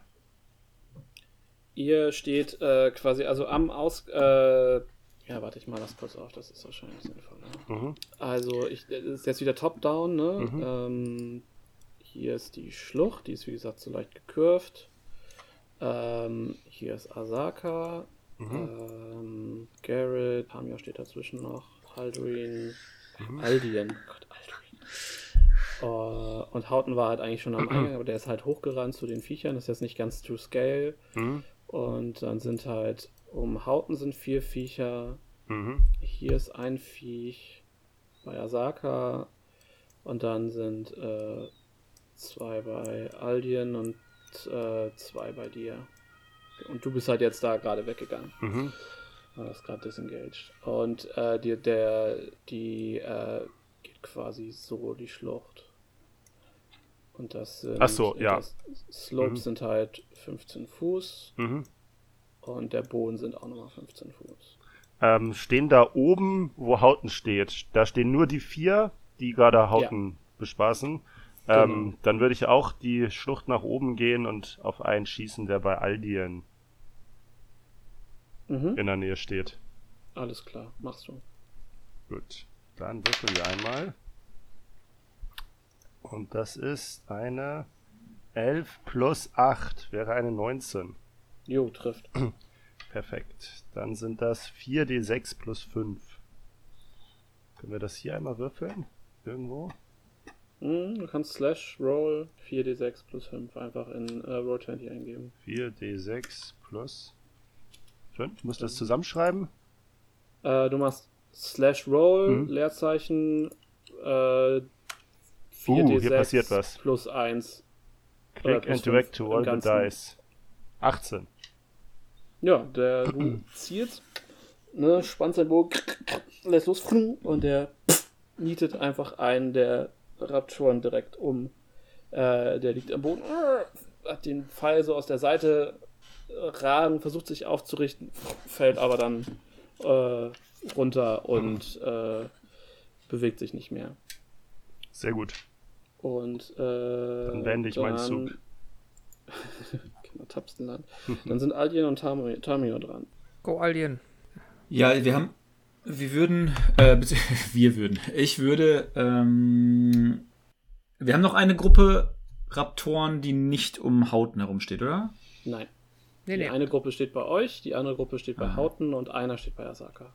Ihr steht äh, quasi also am Aus. Äh, ja, warte, ich mal das kurz auf, das ist wahrscheinlich sinnvoller. Mhm. Also, ich, das ist jetzt wieder top-down, ne? Mhm. Ähm, hier ist die Schlucht, die ist wie gesagt so leicht gekürft. Ähm, hier ist Asaka. Mhm. Ähm, Garrett, Pamir steht dazwischen noch. Aldrin. Mhm. Aldien. Gott, Aldrin. Äh, und Hauten war halt eigentlich schon am Eingang, aber der ist halt hochgerannt zu den Viechern. Das ist jetzt nicht ganz to scale. Mhm. Und dann sind halt um Hauten sind vier Viecher. Mhm. Hier ist ein Viech bei Asaka. Und dann sind äh, zwei bei Aldien und äh, zwei bei dir. Und du bist halt jetzt da gerade weggegangen. Mhm. Du hast gerade disengaged. Und äh, die, der, die äh, geht quasi so die Schlucht. Und das sind. Ach so, ja. Das Slopes Mhm. sind halt 15 Fuß. Mhm. Und der Boden sind auch nochmal 15 Fuß. Ähm, stehen da oben, wo Hauten steht, da stehen nur die vier, die gerade Hauten bespaßen. Ähm, Genau. Dann würde ich auch die Schlucht nach oben gehen und auf einen schießen, der bei Aldien Mhm. in der Nähe steht. Alles klar, machst du. Gut, dann würfeln wir einmal. Und das ist eine 11 plus 8, wäre eine 19. Jo, trifft. Perfekt. Dann sind das 4d6 plus 5. Können wir das hier einmal würfeln? Irgendwo? Mhm, du kannst Slash Roll 4d6 plus 5 einfach in äh, Roll 20 eingeben. 4d6 plus 5. Muss das zusammenschreiben? Äh, du machst Slash Roll, Mhm. Leerzeichen, äh, 4d6 Uh, hier passiert was. plus 1. Oder Click and direct to roll the dice. 18. Ja, der du zielst, ne, spannt sein Bogen, lässt los und der nietet einfach einen der Raptoren direkt um. Äh, der liegt am Boden, hat den Pfeil so aus der Seite ragen, versucht sich aufzurichten, fällt aber dann äh, runter und äh, bewegt sich nicht mehr. Sehr gut. Und äh, Dann beende ich meinen Zug. genau, Tapstenland. Dann sind Aldien und Tamio, Tamio dran. Go Alien. Ja, wir haben, wir würden, äh, wir würden, ich würde, ähm, wir haben noch eine Gruppe Raptoren, die nicht um Hauten herumsteht, oder? Nein. Nee, Die nee. eine Gruppe steht bei euch, die andere Gruppe steht bei Ah. Hauten und einer steht bei Asaka.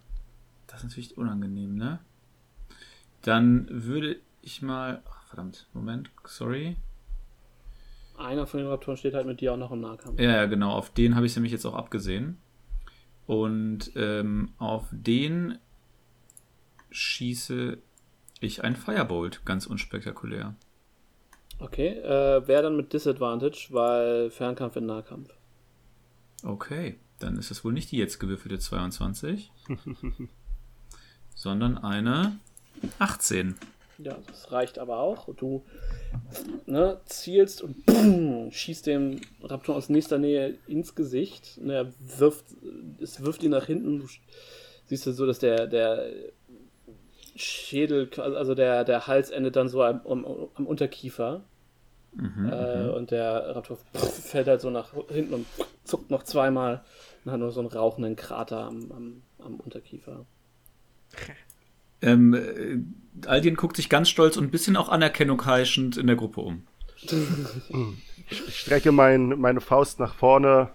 Das ist natürlich unangenehm, ne? Dann würde ich mal, ach, verdammt, Moment, sorry. Einer von den Raptoren steht halt mit dir auch noch im Nahkampf. Ja, ja, genau, auf den habe ich nämlich jetzt auch abgesehen. Und ähm, auf den schieße ich ein Firebolt, ganz unspektakulär. Okay, äh, wäre dann mit Disadvantage, weil Fernkampf in Nahkampf. Okay, dann ist es wohl nicht die jetzt gewürfelte 22, sondern eine 18. Ja, das reicht aber auch. Du ne, zielst und boom, schießt dem Raptor aus nächster Nähe ins Gesicht. Und er wirft, es wirft ihn nach hinten. Du siehst du so, dass der, der Schädel, also der, der Hals endet dann so am, am, am Unterkiefer. Mhm, Äh, mhm. und der Raptor fällt halt so nach hinten und zuckt noch zweimal und hat nur so einen rauchenden Krater am, am, am Unterkiefer. Ähm, äh, Aldien guckt sich ganz stolz und ein bisschen auch Anerkennung heischend in der Gruppe um. Ich strecke mein, meine Faust nach vorne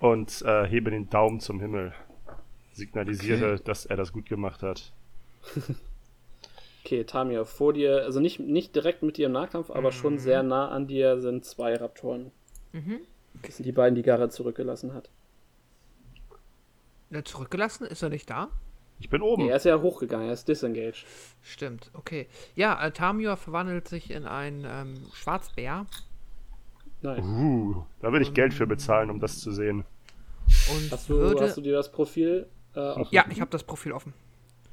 und äh, hebe den Daumen zum Himmel. Signalisiere, dass er das gut gemacht hat. Okay, Tamia, vor dir, also nicht, nicht direkt mit dir im Nahkampf, aber schon sehr nah an dir sind zwei Raptoren. Mhm. Das sind die beiden, die Garrett zurückgelassen hat. Der zurückgelassen? Ist er nicht da? Ich bin Nee, oben. er ist ja hochgegangen, er ist disengaged. Stimmt, okay. Ja, äh, Tamio verwandelt sich in einen ähm, Schwarzbär Nice. Uh, da würde ich Geld für bezahlen, um das zu sehen. und Hast du, würde. hast du dir das Profil äh, offen? ja, ich habe das Profil offen.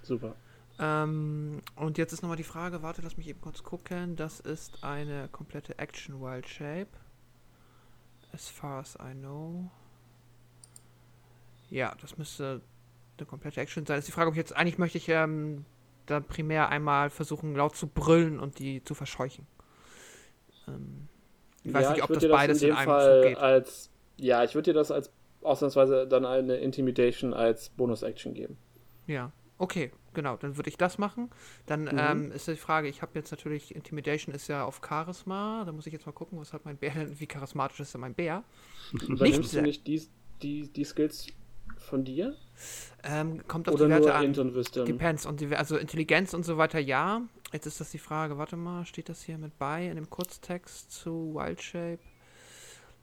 Super. Ähm, und jetzt ist nochmal die Frage, warte, lass mich eben kurz gucken. Das ist eine komplette Action Wild Shape. As far as I know. Ja, das müsste eine komplette Action sein. Ist die Frage, ob ich jetzt eigentlich möchte ich ähm, dann primär einmal versuchen, laut zu brüllen und die zu verscheuchen. Ähm, ich weiß ja, nicht, ob das beides in in dem einem Fall Zug geht. als ja, ich würde dir das als ausnahmsweise dann eine Intimidation als Bonus-Action geben. Ja, okay, genau. Dann würde ich das machen. Dann Mhm. ähm, ist die Frage, ich habe jetzt natürlich, Intimidation ist ja auf Charisma. Da muss ich jetzt mal gucken, was hat mein Bär denn, wie charismatisch ist denn mein Bär? Übernimmst du nicht die, die, die Skills von dir? Ähm, kommt auf Oder die Werte nur an. Wisdom? Depends. Und die, also Intelligenz und so weiter, ja. Jetzt ist das die Frage, warte mal, steht das hier mit bei in dem Kurztext zu Wild Shape?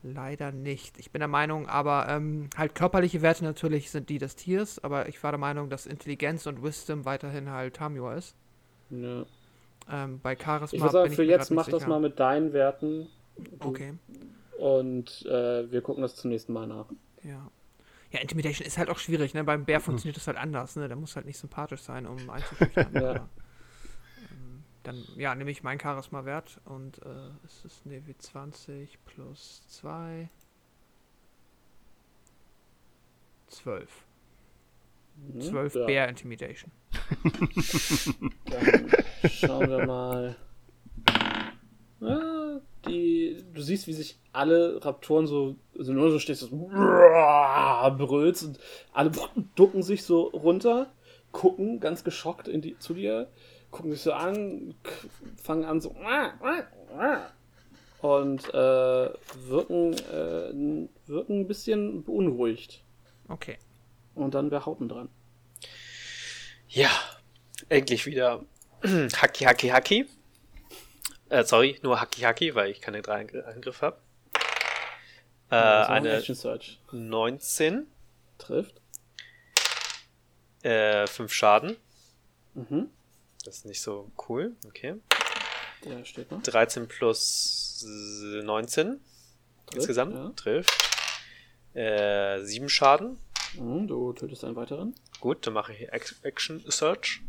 Leider nicht. Ich bin der Meinung, aber ähm, halt körperliche Werte natürlich sind die des Tiers, aber ich war der Meinung, dass Intelligenz und Wisdom weiterhin halt Tamio ist. Ja. Ähm, bei Charisma Ich würde sagen, für jetzt mach das sicher. mal mit deinen Werten. Okay, Und äh, wir gucken das zum nächsten Mal nach. ja. Ja, Intimidation ist halt auch schwierig, ne? Beim Bär funktioniert das halt anders, ne? Der muss halt nicht sympathisch sein, um einzuschüchtern. Ja. aber, ähm, dann, ja, nehme ich meinen Charisma-Wert und äh, es ist ne wie 20 plus 2. 12. Mhm. 12 ja. Bär Intimidation. Dann schauen wir mal. Ah, die, du siehst, wie sich alle Raptoren so, also nur so stehst, so brüllst und alle ducken sich so runter, gucken ganz geschockt in die, zu dir, gucken sich so an, fangen an so und äh, wirken, äh, wirken ein bisschen beunruhigt. Okay. Und dann wäre Hauten dran. Ja, endlich wieder Haki Haki Haki. Äh, sorry, nur Haki Haki, weil ich keine drei Angr Angriffe habe. Äh, ein eine Action Search. 19, Trifft. äh, 5 Schaden. Mhm. Das ist nicht so cool. Okay. Der steht noch. 13 plus äh, 19 Trifft, insgesamt. ja. Trifft. Äh, 7 Schaden. Mhm, du tötest einen weiteren. Gut, dann mache ich Ac- Action Search,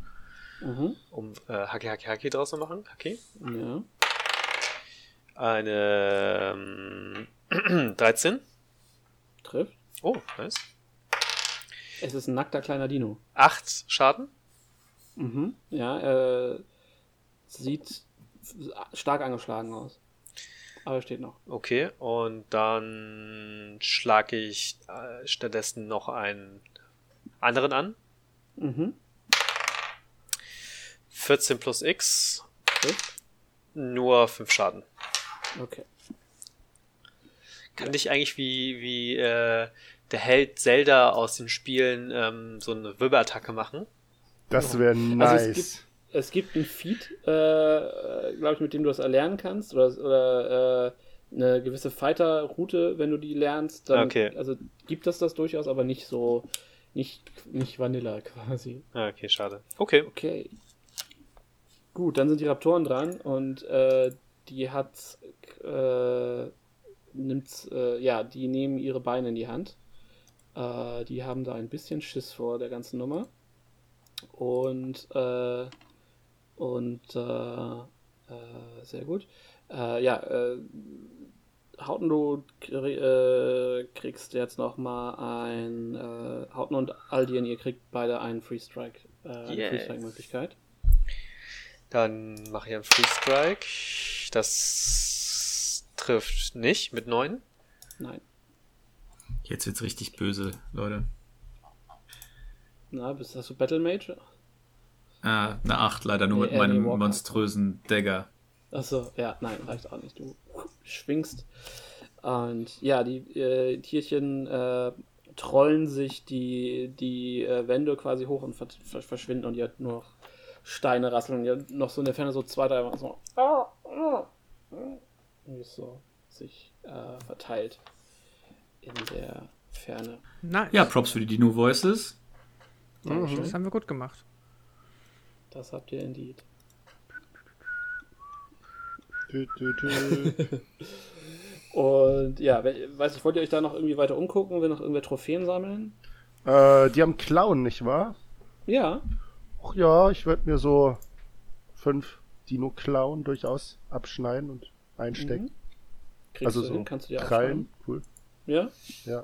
Mhm. um äh, Haki Haki Haki draus zu machen. Haki. Ja. Eine ähm, 13. Trifft. Oh, nice. Es ist ein nackter kleiner Dino. 8 Schaden. Mhm. Ja, äh, sieht stark angeschlagen aus. Aber er steht noch. Okay, und dann schlage ich äh, stattdessen noch einen anderen an. Mhm. 14 plus X, Okay. nur 5 Schaden. okay. Kann dich eigentlich wie, wie äh, der Held Zelda aus den Spielen ähm, so eine Wirbelattacke machen? Das wäre nice. Also es gibt, es gibt ein Feed, äh, glaube ich, mit dem du das erlernen kannst oder, oder äh, eine gewisse Fighter-Route, wenn du die lernst. Dann, Okay. Also gibt es das durchaus, aber nicht so, nicht, nicht Vanilla quasi. Ah, okay, schade. Okay. Okay. Gut, dann sind die Raptoren dran und äh, die hat, äh, nimmt, äh, ja, die nehmen ihre Beine in die Hand. Äh, die haben da ein bisschen Schiss vor der ganzen Nummer. Und, äh, und, äh, sehr gut. Ja, äh, Hauten, du krie- äh, kriegst jetzt noch mal ein, äh, Hauten und Aldien, ihr kriegt beide einen Free Strike, äh, eine Yes. Free Strike Möglichkeit. Dann mache ich einen Free Strike. Das trifft nicht mit 9. Nein. Jetzt wird's richtig böse, Leute. Na, bist hast du Battle Mage? Ah, eine 8 leider nur Nee, mit meinem Walker. monströsen Dagger. Achso, ja, nein, reicht auch nicht. Du schwingst. Und ja, die äh, Tierchen äh, trollen sich die, die äh, Wände quasi hoch und ver verschwinden und ihr habt nur noch Steine rasseln habt noch so in der Ferne so zwei, drei Mal so. Ah, ah, so sich äh, verteilt in der Ferne. Nice. Ja, Props für die Dino Voices. Dankeschön. Das haben wir gut gemacht. Das habt ihr indeed. Und ja, we- weiß ich, wollt ihr euch da noch irgendwie weiter umgucken, will noch irgendwer Trophäen sammeln? äh, die haben Clown, nicht wahr? Ja, Ach ja, ich würde mir so fünf Dino-Clown durchaus abschneiden und einstecken. Mhm. Kriegst Also du so hin, kannst du dir Krallen, cool. Ja, Ja,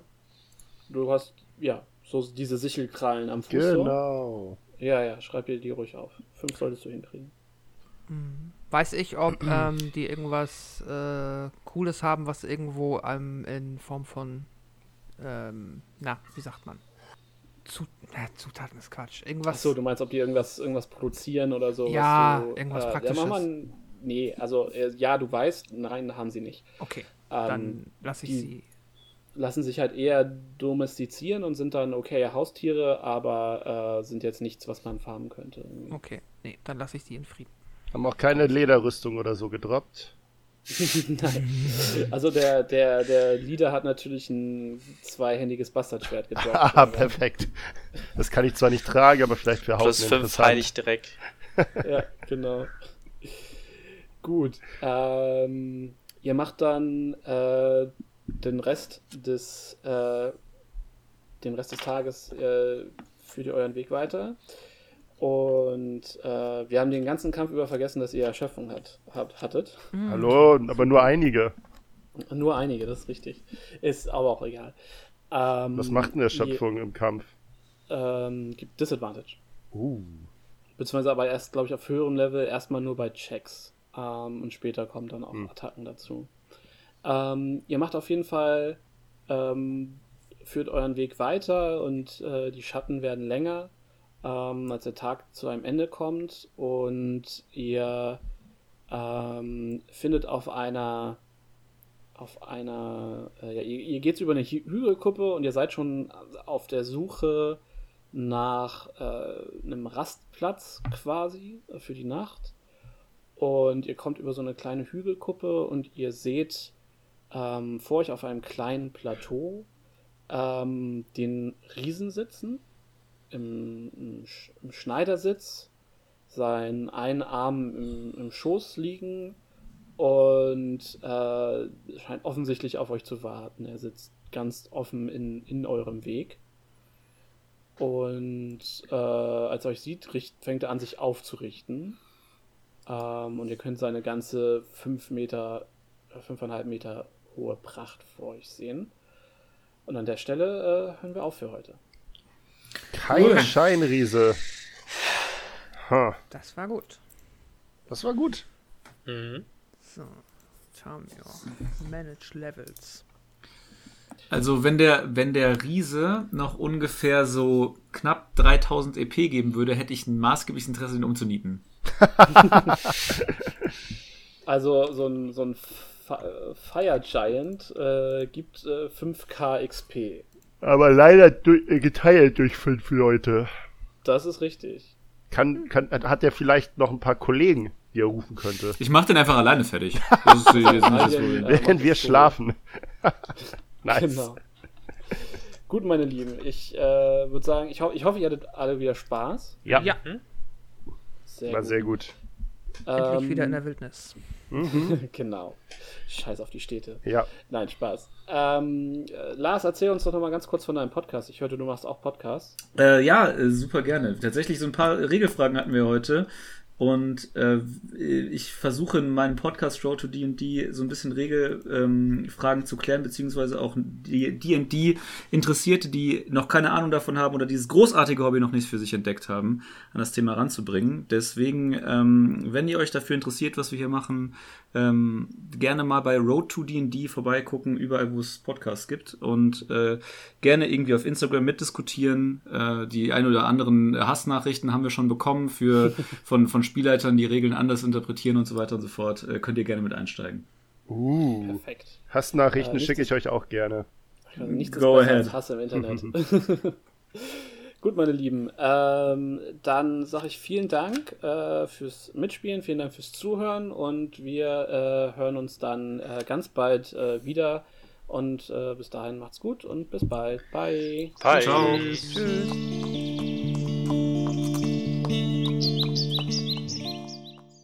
du hast, ja, so diese Sichelkrallen am Fuß. So. genau. Ja, ja, schreib dir die ruhig auf. Fünf solltest du hinkriegen. Weiß ich, ob ähm, die irgendwas äh, Cooles haben, was irgendwo ähm, in Form von, ähm, na, wie sagt man? Zu, na, Zutaten ist Quatsch. Irgendwas. Achso, du meinst, ob die irgendwas, irgendwas produzieren oder so? was Ja, du, irgendwas Ja, Praktisches. mach mal ein- nee, also, äh, ja, du weißt, nein, haben sie nicht. Okay, Ähm, dann lasse ich sie. lassen sich halt eher domestizieren und sind dann okay Haustiere, aber äh, sind jetzt nichts, was man farmen könnte. Okay, nee, dann lasse ich sie in Frieden. Haben auch keine Lederrüstung oder so gedroppt. Nein. Also der, der, der Leader hat natürlich ein zweihändiges Bastardschwert gedroppt. Ah, perfekt. Das kann ich zwar nicht tragen, aber vielleicht für Hauten Plus 5 interessant. Heiligdreck. Ja, genau. Gut. Ähm, ihr macht dann äh, den Rest des äh, den Rest des Tages äh, führt ihr euren Weg weiter. Und äh, wir haben den ganzen Kampf über vergessen, dass ihr Erschöpfung hat, habt, hattet. Hallo, aber nur einige. Nur einige, das ist richtig. Ist aber auch egal. Ähm, Was macht denn Erschöpfung im Kampf? Ähm, gibt Disadvantage. Uh. Beziehungsweise aber erst, glaube ich, auf höherem Level erstmal nur bei Checks. Ähm, und später kommen dann auch Hm. Attacken dazu. Ähm, ihr macht auf jeden Fall, ähm, führt euren Weg weiter und äh, die Schatten werden länger, ähm, als der Tag zu einem Ende kommt und ihr ähm, findet auf einer auf einer, äh, ja, ihr, ihr geht über eine Hü Hügelkuppe und ihr seid schon auf der Suche nach äh, einem Rastplatz quasi für die Nacht. Und ihr kommt über so eine kleine Hügelkuppe und ihr seht ähm, vor euch auf einem kleinen Plateau ähm, den Riesen sitzen, im, im, Sch- im Schneidersitz, seinen einen Arm im, im Schoß liegen und äh, scheint offensichtlich auf euch zu warten. Er sitzt ganz offen in, in eurem Weg. Und äh, als er euch sieht, richt, fängt er an, sich aufzurichten. Ähm, und ihr könnt seine ganze 5 Meter, äh, 5,5 Meter hohe Pracht vor euch sehen. Und an der Stelle äh, hören wir auf für heute. Kein Cool. Scheinriese. Ha, Das war gut. das war gut. Mhm. So, Tamio. Manage Levels. Also wenn der, wenn der Riese noch ungefähr so knapp 3000 EP geben würde, hätte ich ein maßgebliches Interesse, ihn umzunieten. Also so ein, so ein äh, Fire Giant äh, gibt äh, 5k XP. Aber leider äh, geteilt durch fünf Leute. Das ist richtig. Kann, kann, hat er vielleicht noch ein paar Kollegen, die er rufen könnte? Ich mach den einfach alleine fertig. Das ist, das ist nicht das äh, Während wir schlafen. nice. Genau. Gut, meine Lieben, ich äh, würde sagen, ich, ho ich hoffe, ihr hattet alle wieder Spaß. Ja, Ja, Sehr war gut. sehr gut. Endlich Ähm, wieder in der Wildnis. Genau. Scheiß auf die Städte. Ja. Nein, Spaß. Ähm, äh, Lars, erzähl uns doch nochmal ganz kurz von deinem Podcast. Ich hörte, du machst auch Podcasts. Äh, ja, äh, super gerne. Tatsächlich so ein paar Regelfragen hatten wir heute. Und äh, ich versuche in meinem Podcast Road to D&D so ein bisschen Regelfragen ähm, zu klären, beziehungsweise auch die D&D Interessierte, die noch keine Ahnung davon haben oder dieses großartige Hobby noch nicht für sich entdeckt haben, an das Thema ranzubringen. Deswegen, ähm, wenn ihr euch dafür interessiert, was wir hier machen, ähm, gerne mal bei Road to D&D vorbeigucken, überall, wo es Podcasts gibt und äh, gerne irgendwie auf Instagram mitdiskutieren. Äh, die ein oder anderen Hassnachrichten haben wir schon bekommen für, von, von Spielleitern, die Regeln anders interpretieren und so weiter und so fort. Äh, könnt ihr gerne mit einsteigen. Uh. Perfekt. Hassnachrichten Äh, schicke ich euch auch gerne. Also nichts Go ist besser ahead. als Hass im Internet. Gut, meine Lieben. Ähm, dann sage ich vielen Dank äh, fürs Mitspielen, vielen Dank fürs Zuhören und wir äh, hören uns dann äh, ganz bald äh, wieder. Und äh, bis dahin macht's gut und bis bald. Bye. Bye. Ciao. Tschüss.